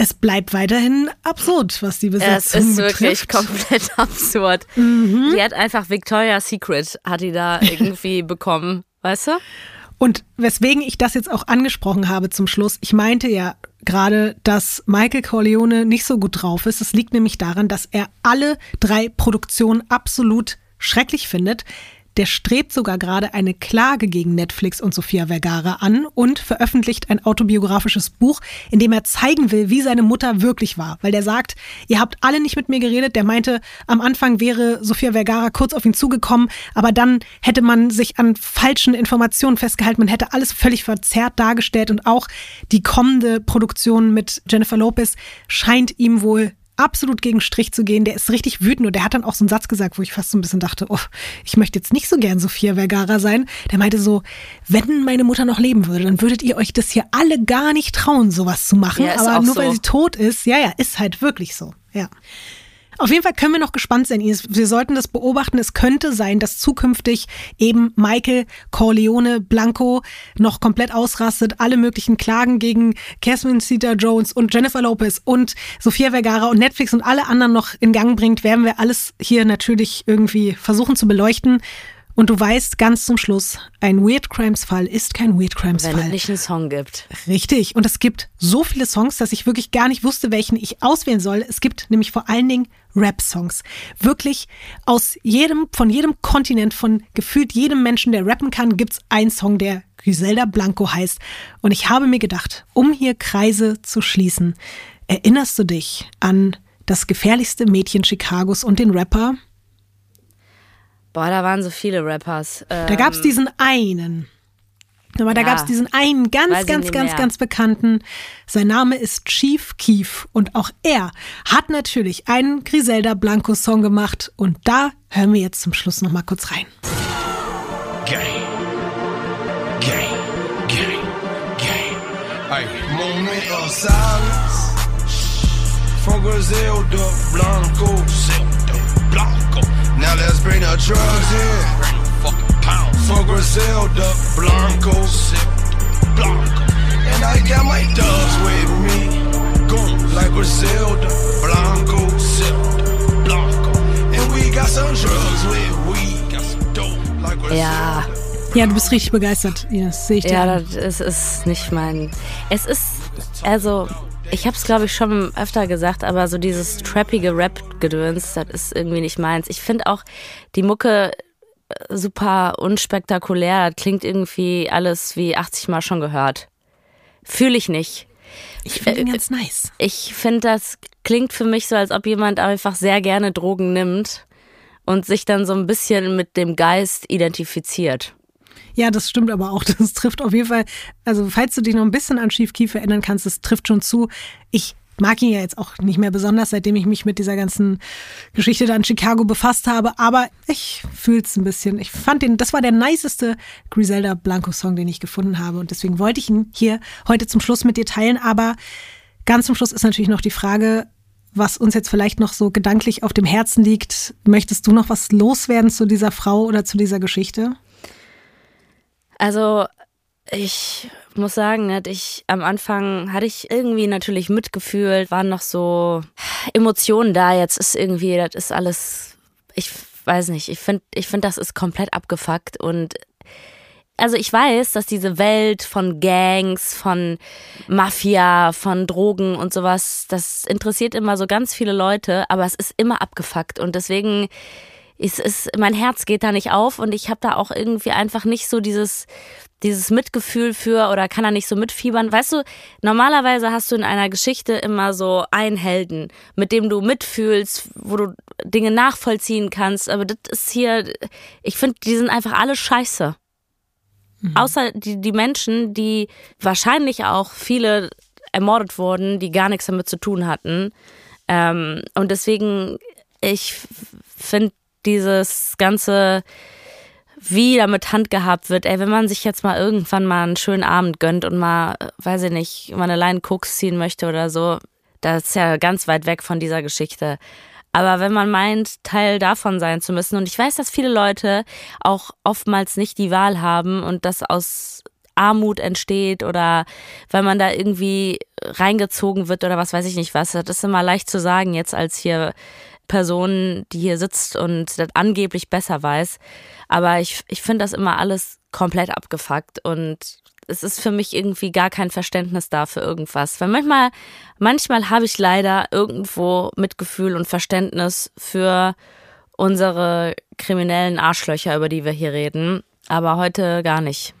Es bleibt weiterhin absurd, was die Es Besetzung ist wirklich betrifft. komplett absurd. Mhm. Die hat einfach Victoria's Secret, hat die da irgendwie bekommen, weißt du? Und weswegen ich das jetzt auch angesprochen habe zum Schluss, ich meinte ja gerade, dass Michael Corleone nicht so gut drauf ist. Es liegt nämlich daran, dass er alle drei Produktionen absolut schrecklich findet. Der strebt sogar gerade eine Klage gegen Netflix und Sofia Vergara an und veröffentlicht ein autobiografisches Buch, in dem er zeigen will, wie seine Mutter wirklich war. Weil der sagt, ihr habt alle nicht mit mir geredet. Der meinte, am Anfang wäre Sofia Vergara kurz auf ihn zugekommen, aber dann hätte man sich an falschen Informationen festgehalten. Man hätte alles völlig verzerrt dargestellt und auch die kommende Produktion mit Jennifer Lopez scheint ihm wohl absolut gegen Strich zu gehen. Der ist richtig wütend und der hat dann auch so einen Satz gesagt, wo ich fast so ein bisschen dachte, oh, ich möchte jetzt nicht so gern Sophia Vergara sein. Der meinte so, wenn meine Mutter noch leben würde, dann würdet ihr euch das hier alle gar nicht trauen, sowas zu machen. Ja, Aber nur so. weil sie tot ist, ja, ja, ist halt wirklich so. Ja. Auf jeden Fall können wir noch gespannt sein. Wir sollten das beobachten. Es könnte sein, dass zukünftig eben Michael Corleone Blanco noch komplett ausrastet, alle möglichen Klagen gegen Catherine Zeta Jones und Jennifer Lopez und Sofia Vergara und Netflix und alle anderen noch in Gang bringt, werden wir alles hier natürlich irgendwie versuchen zu beleuchten. Und du weißt ganz zum Schluss, ein Weird Crimes Fall ist kein Weird Crimes Wenn Fall. es nicht einen Song gibt. Richtig. Und es gibt so viele Songs, dass ich wirklich gar nicht wusste, welchen ich auswählen soll. Es gibt nämlich vor allen Dingen Rap-Songs. Wirklich aus jedem, von jedem Kontinent, von gefühlt jedem Menschen, der rappen kann, gibt's einen Song, der Griselda Blanco heißt. Und ich habe mir gedacht, um hier Kreise zu schließen, erinnerst du dich an das gefährlichste Mädchen Chicagos und den Rapper? Boah, da waren so viele Rappers. Da Ähm, gab's diesen einen. Aber da Ja. gab es diesen einen ganz, ganz, ganz, ganz bekannten. Sein Name ist Chief Keef und auch er hat natürlich einen Griselda Blanco Song gemacht und da hören wir jetzt zum Schluss noch mal kurz rein. Gang. Gang. Gang. Gang. Ay, moment of silence. From Griselda Blanco. Blanco. Now let's bring the drugs in. From Griselda Blanco. Blanco. And I got my dogs with me. Go like Griselda Blanco. Blanco. And we got some drugs with we. Got some dope like Griselda. Ja. Ja, du bist richtig begeistert, Ines, sehe ich dir Ja, das ist, ist nicht mein. Es ist, also, ich habe es glaube ich schon öfter gesagt, aber so dieses trappige Rap-Gedöns, das ist irgendwie nicht meins. Ich finde auch die Mucke äh, super unspektakulär. Das klingt irgendwie alles wie 80 Mal schon gehört. Fühle ich nicht. Ich finde ihn äh, ganz nice. Ich finde, das klingt für mich so, als ob jemand einfach sehr gerne Drogen nimmt und sich dann so ein bisschen mit dem Geist identifiziert. Ja, das stimmt aber auch. Das trifft auf jeden Fall. Also, falls du dich noch ein bisschen an Chief Keef erinnern kannst, das trifft schon zu. Ich mag ihn ja jetzt auch nicht mehr besonders, seitdem ich mich mit dieser ganzen Geschichte da in Chicago befasst habe. Aber ich fühle es ein bisschen. Ich fand den, das war der niceste Griselda Blanco Song, den ich gefunden habe. Und deswegen wollte ich ihn hier heute zum Schluss mit dir teilen. Aber ganz zum Schluss ist natürlich noch die Frage, was uns jetzt vielleicht noch so gedanklich auf dem Herzen liegt. Möchtest du noch was loswerden zu dieser Frau oder zu dieser Geschichte? Also ich muss sagen, ne, ich am Anfang hatte ich irgendwie natürlich mitgefühlt, waren noch so Emotionen da. Jetzt ist irgendwie, das ist alles, ich weiß nicht, ich finde, ich finde, das ist komplett abgefuckt und also ich weiß, dass diese Welt von Gangs, von Mafia, von Drogen und sowas, das interessiert immer so ganz viele Leute, aber es ist immer abgefuckt und deswegen ist es mein Herz geht da nicht auf und ich habe da auch irgendwie einfach nicht so dieses dieses Mitgefühl für oder kann da nicht so mitfiebern. Weißt du, normalerweise hast du in einer Geschichte immer so einen Helden, mit dem du mitfühlst, wo du Dinge nachvollziehen kannst, aber das ist hier ich finde, die sind einfach alle scheiße. Außer die, die Menschen, die wahrscheinlich auch viele ermordet wurden, die gar nichts damit zu tun hatten. Ähm, und deswegen, ich finde dieses ganze, wie damit Hand gehabt wird, ey, wenn man sich jetzt mal irgendwann mal einen schönen Abend gönnt und mal, äh, weiß ich nicht, mal eine Line Koks ziehen möchte oder so, das ist ja ganz weit weg von dieser Geschichte. Aber wenn man meint, Teil davon sein zu müssen, und ich weiß, dass viele Leute auch oftmals nicht die Wahl haben und das aus Armut entsteht oder weil man da irgendwie reingezogen wird oder was weiß ich nicht was. Das ist immer leicht zu sagen jetzt als hier Person, die hier sitzt und das angeblich besser weiß. Aber ich, ich finde das immer alles komplett abgefuckt und es ist für mich irgendwie gar kein Verständnis da für irgendwas. Weil manchmal, manchmal habe ich leider irgendwo Mitgefühl und Verständnis für unsere kriminellen Arschlöcher, über die wir hier reden. Aber heute gar nicht.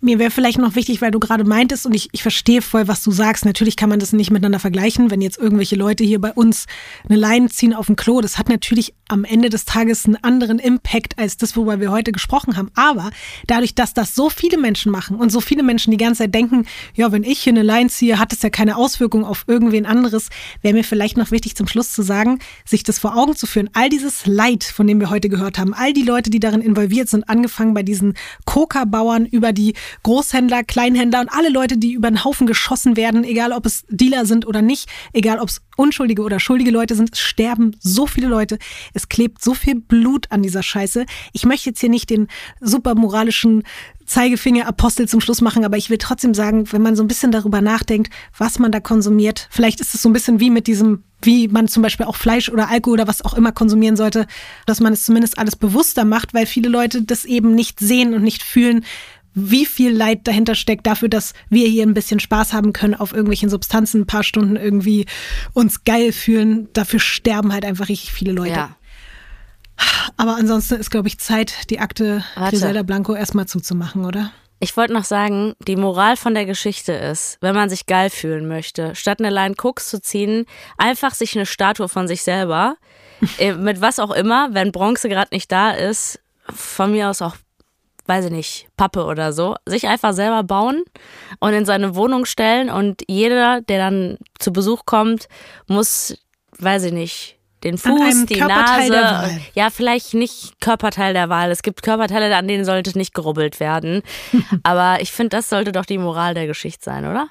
Mir wäre vielleicht noch wichtig, weil du gerade meintest, und ich, ich verstehe voll, was du sagst. Natürlich kann man das nicht miteinander vergleichen, wenn jetzt irgendwelche Leute hier bei uns eine Leine ziehen auf dem Klo. Das hat natürlich am Ende des Tages einen anderen Impact als das, worüber wir heute gesprochen haben. Aber dadurch, dass das so viele Menschen machen und so viele Menschen die ganze Zeit denken, ja, wenn ich hier eine Leine ziehe, hat es ja keine Auswirkung auf irgendwen anderes, wäre mir vielleicht noch wichtig zum Schluss zu sagen, sich das vor Augen zu führen. All dieses Leid, von dem wir heute gehört haben, all die Leute, die darin involviert sind, angefangen bei diesen Coca-Bauern über die Großhändler, Kleinhändler und alle Leute, die über den Haufen geschossen werden, egal ob es Dealer sind oder nicht, egal ob es unschuldige oder schuldige Leute sind, es sterben so viele Leute, es klebt so viel Blut an dieser Scheiße. Ich möchte jetzt hier nicht den super moralischen Zeigefinger-Apostel zum Schluss machen, aber ich will trotzdem sagen, wenn man so ein bisschen darüber nachdenkt, was man da konsumiert, vielleicht ist es so ein bisschen wie mit diesem, wie man zum Beispiel auch Fleisch oder Alkohol oder was auch immer konsumieren sollte, dass man es zumindest alles bewusster macht, weil viele Leute das eben nicht sehen und nicht fühlen, wie viel Leid dahinter steckt dafür, dass wir hier ein bisschen Spaß haben können auf irgendwelchen Substanzen, ein paar Stunden irgendwie uns geil fühlen. Dafür sterben halt einfach richtig viele Leute. Ja. Aber ansonsten ist, glaube ich, Zeit, die Akte Warte. Griselda Blanco erstmal zuzumachen, oder? Ich wollte noch sagen, die Moral von der Geschichte ist, wenn man sich geil fühlen möchte, statt eine Line Cooks zu ziehen, einfach sich eine Statue von sich selber, äh, mit was auch immer, wenn Bronze gerade nicht da ist, von mir aus auch weiß ich nicht, Pappe oder so, sich einfach selber bauen und in seine Wohnung stellen und jeder, der dann zu Besuch kommt, muss, weiß ich nicht, den Fuß, die Nase. Ja, vielleicht nicht Körperteil der Wahl. Es gibt Körperteile, an denen sollte nicht gerubbelt werden. Aber ich finde, das sollte doch die Moral der Geschichte sein, oder?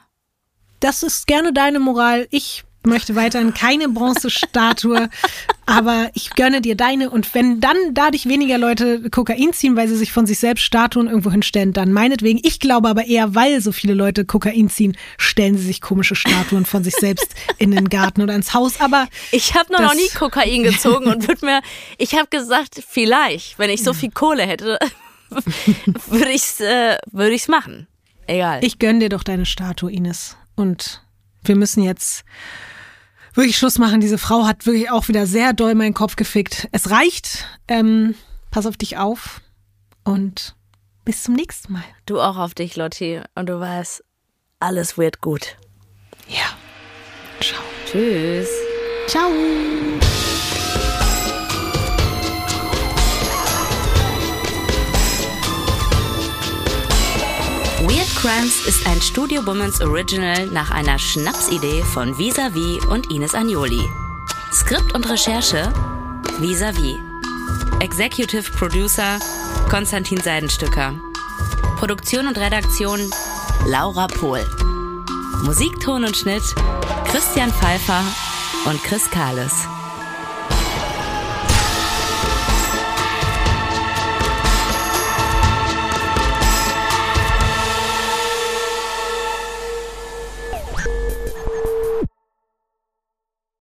Das ist gerne deine Moral. Ich möchte weiterhin keine Bronzestatue, aber ich gönne dir deine. Und wenn dann dadurch weniger Leute Kokain ziehen, weil sie sich von sich selbst Statuen irgendwo hinstellen, dann meinetwegen. Ich glaube aber eher, weil so viele Leute Kokain ziehen, stellen sie sich komische Statuen von sich selbst in den Garten oder ins Haus. Aber Ich habe noch, noch nie Kokain gezogen und würde mir, ich habe gesagt, vielleicht, wenn ich so viel Kohle hätte, würde ich's, äh, würde ich's machen. Egal. ich gönne dir doch deine Statue, Ines. Und wir müssen jetzt wirklich Schluss machen. Diese Frau hat wirklich auch wieder sehr doll meinen Kopf gefickt. Es reicht. Ähm, pass auf dich auf. Und bis zum nächsten Mal. du auch auf dich, Lotti. Und du weißt, alles wird gut. Ja. Ciao. Tschüss. Ciao. Weird Crimes ist ein Studio Bummens Original nach einer Schnapsidee von Visavi und Ines Agnoli. Skript und Recherche Visavi. Executive Producer Konstantin Seidenstücker. Produktion und Redaktion Laura Pohl. Musik, Ton und Schnitt Christian Pfeiffer und Chris Kahles.